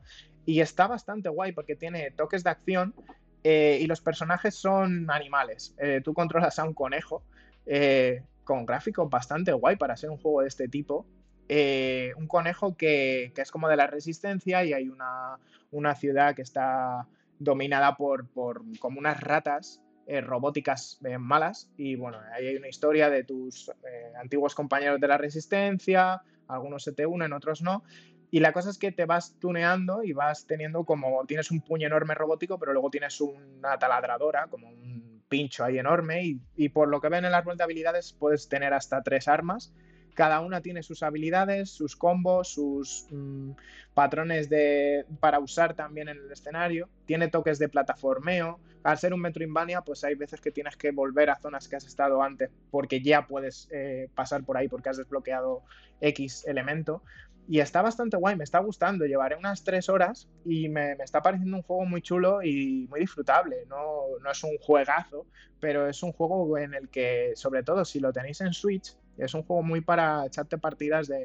y está bastante guay porque tiene toques de acción eh, y los personajes son animales. Eh, tú controlas a un conejo eh, con gráficos bastante guay para ser un juego de este tipo. un conejo que, es como de la resistencia y hay una, ciudad que está dominada por, por como unas ratas robóticas malas. Y bueno, ahí hay una historia de tus antiguos compañeros de la resistencia, algunos se te unen, otros no. Y la cosa es que te vas tuneando y vas teniendo como, tienes un puño enorme robótico, pero luego tienes una taladradora, como un pincho ahí enorme, y, por lo que ven en las de habilidades puedes tener hasta tres armas. Cada una tiene sus habilidades, sus combos, sus mm, patrones de, para usar también en el escenario. Tiene toques de plataformeo. Al ser un Metroidvania, pues hay veces que tienes que volver a zonas que has estado antes porque ya puedes eh, pasar por ahí porque has desbloqueado X elemento. Y está bastante guay, me está gustando. Llevaré unas tres horas y me, está pareciendo un juego muy chulo y muy disfrutable. No, no, es un juegazo, pero es un juego en el que, sobre todo si lo tenéis en Switch, es un juego muy para echarte partidas de.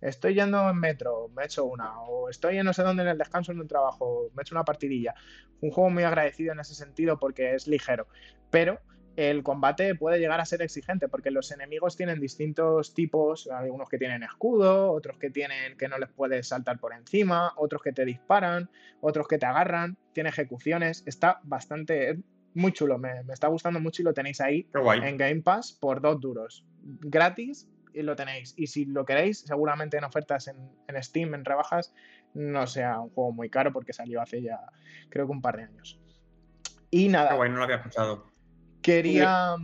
Estoy yendo en metro, me he hecho una. O estoy en no sé dónde en el descanso en un trabajo, me he hecho una partidilla. Un juego muy agradecido en ese sentido porque es ligero. Pero el combate puede llegar a ser exigente porque los enemigos tienen distintos tipos, algunos que tienen escudo, otros que tienen que no les puedes saltar por encima, otros que te disparan, otros que te agarran, tiene ejecuciones, está bastante muy chulo, me, está gustando mucho y lo tenéis ahí en Game Pass por dos duros, gratis y lo tenéis. Y si lo queréis, seguramente en ofertas en, en Steam, en rebajas, no sea un juego muy caro porque salió hace ya creo que un par de años. Y nada. no lo había escuchado. Quería,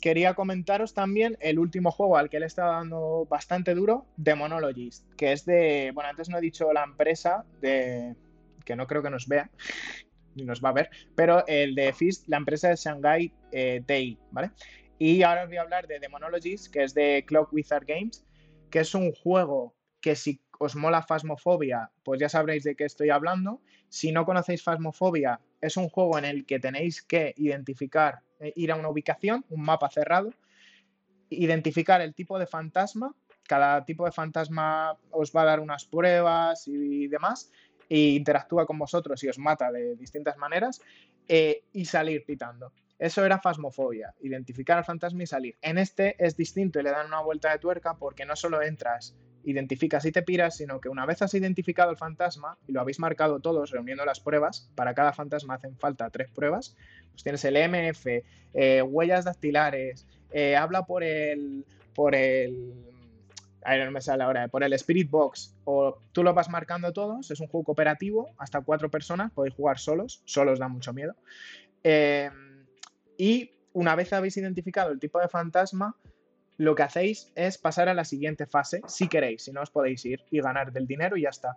quería comentaros también el último juego al que le estaba dando bastante duro, Demonologist, que es de, bueno, antes no he dicho la empresa de, que no creo que nos vea, ni nos va a ver, pero el de Fist, la empresa de Shanghai eh, ¿vale? Y ahora os voy a hablar de Demonologist, que es de Clock Wizard Games, que es un juego que si os mola Fasmofobia, pues ya sabréis de qué estoy hablando. Si no conocéis Fasmofobia, es un juego en el que tenéis que identificar eh, ir a una ubicación, un mapa cerrado, identificar el tipo de fantasma, cada tipo de fantasma os va a dar unas pruebas y demás, e interactúa con vosotros y os mata de distintas maneras, eh, y salir pitando. Eso era fasmofobia, identificar al fantasma y salir. En este es distinto y le dan una vuelta de tuerca porque no solo entras identificas y te piras, sino que una vez has identificado el fantasma y lo habéis marcado todos reuniendo las pruebas, para cada fantasma hacen falta tres pruebas, pues tienes el MF, eh, huellas dactilares, eh, habla por el, por el, ahí no me sale ahora, por el Spirit Box, o tú lo vas marcando todos, es un juego cooperativo, hasta cuatro personas, podéis jugar solos, solos da mucho miedo, eh, y una vez habéis identificado el tipo de fantasma, lo que hacéis es pasar a la siguiente fase, si queréis, si no os podéis ir y ganar del dinero y ya está.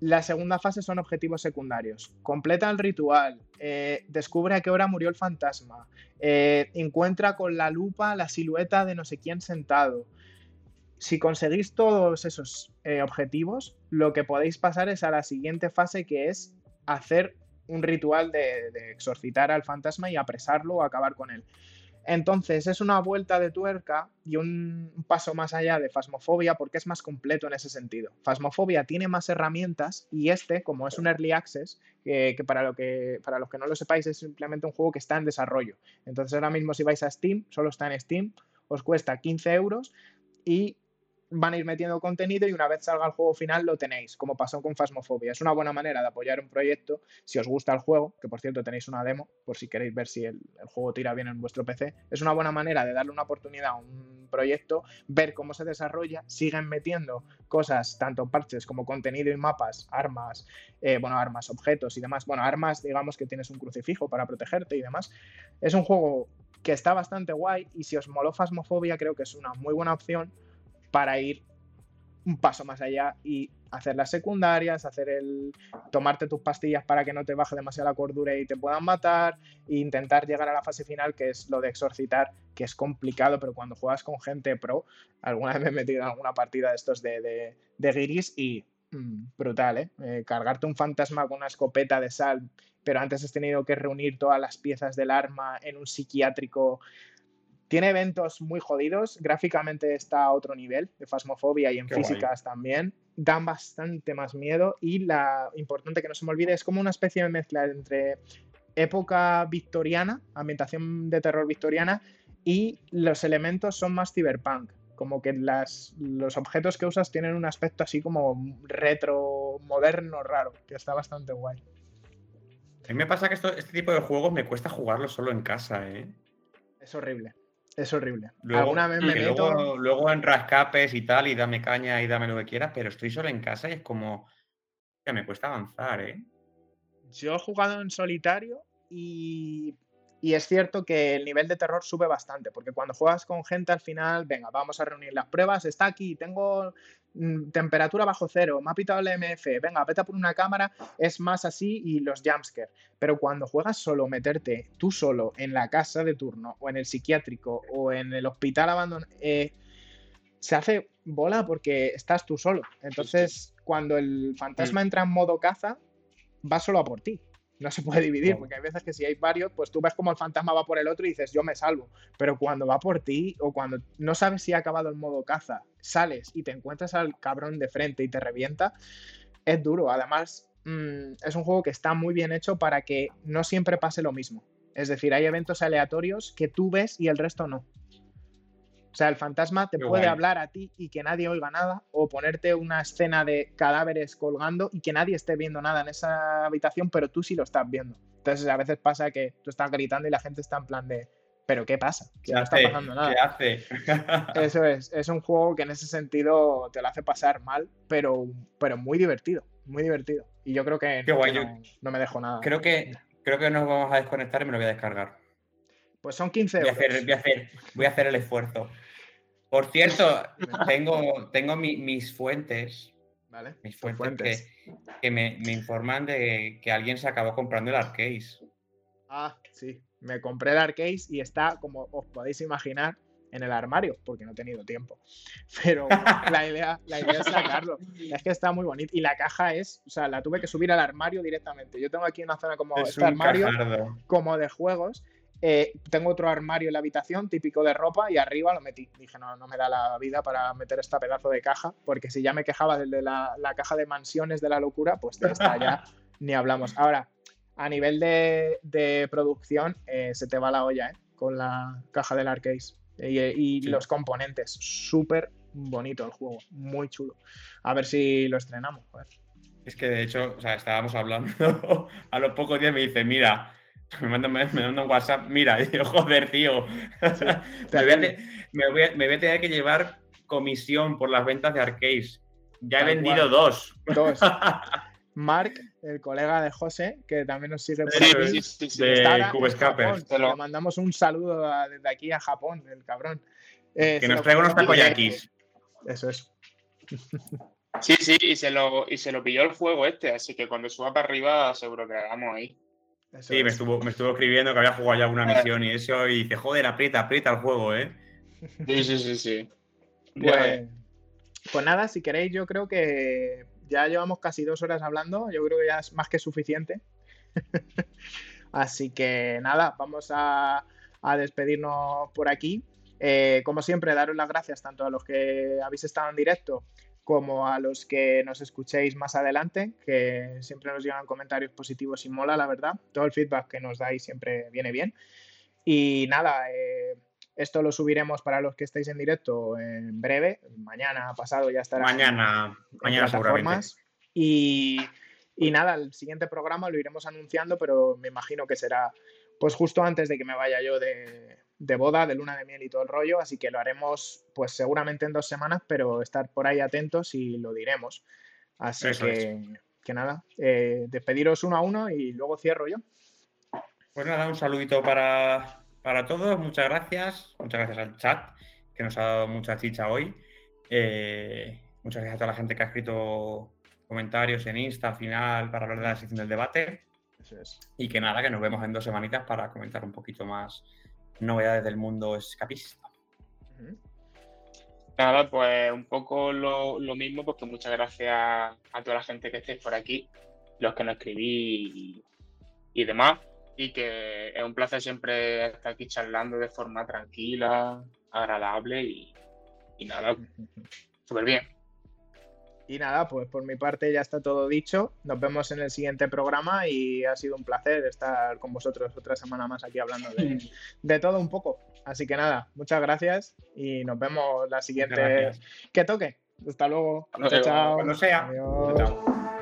La segunda fase son objetivos secundarios. Completa el ritual, eh, descubre a qué hora murió el fantasma, eh, encuentra con la lupa la silueta de no sé quién sentado. Si conseguís todos esos eh, objetivos, lo que podéis pasar es a la siguiente fase que es hacer un ritual de, de exorcitar al fantasma y apresarlo o acabar con él. Entonces es una vuelta de tuerca y un paso más allá de Fasmofobia porque es más completo en ese sentido. Fasmofobia tiene más herramientas y este, como es un early access, que, para, lo que, para los que no lo sepáis es simplemente un juego que está en desarrollo. Entonces ahora mismo si vais a Steam, solo está en Steam, os cuesta 15 euros y van a ir metiendo contenido y una vez salga el juego final lo tenéis, como pasó con Phasmophobia. Es una buena manera de apoyar un proyecto si os gusta el juego, que por cierto tenéis una demo por si queréis ver si el, juego tira bien en vuestro PC. Es una buena manera de darle una oportunidad a un proyecto, ver cómo se desarrolla, siguen metiendo cosas, tanto parches como contenido y mapas, armas, eh, bueno, armas, objetos y demás. Bueno, armas, digamos que tienes un crucifijo para protegerte y demás. Es un juego que está bastante guay y si os moló Phasmophobia creo que es una muy buena opción para ir un paso más allá y hacer las secundarias, hacer el tomarte tus pastillas para que no te baje demasiado la cordura y te puedan matar, e intentar llegar a la fase final, que es lo de exorcitar, que es complicado, pero cuando juegas con gente pro, alguna [laughs] vez me he metido en alguna partida de estos de, de, de y mm, brutal, ¿eh? ¿eh? Cargarte un fantasma con una escopeta de sal, pero antes has tenido que reunir todas las piezas del arma en un psiquiátrico tiene eventos muy jodidos, gráficamente está a otro nivel de Fasmofobia y en físicas también. Dan bastante más miedo y la importante que no se me olvide es como una especie de mezcla entre época victoriana, ambientación de terror victoriana y los elementos son más cyberpunk. Como que las, los objetos que usas tienen un aspecto así como retro, moderno, raro, que está bastante guay. A mí me pasa que este tipo de juegos me cuesta jugarlo solo en casa, ¿eh? Es horrible. Es horrible. Luego, Alguna vez me meto... luego, en rascapes y tal, y dame caña y dame lo que quieras, pero estoy solo en casa y es como. que me cuesta avanzar, ¿eh? Yo he jugado en solitario y y es cierto que el nivel de terror sube bastante, porque cuando juegas con gente al final, venga, vamos a reunir las pruebas, está aquí, tengo temperatura bajo cero, me ha pitado el MF, venga, vete por una cámara, es más así y los jumpscares. Pero cuando juegas solo, meterte tú solo en la casa de turno, o en el psiquiátrico, o en el hospital abandonado, eh, se hace bola porque estás tú solo. Entonces, cuando el fantasma mm. entra en modo caza, va solo a por ti no se puede dividir, porque hay veces que si hay varios, pues tú ves como el fantasma va por el otro y dices, yo me salvo. Pero cuando va por ti o cuando no sabes si ha acabado el modo caza, sales y te encuentras al cabrón de frente y te revienta, es duro. Además, mm, es un juego que está muy bien hecho para que no siempre pase lo mismo. Es decir, hay eventos aleatorios que tú ves y el resto no. O sea, el fantasma te puede hablar a ti y que nadie oiga nada, o ponerte una escena de cadáveres colgando y que nadie esté viendo nada en esa habitación, pero tú sí lo estás viendo. Entonces, a veces pasa que tú estás gritando y la gente está en plan de, ¿pero qué pasa? ¿Qué no está pasando nada. ¿Qué hace? [laughs] Eso es, es un juego que en ese sentido te lo hace pasar mal, pero, pero muy divertido, muy divertido. Y yo creo que, no, me dejo nada. Creo que, creo que nos vamos a desconectar y me lo voy a descargar. Pues son 15 euros. Voy a hacer, voy a hacer, voy a hacer el esfuerzo. Por cierto, [laughs] tengo, tengo mis fuentes. Vale. Mis fuentes, Que, me, informan de que alguien se acabó comprando el Arcase. Ah, sí. Me compré el Arcase y está, como os podéis imaginar, en el armario, porque no he tenido tiempo. [laughs] Pero la idea, la idea es sacarlo. [laughs] Es que está muy bonito. Y la caja es, o sea, la tuve que subir al armario directamente. Yo tengo aquí una zona como este armario, como de juegos. Eh, tengo otro armario en la habitación, típico de ropa, y arriba lo metí. Dije, no, no me da la vida para meter este pedazo de caja, porque si ya me quejaba del de la, caja de mansiones de la locura, pues de esta ya [laughs] ni hablamos. Ahora, a nivel de, producción, eh, se te va la olla, ¿eh? Con la caja del Arcade. Y, los componentes. Súper bonito el juego, muy chulo. A ver si lo estrenamos. Es que de hecho, o sea, estábamos hablando, [laughs] a los pocos días me dice, mira, [laughs] me manda, me, un WhatsApp, mira, [laughs] y yo, joder, tío. [laughs] me, voy a, tener que llevar comisión por las ventas de Arcade. Ya he vendido dos. Dos. Mark, el colega de José, que también nos sigue por aquí, de Cubescapers. Le mandamos un saludo desde aquí a Japón, el cabrón. Eh, que nos traiga unos takoyakis. Eso es. Sí, sí, y se, lo, y se lo pilló el juego este, así que cuando suba para arriba seguro que hagamos ahí sí, me estuvo, me estuvo escribiendo que había jugado ya una misión y eso, y dice, joder, aprieta, aprieta el juego, ¿eh? Sí, sí, sí, sí. [laughs] Pues, pues nada, si queréis, yo creo que ya llevamos casi dos horas hablando, yo creo que ya es más que suficiente. [laughs] Así que nada, vamos a, despedirnos por aquí. Eh, como siempre, daros las gracias tanto a los que habéis estado en directo como a los que nos escuchéis más adelante, que siempre nos llegan comentarios positivos y mola, la verdad. Todo el feedback que nos dais siempre viene bien. Y nada, eh, esto lo subiremos para los que estéis en directo en breve. Mañana pasado ya estará. Mañana, mañana plataformas. Y, y nada, el siguiente programa lo iremos anunciando, pero me imagino que será pues justo antes de que me vaya yo de, de boda, de luna de miel y todo el rollo, así que lo haremos pues seguramente en dos semanas, pero estar por ahí atentos y lo diremos. Así que, nada, eh, despediros uno a uno y luego cierro yo. Pues nada, un saludito para, todos, muchas gracias, muchas gracias al chat que nos ha dado mucha chicha hoy. Eh, Muchas gracias a toda la gente que ha escrito comentarios en Insta al final para hablar de la sección del debate. Eso es. Y que nada, que nos vemos en dos semanitas para comentar un poquito más novedades del mundo escapista. Nada, pues un poco lo, lo mismo, porque muchas gracias a toda la gente que estéis por aquí, los que nos escribí y, y demás. Y que es un placer siempre estar aquí charlando de forma tranquila, agradable y, y nada, súper bien. Y nada, pues por mi parte ya está todo dicho. Nos vemos en el siguiente programa y ha sido un placer estar con vosotros otra semana más aquí hablando de, de todo un poco. Así que nada, muchas gracias y nos vemos la siguiente gracias. que toque. Hasta luego. Hasta Chao. Cuando sea. Adiós. Chao.